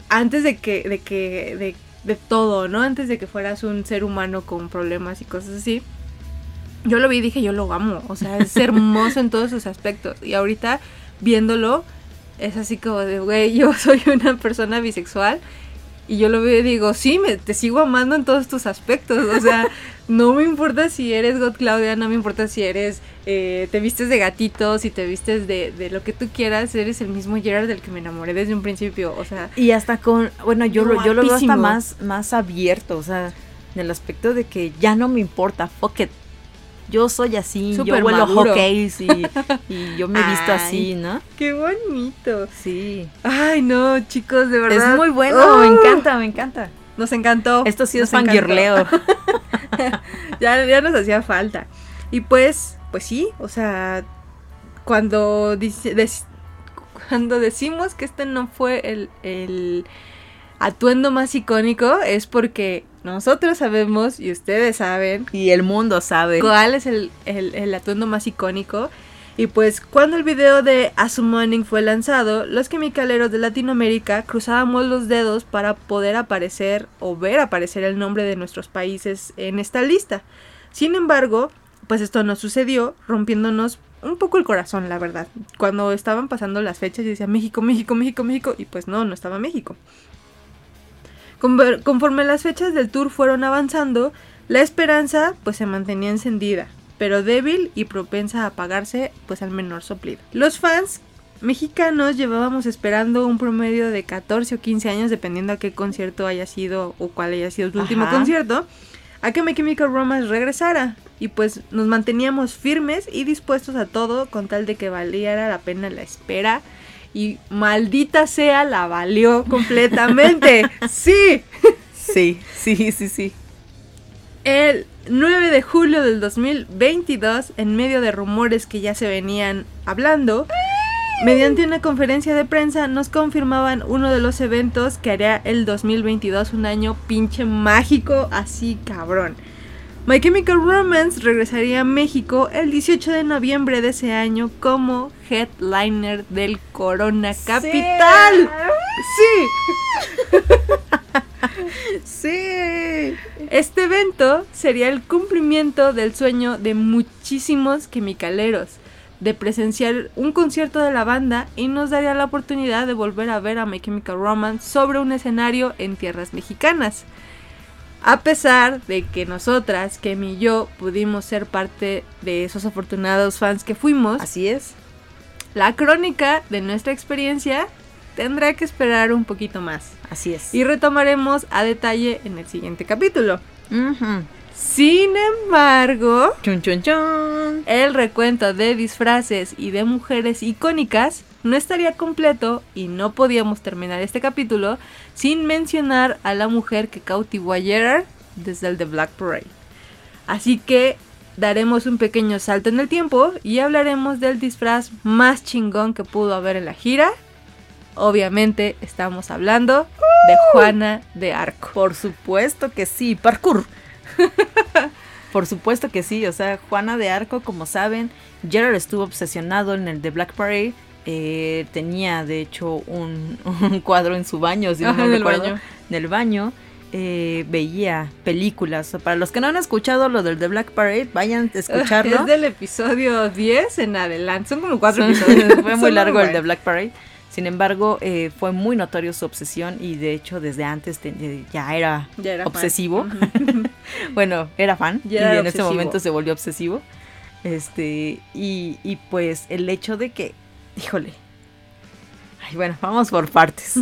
Antes de que, de que, de, de todo, ¿no? Antes de que fueras un ser humano con problemas y cosas así. Yo lo vi y dije, yo lo amo. O sea, es hermoso en todos sus aspectos. Y ahorita, viéndolo, es así como de, güey, yo soy una persona bisexual. Y yo lo veo y digo, sí, me, te sigo amando en todos tus aspectos. O sea, no me importa si eres God Claudia, no me importa si eres, eh, te vistes de gatito, si te vistes de, de lo que tú quieras, eres el mismo Gerard del que me enamoré desde un principio. O sea, Y hasta con, bueno, yo, lo, yo lo veo hasta más, más abierto, o sea, en el aspecto de que ya no me importa, fuck it. Yo soy así, Súper yo maduro. hotcakes y, y yo me he visto así, ¿no? qué bonito. Sí. Ay, no, chicos, de verdad. Es muy bueno, ¡Oh! me encanta, me encanta. Nos encantó. Esto sí es fangirleo. ya, ya nos hacía falta. Y pues, pues sí, o sea, cuando, dice, cuando decimos que este no fue el, el atuendo más icónico, es porque nosotros sabemos y ustedes saben Y el mundo sabe. cuál es el, el- el atuendo más icónico. Y pues cuando el video de Asummoning fue lanzado, los quimicaleros de Latinoamérica cruzábamos los dedos para poder aparecer o ver aparecer el nombre de nuestros países en esta lista. Sin embargo, pues esto no sucedió, rompiéndonos un poco el corazón, la verdad. Cuando estaban pasando las fechas y decía México, México, México, México, y pues no, no estaba México. Conforme las fechas del tour fueron avanzando, la esperanza pues se mantenía encendida, pero débil y propensa a apagarse pues al menor soplido. Los fans mexicanos llevábamos esperando un promedio de 14 o 15 años, dependiendo a qué concierto haya sido o cuál haya sido su último concierto, a que My Chemical Romance regresara. Y pues nos manteníamos firmes y dispuestos a todo con tal de que valiera la pena la espera. Y maldita sea, la valió completamente. sí. Sí, sí, sí, sí. El 9 de julio del 2022, en medio de rumores que ya se venían hablando, mediante una conferencia de prensa nos confirmaban uno de los eventos que haría el 2022 un año pinche mágico, así cabrón. My Chemical Romance regresaría a México el 18 de noviembre de ese año como headliner del Corona Capital. Sí. Sí. Este evento sería el cumplimiento del sueño de muchísimos quimicaleros de presenciar un concierto de la banda y nos daría la oportunidad de volver a ver a My Chemical Romance sobre un escenario en tierras mexicanas. A pesar de que nosotras, Kemi y yo, pudimos ser parte de esos afortunados fans que fuimos, Así es. la crónica de nuestra experiencia tendrá que esperar un poquito más. Así es. Y retomaremos a detalle en el siguiente capítulo. Sin embargo, Chun, chun, chun. el recuento de disfraces y de mujeres icónicas no estaría completo y no podíamos terminar este capítulo sin mencionar a la mujer que cautivó a Gerard desde el The Black Parade. Así que daremos un pequeño salto en el tiempo y hablaremos del disfraz más chingón que pudo haber en la gira. Obviamente estamos hablando de Juana de Arco. Por supuesto que sí, parkour. Por supuesto que sí, o sea, Juana de Arco, como saben, Gerard estuvo obsesionado en el de Black Parade. Eh, tenía, de hecho, un, un cuadro en su baño, si no Ajá, mal en el recuerdo, baño. en el baño. eh, veía películas. Para los que no han escuchado lo del The Black Parade, vayan a escucharlo. Es del episodio 10 en adelante. Son como cuatro episodios. fue muy largo el buenos. Black Parade. Sin embargo, eh, fue muy notorio su obsesión y de hecho desde antes te- ya era Ya era fan. obsesivo. Bueno, era fan Ya y era en ese momento se volvió obsesivo. Este, y, y pues el hecho de que, híjole. Ay, bueno, vamos por partes.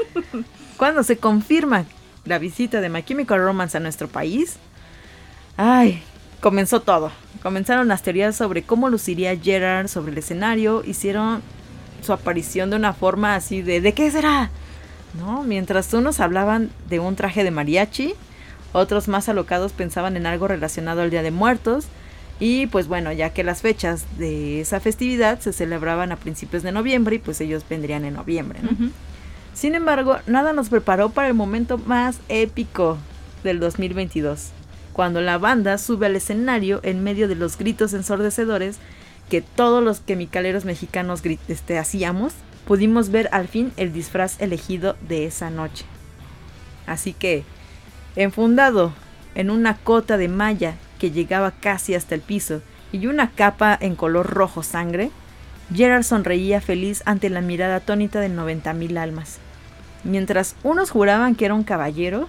Cuando se confirma la visita de My Chemical Romance a nuestro país, ay, comenzó todo. Comenzaron las teorías sobre cómo luciría Gerard sobre el escenario, hicieron su aparición de una forma así de ¿de qué será? ¿No? Mientras unos hablaban de un traje de mariachi, Otros más alocados pensaban en algo relacionado al Día de Muertos. Y pues bueno, ya que las fechas de esa festividad se celebraban a principios de noviembre y pues ellos vendrían en noviembre. Sin embargo, nada nos preparó para el momento más épico del 2022, cuando la banda sube al escenario en medio de los gritos ensordecedores que todos los quimicaleros mexicanos este, hacíamos, pudimos ver al fin el disfraz elegido de esa noche. Así que, enfundado en una cota de malla que llegaba casi hasta el piso y una capa en color rojo sangre, Gerard sonreía feliz ante la mirada atónita de 90.000 almas. Mientras unos juraban que era un caballero,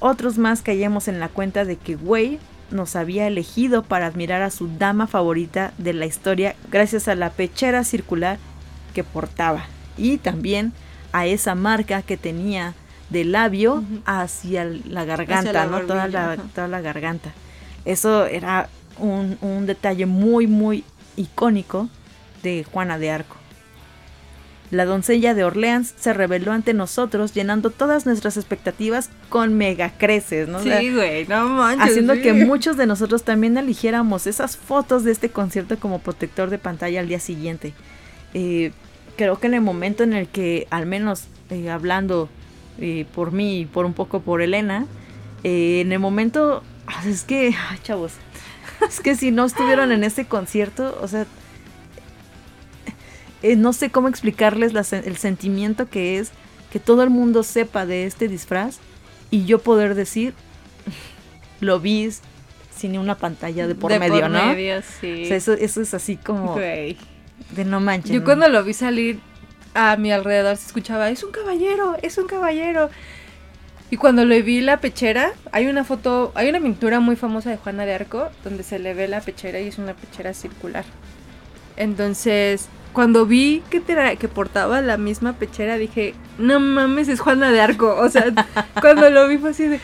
otros más caíamos en la cuenta de que Wei nos había elegido para admirar a su dama favorita de la historia gracias a la pechera circular que portaba y también a esa marca que tenía del labio hacia la garganta, la ¿no? Toda la, toda la garganta. Eso era un, un detalle muy, muy icónico de Juana de Arco. La doncella de Orleans se reveló ante nosotros llenando todas nuestras expectativas con mega creces, ¿no? O sea, Sí, güey, no manches. haciendo sí. que muchos de nosotros también eligiéramos esas fotos de este concierto como protector de pantalla al día siguiente. Eh, creo que en el momento en el que, al menos eh, hablando eh, por mí y por un poco por Elena, en el momento, es que, ay, chavos, es que si no estuvieron en ese concierto, o sea, eh, no sé cómo explicarles la el sentimiento que es que todo el mundo sepa de este disfraz y yo poder decir, lo vi sin una pantalla de por medio, ¿no? medio, sí. O sea, eso, eso es así como Güey. de no manches. Yo cuando lo vi salir a mi alrededor se escuchaba, es un caballero, es un caballero. Y cuando le vi la pechera, hay una foto, hay una pintura muy famosa de Juana de Arco donde se le ve la pechera y es una pechera circular. Entonces, cuando vi que, tra- que portaba la misma pechera, dije, no mames, es Juana de Arco. O sea, cuando lo vi fue así de...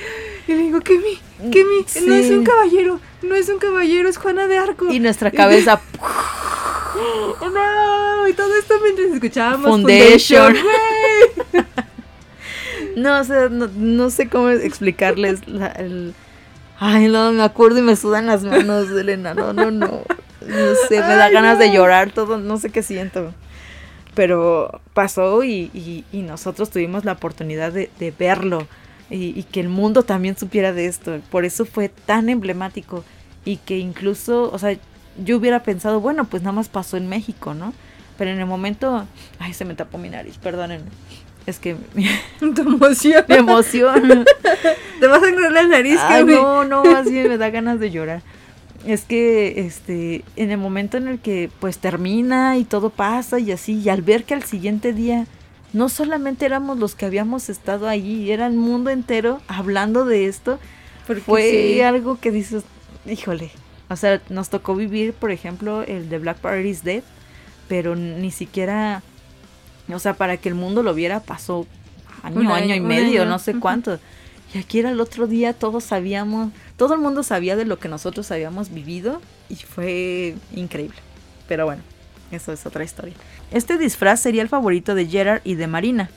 Y le digo, Kemi, Kemi, no es un caballero, no es un caballero, es Juana de Arco. Y nuestra cabeza, No, y todo esto mientras escuchábamos Foundation. güey. No, o sea, no, no sé cómo explicarles la- el... Ay, no, me acuerdo y me sudan las manos, Elena. No, no, no. No sé, me da Ay, ganas de llorar, todo, no sé qué siento. Pero pasó y, y- y nosotros tuvimos la oportunidad de, de verlo y, y que el mundo también supiera de esto. Por eso fue tan emblemático y que incluso, o sea, yo hubiera pensado, bueno, pues nada más pasó en México, ¿no? Pero en el momento, ay, se me tapó mi nariz, perdónenme. Es que Tu emoción. me emociona. Te vas a sangrar la nariz, Ay, no, no, más bien me da ganas de llorar. Es que, este, en el momento en el que, pues, termina y todo pasa y así, y al ver que al siguiente día no solamente éramos los que habíamos estado ahí, era el mundo entero hablando de esto, Porque fue sí. algo que dices, híjole, o sea, nos tocó vivir, por ejemplo, el de Black Party is Dead, pero ni siquiera, o sea, para que el mundo lo viera pasó año, año, año, y medio, año. no sé cuánto. Y aquí era el otro día, todos sabíamos, todo el mundo sabía de lo que nosotros habíamos vivido y fue increíble. Pero bueno, eso es otra historia. Este disfraz sería el favorito de Gerard y de Marina.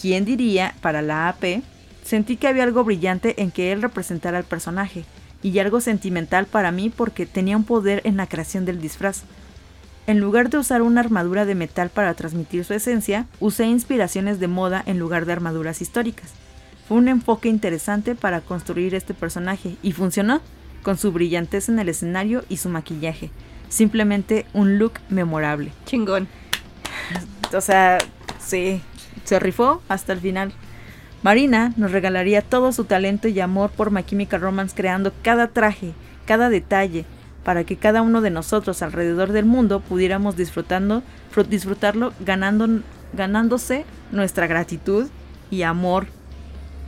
¿Quién diría, para la AP, sentí que había algo brillante en que él representara al personaje y algo sentimental para mí porque tenía un poder en la creación del disfraz. En lugar de usar una armadura de metal para transmitir su esencia, usé inspiraciones de moda en lugar de armaduras históricas. Fue un enfoque interesante para construir este personaje y funcionó, con su brillantez en el escenario y su maquillaje. Simplemente un look memorable. Chingón. O sea, sí, se rifó hasta el final. Marina nos regalaría todo su talento y amor por My Chemical Romance creando cada traje, cada detalle, para que cada uno de nosotros alrededor del mundo pudiéramos disfrutando, fru- disfrutarlo ganando, ganándose nuestra gratitud y amor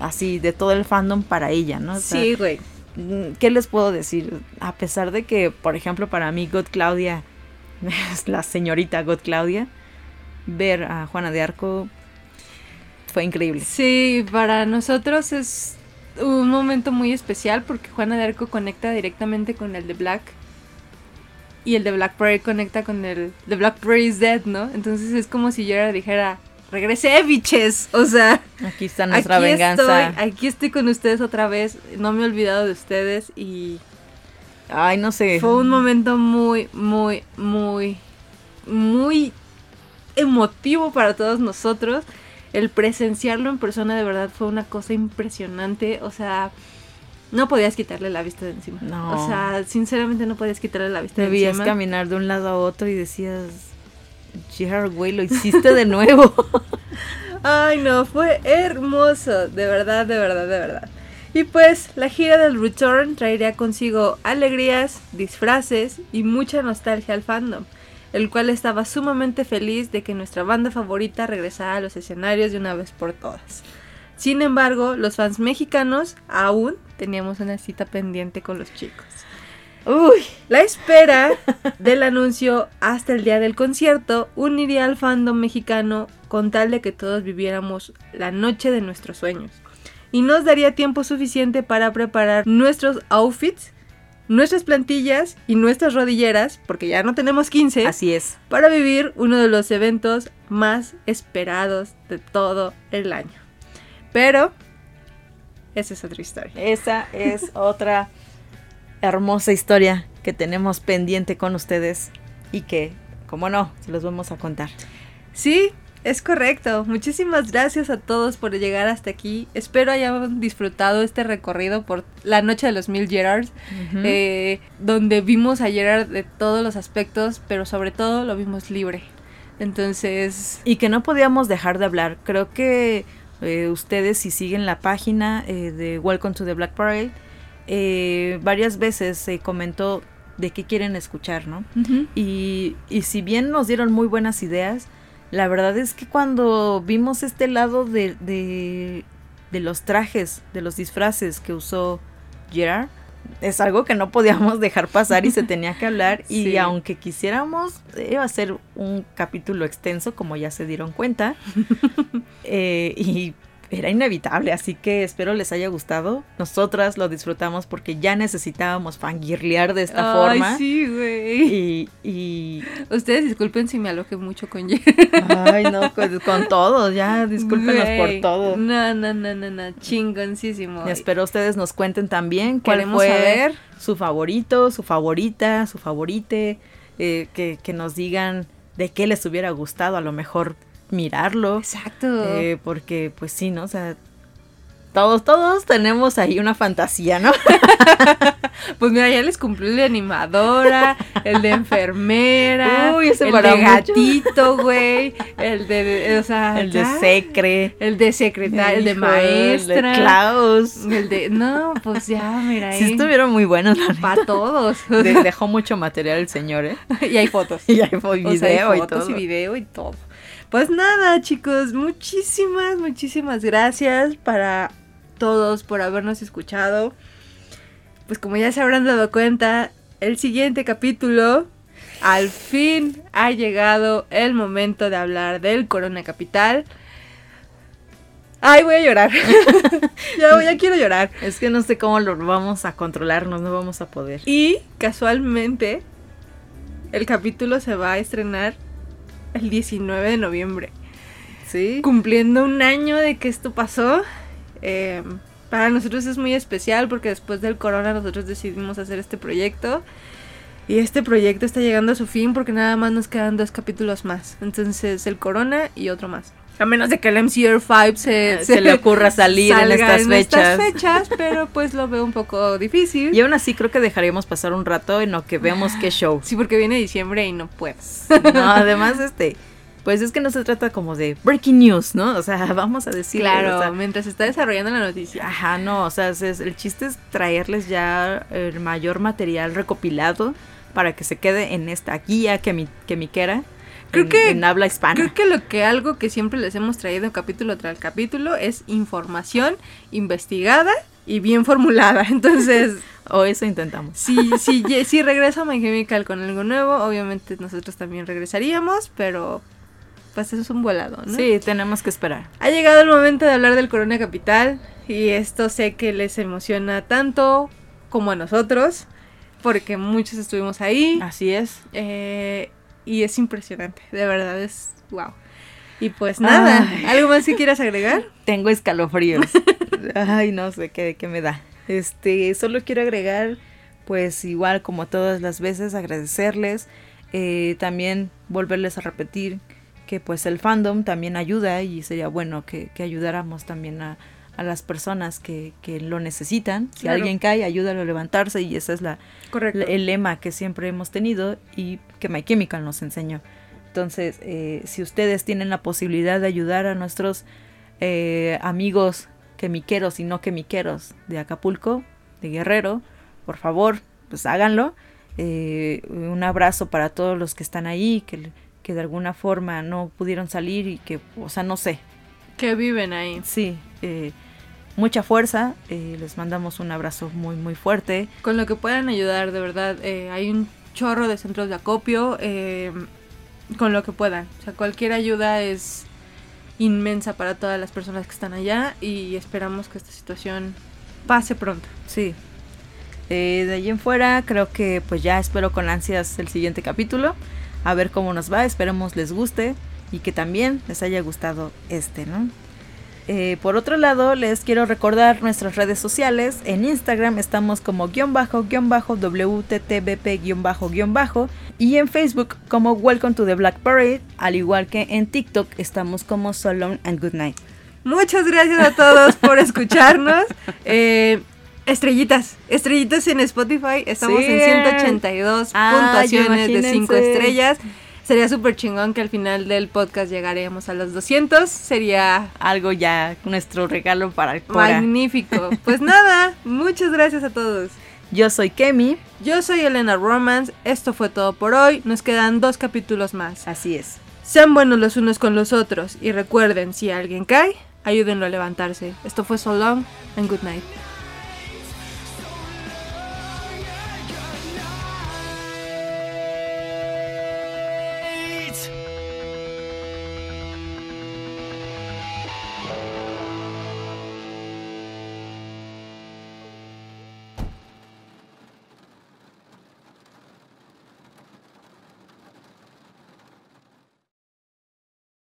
así de todo el fandom para ella, ¿no? O sea, Sí, güey. Mm, ¿Qué les puedo decir? A pesar de que, por ejemplo, para mí God Claudia es la señorita God Claudia, ver a Juana de Arco fue increíble. Sí, para nosotros es un momento muy especial porque Juana de Arco conecta directamente con el de Black. Y el de Black Prairie conecta con el de Black Prairie is Dead, ¿no? Entonces es como si yo ahora dijera, regresé, biches. O sea, Aquí está nuestra aquí venganza. estoy, aquí estoy con ustedes otra vez. No me he olvidado de ustedes y Ay, no sé. fue un momento muy, muy, muy, muy emotivo para todos nosotros. El presenciarlo en persona de verdad fue una cosa impresionante. O sea, no podías quitarle la vista de encima. No. O sea, sinceramente no podías quitarle la vista de encima. caminar de un lado a otro y decías, Gerard, güey, lo hiciste de nuevo. Ay, no, fue hermoso, de verdad, de verdad, de verdad. Y pues la gira del Return traería consigo alegrías, disfraces y mucha nostalgia al fandom, el cual estaba sumamente feliz de que nuestra banda favorita regresara a los escenarios de una vez por todas. Sin embargo, los fans mexicanos aún teníamos una cita pendiente con los chicos. Uy, La espera del anuncio hasta el día del concierto uniría al fandom mexicano con tal de que todos viviéramos la noche de nuestros sueños. Y nos daría tiempo suficiente para preparar nuestros outfits, nuestras plantillas y nuestras rodilleras, porque ya no tenemos 15, así es. para vivir uno de los eventos más esperados de todo el año. Pero, esa es otra historia. Esa es otra hermosa historia que tenemos pendiente con ustedes y que, como no, se los vamos a contar. Sí, es correcto. Muchísimas gracias a todos por llegar hasta aquí. Espero hayan disfrutado este recorrido por la noche de los mil Gerards, eh, donde vimos a Gerard de todos los aspectos, pero sobre todo lo vimos libre. Entonces, Y que no podíamos dejar de hablar. Creo que eh, ustedes, si siguen la página eh, de Welcome to the Black Parade, eh, varias veces se comentó de qué quieren escuchar, ¿no? Y, y si bien nos dieron muy buenas ideas, la verdad es que cuando vimos este lado de, de, de los trajes, de los disfraces que usó Gerard, es algo que no podíamos dejar pasar y se tenía que hablar. Y Sí. aunque quisiéramos, iba a ser un capítulo extenso, como ya se dieron cuenta. Eh, y era inevitable, así que espero les haya gustado. Nosotras lo disfrutamos porque ya necesitábamos fangirlear de esta Ay, forma. sí, güey. Y, y Ustedes disculpen si me alojé mucho con. Ay, no, con, con todo, ya discúlpenos por todo. No, no, no, no, no. Chingoncísimo. Y espero ustedes nos cuenten también cuál Queremos fue saber. su favorito, su favorita, su favorite, eh, que, que nos digan de qué les hubiera gustado a lo mejor mirarlo, Exacto. eh, porque pues sí, ¿no? O sea, todos, todos tenemos ahí una fantasía, ¿no? Pues mira, ya les cumplió el de animadora, el de enfermera, Uy, ese el para de mucho. gatito, güey, el de, o sea, El de secre, el de secretaria, el de maestra, el de Klaus. el de, no, pues ya, mira Sí ahí, estuvieron muy buenos, para todos, De- dejó mucho material el señor, ¿eh? y hay fotos, Y fue o sea, hay video y fotos todo. y video y todo. Pues nada, chicos, muchísimas, muchísimas gracias para todos por habernos escuchado. Pues como ya se habrán dado cuenta, el siguiente capítulo, al fin ha llegado el momento de hablar del Corona Capital. Ay, voy a llorar. ya, ya quiero llorar. Es que no sé cómo lo vamos a controlarnos, no vamos a poder. Y casualmente, el capítulo se va a estrenar el 19 de noviembre. Sí. Cumpliendo un año de que esto pasó. Eh, para nosotros es muy especial porque después del corona nosotros decidimos hacer este proyecto. Y este proyecto está llegando a su fin porque nada más nos quedan dos capítulos más. Entonces el corona y otro más. A menos de que el MCR5 se, Se le ocurra salir en estas estas fechas. fechas, pero pues lo veo un poco difícil. Y aún así creo que dejaríamos pasar un rato en lo que veamos qué show. Sí, porque viene diciembre y no puedes. No, además, este, pues es que no se trata como de breaking news, ¿no? O sea, vamos a decir. claro, mientras se está desarrollando la noticia. Ajá, no, o sea, es- el chiste es traerles ya el mayor material recopilado para que se quede en esta guía que mi, que mi quiera. Creo en, que- en habla hispana. Creo que lo que algo que siempre les hemos traído capítulo tras capítulo es información investigada y bien formulada. Entonces, O eso intentamos. si, si, si regresa My Chemical con algo nuevo, obviamente nosotros también regresaríamos, pero pues eso es un volado, ¿no? Sí, tenemos que esperar. Ha llegado el momento de hablar del Corona Capital y esto sé que les emociona tanto como a nosotros, porque muchos estuvimos ahí. Así es. Eh, y es impresionante, de verdad es wow. Y pues nada, ¿algo más que quieras agregar? Tengo escalofríos. Ay, no sé qué, qué me da. Este, solo quiero agregar, pues igual como todas las veces, agradecerles. Eh, también volverles a repetir que pues el fandom también ayuda y sería bueno que, que ayudáramos también a, a las personas que, que, lo necesitan. Si alguien cae, ayúdalo a levantarse y ese es la, el lema que siempre hemos tenido y que My Chemical nos enseñó. Entonces, eh, si ustedes tienen la posibilidad de ayudar a nuestros eh, amigos quemiqueros y no quemiqueros de Acapulco, de Guerrero, por favor, pues háganlo. Eh, un abrazo para todos los que están ahí, que, que de alguna forma no pudieron salir y que, o sea, no sé. Que viven ahí. Sí, eh, mucha fuerza, eh, les mandamos un abrazo muy, muy fuerte. Con lo que puedan ayudar, de verdad, eh, hay un chorro de centros de acopio, eh, con lo que puedan. O sea, cualquier ayuda es inmensa para todas las personas que están allá y esperamos que esta situación pase pronto. Sí. Eh, de allí en fuera, creo que pues ya espero con ansias el siguiente capítulo. A ver cómo nos va, esperemos les guste y que también les haya gustado este, ¿no? Eh, por otro lado, les quiero recordar nuestras redes sociales. En Instagram estamos como guion bajo, guion bajo, WTTBP guion bajo, guion bajo. Y en Facebook como Welcome to the Black Parade. Al igual que en TikTok estamos como So Long and Good Night. Muchas gracias a todos por escucharnos. Eh, estrellitas, estrellitas en Spotify. Estamos Sí. en 182 Ah, puntuaciones de 5 imagínense. estrellas. Sería súper chingón que al final del podcast llegaremos a los 200. Sería Algo ya, nuestro regalo para el magnífico. Pues nada, muchas gracias a todos. Yo soy Kemi. Yo soy Elena Romance. Esto fue todo por hoy. Nos quedan dos capítulos más. Así es. Sean buenos los unos con los otros y recuerden, si alguien cae, ayúdenlo a levantarse. Esto fue So Long and Good Night.